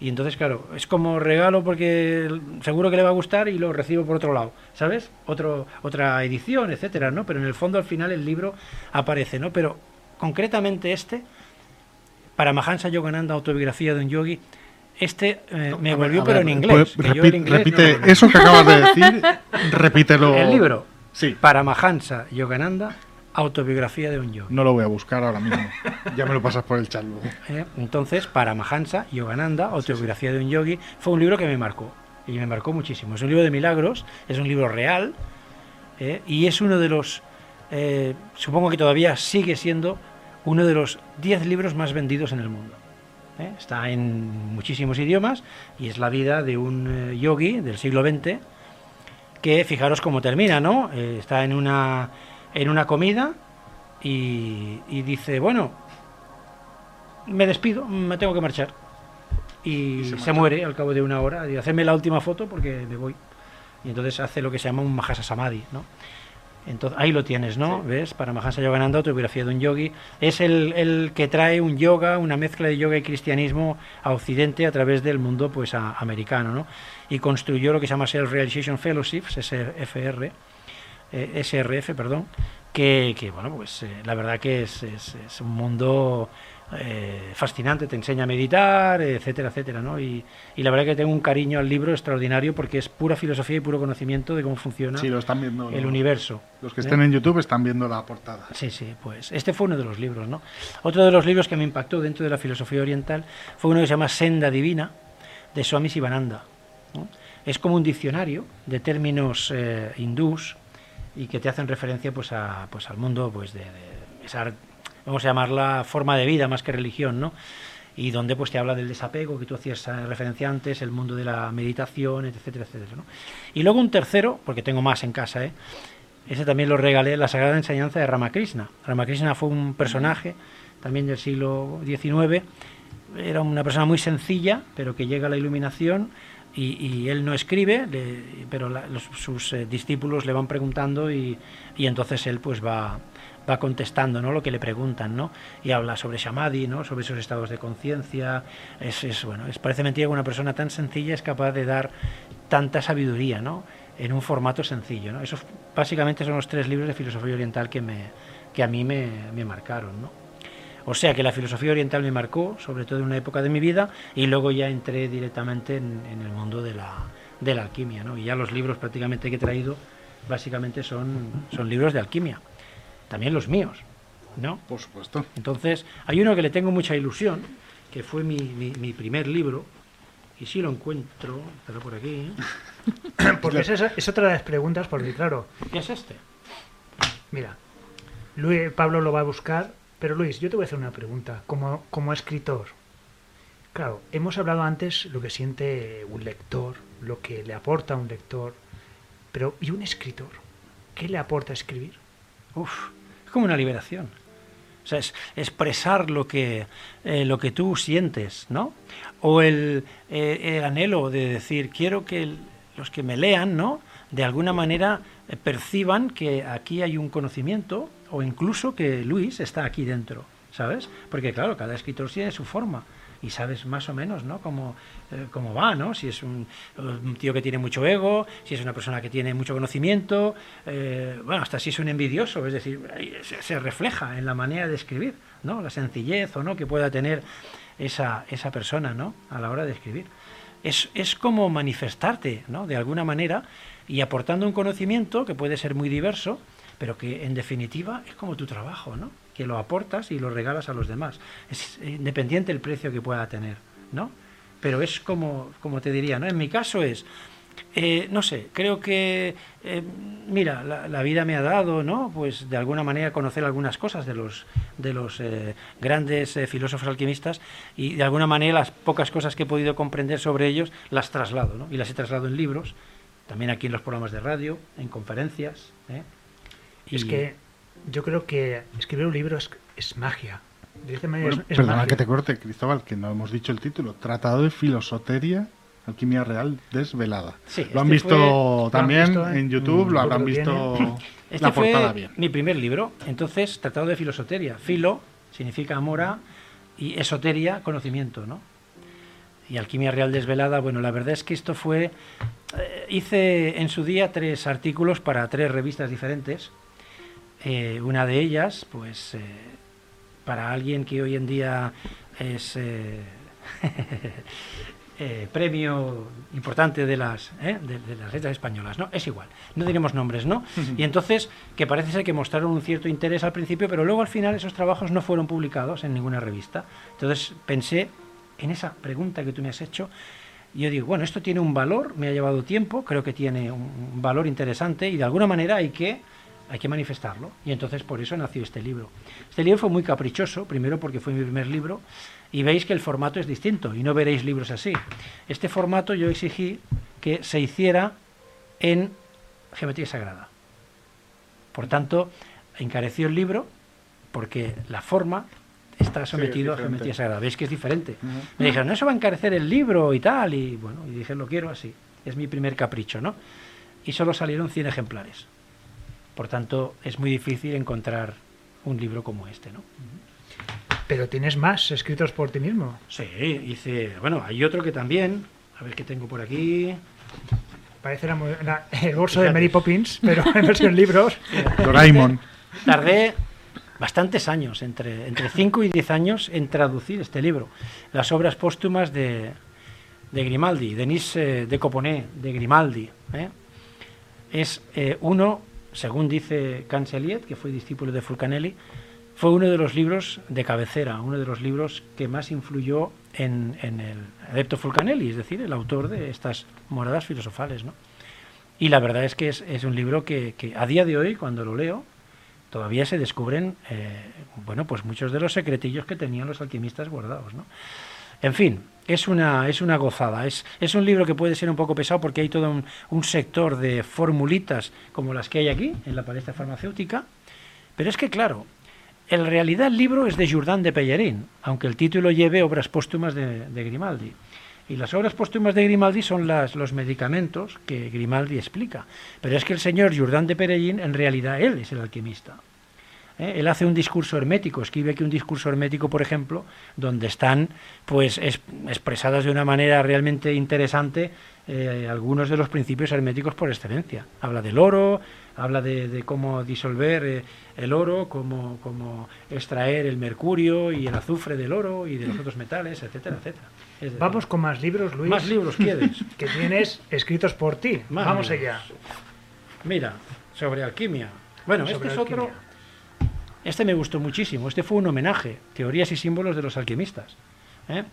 Y entonces, claro, es como regalo porque seguro que le va a gustar y lo recibo por otro lado, ¿sabes? Otro, otra edición, etcétera, ¿no? Pero en el fondo al final el libro aparece, ¿no? Pero concretamente este, para Mahansa Yogananda, autobiografía de un yogi, este eh, me ver, volvió pero en inglés. pues, que repi- inglés repite eso que acabas de decir, <laughs> repítelo. El libro, Sí, para Mahansa Yogananda, autobiografía de un yogi. no lo voy a buscar ahora mismo. Ya me lo pasas por el chat luego. <laughs> ¿eh? Entonces, para Mahansa Yogananda, autobiografía de un yogi, fue un libro que me marcó. Y me marcó muchísimo. Es un libro de milagros, es un libro real, ¿eh? y es uno de los, eh, supongo que todavía sigue siendo uno de los 10 libros más vendidos en el mundo. Está en muchísimos idiomas y es la vida de un yogi del siglo XX que fijaros cómo termina, ¿no? Eh, está en una, en una comida y, y dice, bueno, me despido, me tengo que marchar. Y, Y se muere al cabo de una hora. Y hacerme la última foto porque me voy. Y entonces hace lo que se llama un Mahasa Samadhi, ¿no? Entonces, ahí lo tienes, ¿no? ¿Ves? Para Mahasa Yogananda, autobiografía de un yogi. Es el, el que trae un yoga, una mezcla de yoga y cristianismo a Occidente a través del mundo pues a- americano, ¿no? Y construyó lo que se llama Self Realization Fellowships, SFR, eh, SRF, perdón, que, que, bueno, pues eh, la verdad que es, es- es un mundo eh, fascinante, te enseña a meditar, etcétera, etcétera, ¿no? Y, y la verdad que tengo un cariño al libro extraordinario porque es pura filosofía y puro conocimiento de cómo funciona Sí, lo están viendo. el universo. Los que ¿eh? estén en YouTube están viendo la portada. Sí, sí, pues este fue uno de los libros, ¿no? Otro de los libros que me impactó dentro de la filosofía oriental fue uno que se llama Senda Divina, de Swami Sivananda. ¿no? Es como un diccionario de términos eh, hindús y que te hacen referencia pues, a, pues al mundo pues, de, de esa, vamos a llamarla forma de vida más que religión, ¿no? y donde pues te habla del desapego que tú hacías referencia antes, el mundo de la meditación, etcétera, etcétera. ¿no? Y luego un tercero, porque tengo más en casa, ¿eh? ese también lo regalé, la Sagrada Enseñanza de Ramakrishna. Ramakrishna fue un personaje también del siglo XIX, era una persona muy sencilla, pero que llega a la iluminación y, él no escribe, pero la- los- sus eh, discípulos le van preguntando y, entonces él pues va, va contestando ¿no? lo que le preguntan, ¿no? Y habla sobre Samadhi, ¿no? Sobre esos estados de conciencia. Es, bueno, es, parece mentira que una persona tan sencilla es capaz de dar tanta sabiduría, ¿no? En un formato sencillo, ¿no? Esos básicamente son los tres libros de filosofía oriental que, me, que a mí me, me marcaron, ¿no? O sea que la filosofía oriental me marcó, sobre todo en una época de mi vida, y luego ya entré directamente en, en el mundo de la, de la alquimia, ¿no? Y ya los libros prácticamente que he traído, básicamente son, son libros de alquimia. También los míos, ¿no? Por supuesto. Entonces, hay uno que le tengo mucha ilusión, que fue mi, mi, mi primer libro, y si lo encuentro, estará por aquí. <coughs> Porque esa es, es otra de las preguntas, porque claro, ¿Qué es este? mira, Luis, Pablo lo va a buscar, pero Luis, yo te voy a hacer una pregunta. Como, como escritor, claro, hemos hablado antes lo que siente un lector, lo que le aporta un lector, pero ¿y un escritor? ¿Qué le aporta escribir? Uf, es como una liberación. O sea, es expresar lo que, eh, lo que tú sientes, ¿no? O el, eh, el anhelo de decir, quiero que los que me lean, ¿no? De alguna manera eh, perciban que aquí hay un conocimiento o incluso que Luis está aquí dentro, ¿sabes? Porque claro, cada escritor tiene su forma y sabes más o menos, ¿no? Cómo, eh, cómo va, ¿no? Si es un, tío que tiene mucho ego, si es una persona que tiene mucho conocimiento, eh, bueno, hasta si es un envidioso, es decir, se, se refleja en la manera de escribir, ¿no? La sencillez o no que pueda tener esa, esa persona, ¿no? A la hora de escribir. es, es como manifestarte, ¿no? De alguna manera y aportando un conocimiento que puede ser muy diverso, pero que en definitiva es como tu trabajo, ¿no? Que lo aportas y lo regalas a los demás. Es independiente el precio que pueda tener, ¿no? Pero es como, como te diría, ¿no? En mi caso es, eh, no sé, creo que, eh, mira, la, vida me ha dado, ¿no? Pues de alguna manera conocer algunas cosas de los, de los eh, grandes filósofos alquimistas y de alguna manera las pocas cosas que he podido comprender sobre ellos las traslado, ¿no? Y las he trasladado en libros, también aquí en los programas de radio, en conferencias. Y es que yo creo que escribir un libro es, es magia. perdona que te corte, Cristóbal, que no hemos dicho el título. Tratado de Filosoteria Alquimia Real Desvelada. lo han este visto también en YouTube, lo habrán visto <laughs> este la portada bien. Mi primer libro, entonces, Tratado de Filosoteria. Filo significa amora y esoteria, conocimiento, ¿no? Y Alquimia Real Desvelada, bueno, la verdad es que esto fue. Eh, hice en su día tres artículos para tres revistas diferentes. Eh, una de ellas, pues, eh, para alguien que hoy en día es Eh, <laughs> premio importante de las, eh, de, las letras españolas, ¿no? Es igual, no diremos nombres, ¿no? Y entonces, que parece ser que mostraron un cierto interés al principio, pero luego al final esos trabajos no fueron publicados en ninguna revista. Entonces pensé en esa pregunta que tú me has hecho, yo digo, bueno, esto tiene un valor, me ha llevado tiempo, creo que tiene un valor interesante y de alguna manera hay que hay que manifestarlo. Y entonces por eso nació este libro. Este libro fue muy caprichoso, primero porque fue mi primer libro, y veis que el formato es distinto y no veréis libros así. Este formato yo exigí que se hiciera en geometría sagrada. Por tanto, encareció el libro porque la forma está sometido a geometría sagrada. Veis que es diferente. Me dijeron, no, eso va a encarecer el libro y tal. Y bueno, y dije, lo quiero así. Es mi primer capricho, ¿no? Y solo salieron 100 ejemplares. Por tanto, es muy difícil encontrar un libro como este, ¿no? Pero tienes más escritos por ti mismo. Sí, hice. Bueno, hay otro que también. A ver qué tengo por aquí. Parece el bolso de Mary Poppins, pero en versión libros. <laughs> Doraemon. Tardé bastantes años, entre, entre 5 y 10 años, en traducir este libro. Las obras póstumas de, de Grimaldi, Denis eh, de Coponé, de Grimaldi. ¿eh? Es eh, uno, según dice Canceliet, que fue discípulo de Fulcanelli, fue uno de los libros de cabecera, uno de los libros que más influyó en, el adepto Fulcanelli, es decir, el autor de estas moradas filosofales. ¿no? Y la verdad es que es, un libro que, a día de hoy, cuando lo leo, todavía se descubren eh, bueno, pues muchos de los secretillos que tenían los alquimistas guardados. ¿no? En fin, es una, es una gozada. Es, es un libro que puede ser un poco pesado porque hay todo un, sector de formulitas como las que hay aquí, en la palestra farmacéutica. Pero es que, claro, en realidad el libro es de Jourdan de Pellerín, aunque el título lleve obras póstumas de, Grimaldi. Y las obras póstumas de Grimaldi son las, los medicamentos que Grimaldi explica. Pero es que el señor Jourdan de Pellerín, en realidad, él es el alquimista. ¿Eh? Él hace un discurso hermético, escribe aquí un discurso hermético, por ejemplo, donde están pues expresadas de una manera realmente interesante eh, algunos de los principios herméticos por excelencia. Habla del oro, habla de, cómo disolver eh, el oro, cómo, cómo, extraer el mercurio y el azufre del oro y de los otros metales, etcétera, etcétera. Vamos con más libros, Luis. Más libros quieres. <laughs> que tienes escritos por ti. Vamos allá. Mira, sobre alquimia. Bueno, este es otro. Este me gustó muchísimo. Este fue un homenaje, Teorías y símbolos de los alquimistas, ¿eh?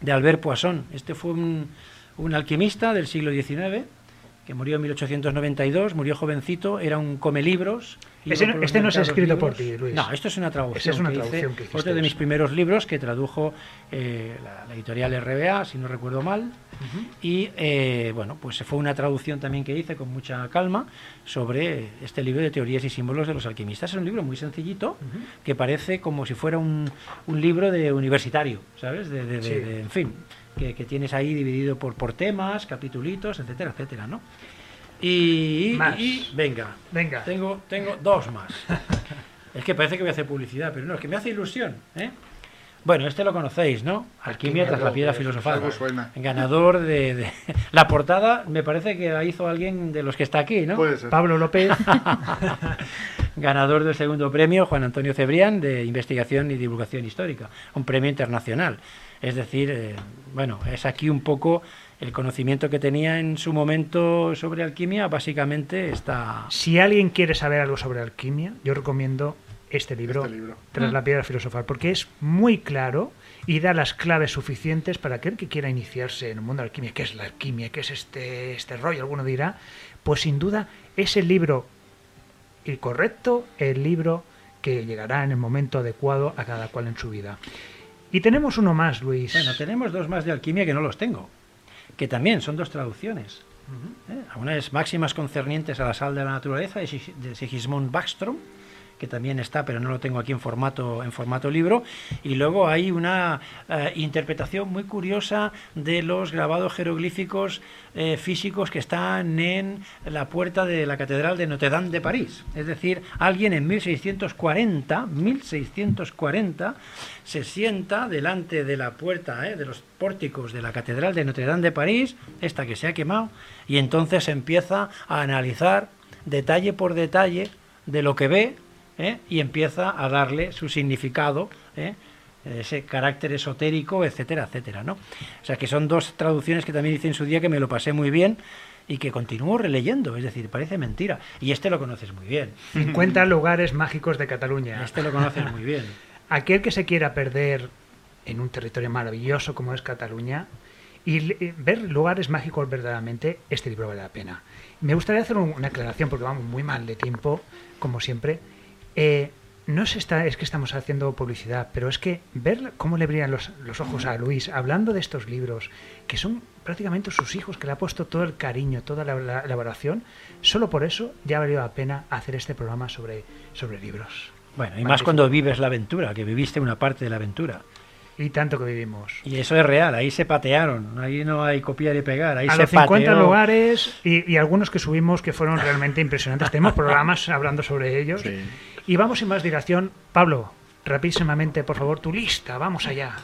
de Albert Poisson. Este fue un, un alquimista del siglo XIX que murió en 1892, murió jovencito, era un come libros. este no es escrito por ti, Luis. No, esto es una traducción. Es una traducción que, Otro de mis primeros libros que tradujo eh, la, editorial RBA, si no recuerdo mal. Y eh, bueno, pues fue una traducción también que hice con mucha calma sobre este libro de teorías y símbolos de los alquimistas. Es un libro muy sencillito que parece como si fuera un, un libro de universitario, ¿sabes? de, en fin que, tienes ahí dividido por, por temas, capitulitos, etcétera, etcétera, ¿no? Y, venga, venga, tengo, tengo dos más. es que parece que voy a hacer publicidad, pero no, es que me hace ilusión, ¿eh? Bueno, este lo conocéis, ¿no? Alquimia tras la piedra filosofal. Ganador de, <laughs> La portada me parece que la hizo alguien de los que está aquí, ¿no? Puede ser. Pablo López. <laughs> ganador del segundo premio, Juan Antonio Cebrián, de Investigación y Divulgación Histórica, un premio internacional. Es decir, eh, bueno, es aquí un poco el conocimiento que tenía en su momento sobre alquimia, básicamente está... Si alguien quiere saber algo sobre alquimia, yo recomiendo este libro, Este libro. Tras la piedra filosofal, porque es muy claro y da las claves suficientes para aquel que quiera iniciarse en el mundo de la alquimia. ¿Qué es la alquimia? ¿Qué es este, este rollo? Alguno dirá. Pues sin duda es el libro el correcto, el libro que llegará en el momento adecuado a cada cual en su vida. Y tenemos uno más, Luis. Bueno, tenemos dos más de alquimia que no los tengo, que también son dos traducciones. ¿eh? Una es Máximas concernientes a la sal de la naturaleza de Sigismund Backstrom, que también está, pero no lo tengo aquí en formato, en formato libro. Y luego hay una eh, interpretación muy curiosa de los grabados jeroglíficos eh, físicos que están en la puerta de la Catedral de Notre Dame de París. Es decir, alguien en 1640, 1640, se sienta delante de la puerta eh, de los pórticos de la Catedral de Notre Dame de París, esta que se ha quemado, y entonces empieza a analizar detalle por detalle de lo que ve ¿eh? y empieza a darle su significado, ¿eh? ese carácter esotérico, etcétera, etcétera, ¿no? O sea que son dos traducciones que también hice en su día que me lo pasé muy bien y que continúo releyendo, es decir, parece mentira. Y este lo conoces muy bien, 50 lugares mágicos de Cataluña. este lo conoces muy bien. <laughs> Aquel que se quiera perder en un territorio maravilloso como es Cataluña y le- ver lugares mágicos verdaderamente, este libro vale la pena. Me gustaría hacer un- una aclaración porque vamos muy mal de tiempo, como siempre. Eh, no se está, es que estamos haciendo publicidad, pero es que ver cómo le brillan los, los ojos a Luis hablando de estos libros, que son prácticamente sus hijos, que le ha puesto todo el cariño, toda la, la elaboración, solo por eso ya valió la pena hacer este programa sobre, sobre libros. Bueno, y más cuando vives la aventura, que viviste una parte de la aventura. Y tanto que vivimos. Y eso es real, ahí se patearon, ahí no hay copiar y pegar, ahí a se los 50 pateó. lugares y, y algunos que subimos que fueron realmente impresionantes. Tenemos programas hablando sobre ellos. Sí. Y vamos sin más dilación. Pablo, rapidísimamente, por favor, tu lista. Vamos allá.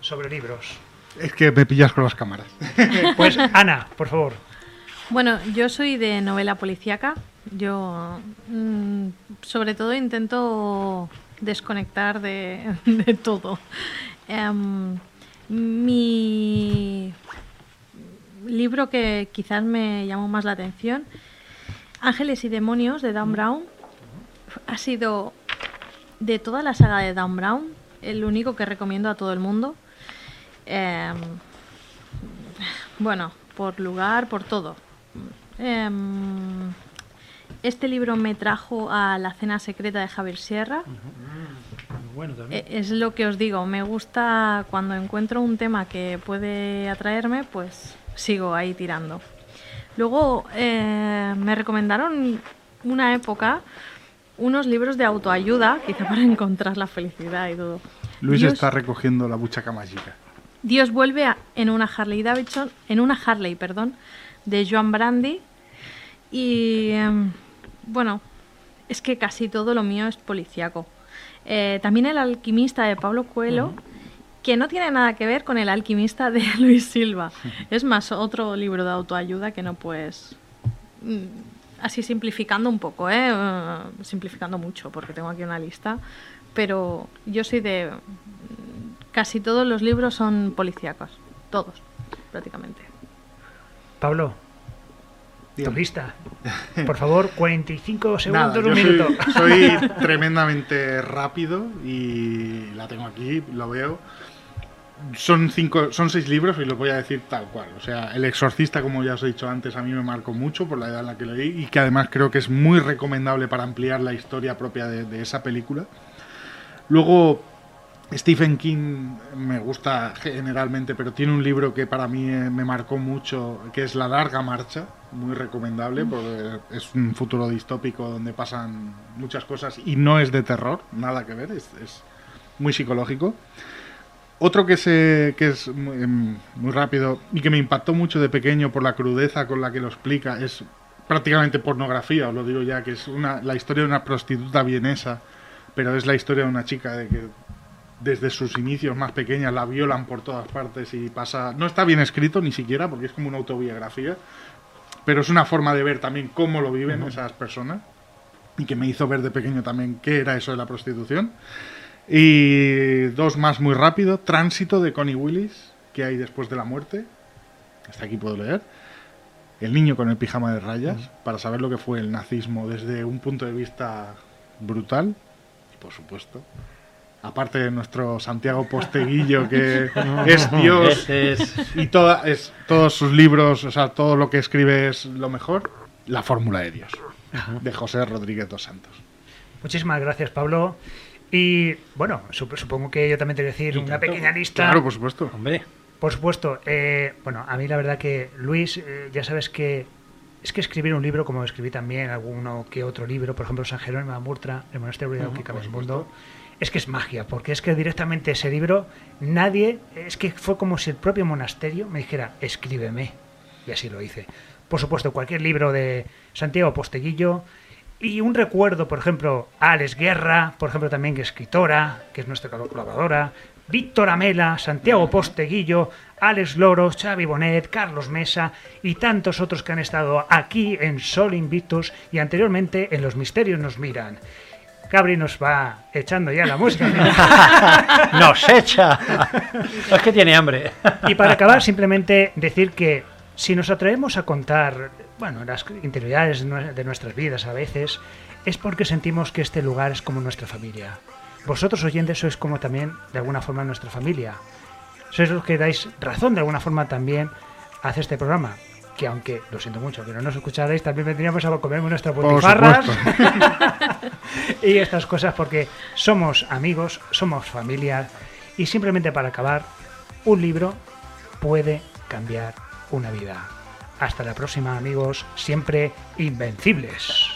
Sobre libros. Es que me pillas con las cámaras. <laughs> Pues, Ana, por favor. Bueno, yo soy de novela policíaca. Yo, mm, sobre todo, intento desconectar de, <laughs> de todo. Em, mi libro que quizás me llamó más la atención, Ángeles y Demonios, de Dan Brown, ha sido de toda la saga de Dan Brown, el único que recomiendo a todo el mundo. Em, bueno, por lugar, por todo. Em, este libro me trajo a La cena secreta de Javier Sierra. Bueno, también. E- Es lo que os digo, me gusta cuando encuentro un tema que puede atraerme, pues sigo ahí tirando. Luego eh, me recomendaron una época unos libros de autoayuda, quizá para <laughs> encontrar la felicidad y todo. Luis Dios- está recogiendo la buchaca mágica. Dios vuelve a- en una Harley Davidson, en una Harley, perdón, de Joan Brandy. Y em, bueno, es que casi todo lo mío es policíaco. Eh, también el alquimista de Pablo Coelho, que no tiene nada que ver con el alquimista de <laughs> Luis Silva. Es más, otro libro de autoayuda que no puedes... Así simplificando un poco, ¿eh? Eh, simplificando mucho, porque tengo aquí una lista. Pero yo soy de Casi todos los libros son policíacos. Todos, prácticamente. Pablo, tu lista. Por favor, <laughs> 45 segundos, Nada, un minuto. soy, soy <laughs> tremendamente rápido y la tengo aquí, lo veo. Son cinco, son seis libros y los voy a decir tal cual. O sea, El Exorcista, como ya os he dicho antes, a mí me marcó mucho por la edad en la que lo leí y que además creo que es muy recomendable para ampliar la historia propia de, de esa película. Luego, Stephen King me gusta generalmente, pero tiene un libro que para mí eh, me marcó mucho, que es La larga marcha, muy recomendable, porque es un futuro distópico donde pasan muchas cosas y no es de terror, nada que ver, es, es muy psicológico. Otro que, se, que es muy, em, muy rápido y que me impactó mucho de pequeño por la crudeza con la que lo explica es prácticamente pornografía, os lo digo ya, que es una, la historia de una prostituta vienesa, pero es la historia de una chica de que desde sus inicios más pequeñas la violan por todas partes y pasa... No está bien escrito ni siquiera porque es como una autobiografía, pero es una forma de ver también cómo lo viven esas personas. y que me hizo ver de pequeño también qué era eso de la prostitución. Y dos más muy rápido, Tránsito de Connie Willis, que hay después de la muerte. Hasta aquí puedo leer. El niño con el pijama de rayas, para saber lo que fue el nazismo desde un punto de vista brutal. Y por supuesto, aparte de nuestro Santiago Posteguillo, que <laughs> es Dios y toda, es, todos sus libros, o sea, todo lo que escribe es lo mejor, La Fórmula de Dios, de José Rodríguez dos Santos. Muchísimas gracias, Pablo. Y bueno, sup- supongo que yo también te voy a decir una pequeña lista. Claro, por supuesto. Hombre, Por supuesto, eh, bueno, a mí la verdad que Luis, eh, ya sabes que es que escribir un libro, como escribí también alguno que otro libro, por ejemplo San Jerónimo de Murtra, el monasterio de que cabe el mundo, es que es magia, porque es que directamente ese libro, nadie, es que fue como si el propio monasterio me dijera, escríbeme, y así lo hice. Por supuesto, cualquier libro de Santiago Posteguillo, y un recuerdo, por ejemplo, a Alex Guerra, por ejemplo, también que es escritora, que es nuestra colaboradora, Víctor Amela, Santiago Posteguillo, Alex Loro, Xavi Bonet, Carlos Mesa y tantos otros que han estado aquí en Sol Invictus y anteriormente en Los Misterios nos miran. Cabri nos va echando ya la música. <laughs> nos echa. es que tiene hambre. Y para acabar, simplemente decir que si nos atrevemos a contar, bueno, las interioridades de nuestras vidas a veces, es porque sentimos que este lugar es como nuestra familia. Vosotros oyentes sois como también, de alguna forma, nuestra familia. Sois los que dais razón, de alguna forma, también a hacer este programa. Que aunque, lo siento mucho, que no nos escucharais, también vendríamos a Por butifarras supuesto. <laughs> y estas cosas porque somos amigos, somos familia y simplemente para acabar, un libro puede cambiar una vida. Hasta la próxima amigos, siempre invencibles.